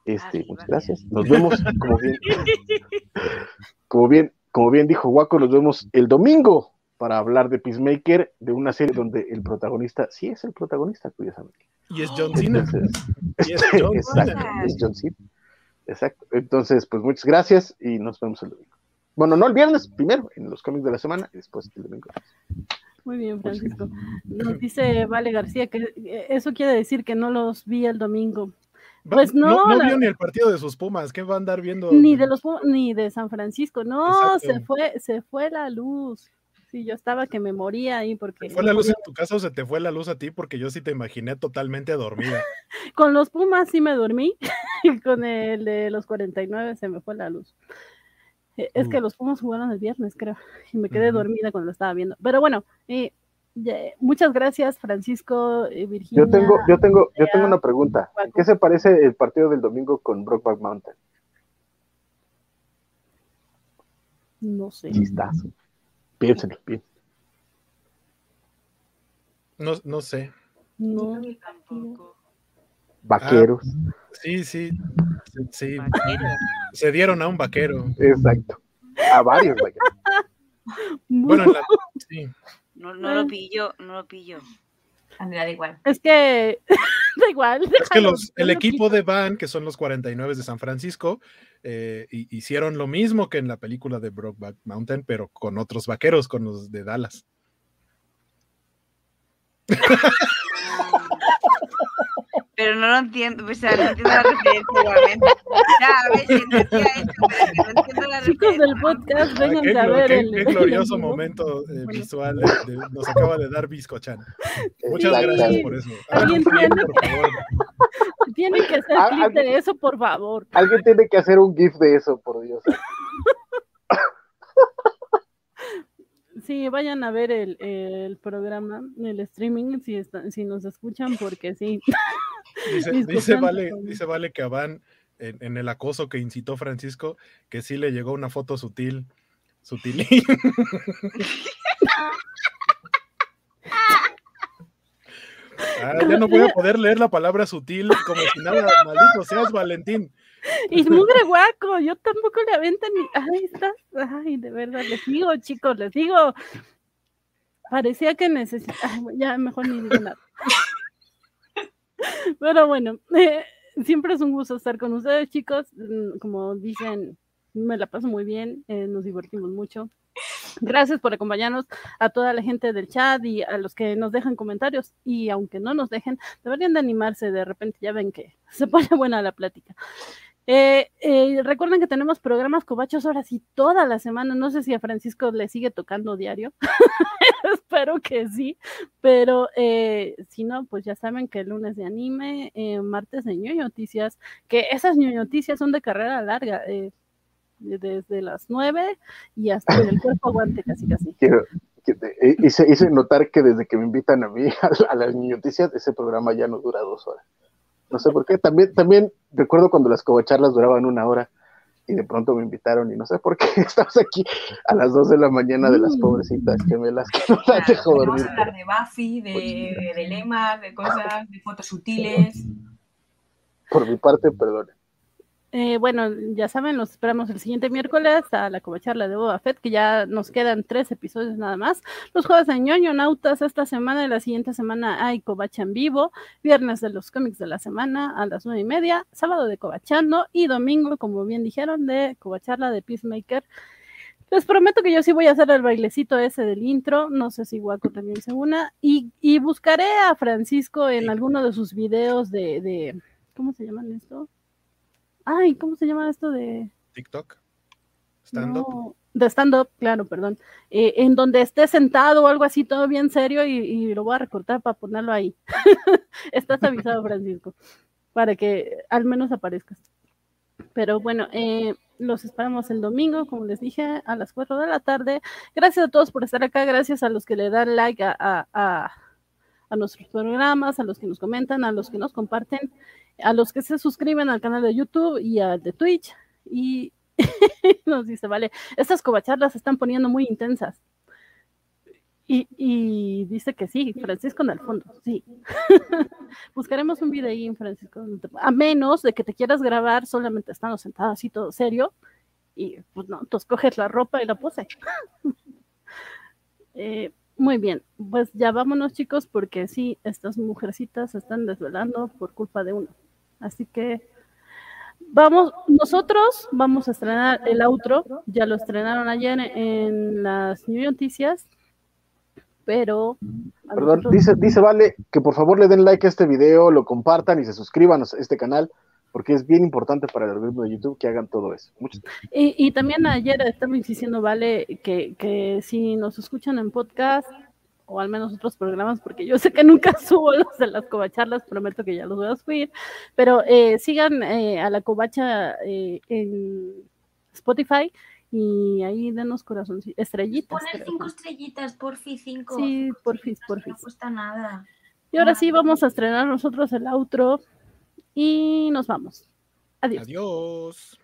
Este, muchas gracias. Nos vemos, como bien, (laughs) como bien, como bien dijo Waco, nos vemos el domingo para hablar de Peacemaker, de una serie donde el protagonista sí es el protagonista, curiosamente. Y es John Cena. Entonces, Y es (laughs) John exacto, Cena. es John Cena. Exacto. Entonces, pues muchas gracias y nos vemos el domingo. Bueno, no el viernes, primero en los cómics de la semana y después el domingo. Muy bien, Francisco. Nos dice Vale García que eh, eso quiere decir que no los vi el domingo. Pues no, no, la- vio ni el partido de sus Pumas. ¿Qué va a andar viendo? Ni de los Pumas, ni de San Francisco. No, Exacto. se fue, se fue la luz. Sí, yo estaba que me moría ahí porque ¿Se fue la luz en tu casa o se te fue la luz a ti? Porque yo sí te imaginé totalmente dormida. (laughs) con los Pumas sí me dormí y (laughs) con el de los 49 se me fue la luz. Eh, Es que Uh. los Pumas jugaron el viernes, creo, y me quedé dormida cuando lo estaba viendo. Pero bueno, eh, muchas gracias, Francisco, eh, Virginia. Yo tengo, yo tengo, yo tengo una pregunta. ¿En qué se parece el partido del domingo con Brockback Mountain? No sé. Chistazo. Piénsenlo, bien. No, no sé. No. Tampoco. Vaqueros. Sí, sí. Sí, sí. Vaquero. Se dieron a un vaquero. Exacto. A varios vaqueros. (laughs) Bueno, en la- sí. No, no lo pillo, no lo pillo. Andrea, (laughs) da igual. Es que da igual. Es que los, el equipo de Van, que son los 49 de San Francisco, eh, hi- hicieron lo mismo que en la película de Brokeback Mountain, pero con otros vaqueros, con los de Dallas. (laughs) Pero no lo entiendo, o sea, no entiendo la referencia igualmente. Ya, a ver, si entendía esto, pero es que no entiendo la Chicos del podcast, vengan qué, a ver qué- el, qué el (laughs) glorioso vivo. momento eh, visual de- de- nos acaba de dar Biscochan. Muchas Exacto. gracias por eso. Alguien tiene por favor. (laughs) Tienen que hacer Ah, clip de alguien- eso, por favor. Alguien tiene que hacer un GIF de eso, por Dios. (laughs) Sí, vayan a ver el, el programa, el streaming, si, si nos escuchan, porque sí. (laughs) Dice, vale, dice Vale que van en, en, el acoso que incitó Francisco, que sí le llegó una foto sutil. Sutil. (laughs) Ah, ya no voy a poder leer la palabra sutil como si nada, maldito seas, Valentín. (laughs) Y mugre guaco, yo tampoco le avento ni. Ay, estás. Ay, de verdad, les digo, chicos, les digo. Parecía que necesitaba. Ya, mejor ni digo nada. (laughs) Pero bueno, (laughs) siempre es un gusto estar con ustedes, chicos. Mm, como dicen, me la paso muy bien, eh, nos divertimos mucho. Gracias por acompañarnos a toda la gente del chat y a los que nos dejan comentarios. Y aunque no nos dejen, deberían de animarse. De repente ya ven que se pone buena la plática. Eh, eh, recuerden que tenemos programas cobachos ahora sí toda la semana. No sé si a Francisco le sigue tocando diario. (laughs) Espero que sí. Pero eh, si no, pues ya saben que el lunes de anime, martes de ñoño noticias, que esas ñoño son de carrera larga. desde las nueve y hasta el cuerpo aguante casi casi. Quiero, hice, notar que desde que me invitan a mí (laughs) a, a las noticias, ese programa ya no dura dos horas. No sé por qué. También, también recuerdo cuando las covacharlas duraban una hora y de pronto me invitaron y no sé por qué (laughs) estamos aquí a las dos de la mañana de las mm. pobrecitas gemelas que no las dejo dormir. Vamos a hablar de Buffy, de, de lemas, de cosas, de fotos sutiles. Por mi parte, perdón. Eh, bueno, ya saben, los esperamos el siguiente miércoles a la covacharla de Boba Fett, que ya nos quedan tres episodios nada más. Los jueves de ñoño nautas esta semana y la siguiente semana hay covacha en vivo, viernes de los cómics de la semana a las nueve y media, sábado de covachando y domingo, como bien dijeron, de covacharla de Peacemaker. Les prometo que yo sí voy a hacer el bailecito ese del intro, no sé si Waco también se una, y, y buscaré a Francisco en alguno de sus videos de, de ¿cómo se llaman esto? Ay, ¿cómo se llama esto de TikTok? Stand-up. de stand-up, claro, perdón. Eh, en donde esté sentado o algo así, todo bien serio, y, lo voy a recortar para ponerlo ahí. (laughs) Estás avisado, Francisco, para que al menos aparezcas. Pero bueno, eh, los esperamos el domingo, como les dije, a las 4 de la tarde. Gracias a todos por estar acá, gracias a los que le dan like a, a, a nuestros programas, a los que nos comentan, a los que nos comparten a los que se suscriben al canal de YouTube y al de Twitch. Y (laughs) nos dice, vale, estas covacharlas se están poniendo muy intensas. Y, dice que sí, Francisco en el fondo, sí. (laughs) Buscaremos un video Francisco, a menos de que te quieras grabar solamente estando sentado así todo serio. Y pues no, entonces coges la ropa y la pose. (laughs) eh, muy bien, pues ya vámonos chicos, porque sí, estas mujercitas se están desvelando por culpa de uno. Así que vamos, nosotros vamos a estrenar el outro, ya lo estrenaron ayer en las New Noticias, pero... Perdón, dice, dice Vale que por favor le den like a este video, lo compartan y se suscriban a este canal porque es bien importante para el algoritmo de YouTube que hagan todo eso. y, y, también ayer estamos insistiendo, Vale, que, que si nos escuchan en podcast, o al menos otros programas, porque yo sé que nunca (laughs) subo los de las covacharlas, prometo que ya los voy a subir, pero eh, sigan eh, a la covacha eh, en Spotify y ahí denos corazón, estrellitas. Poner cinco estrellitas, porfi, cinco. Sí, porfi, porfi. No cuesta nada. Y ahora sí vamos a estrenar nosotros el outro y nos vamos. Adiós. Adiós.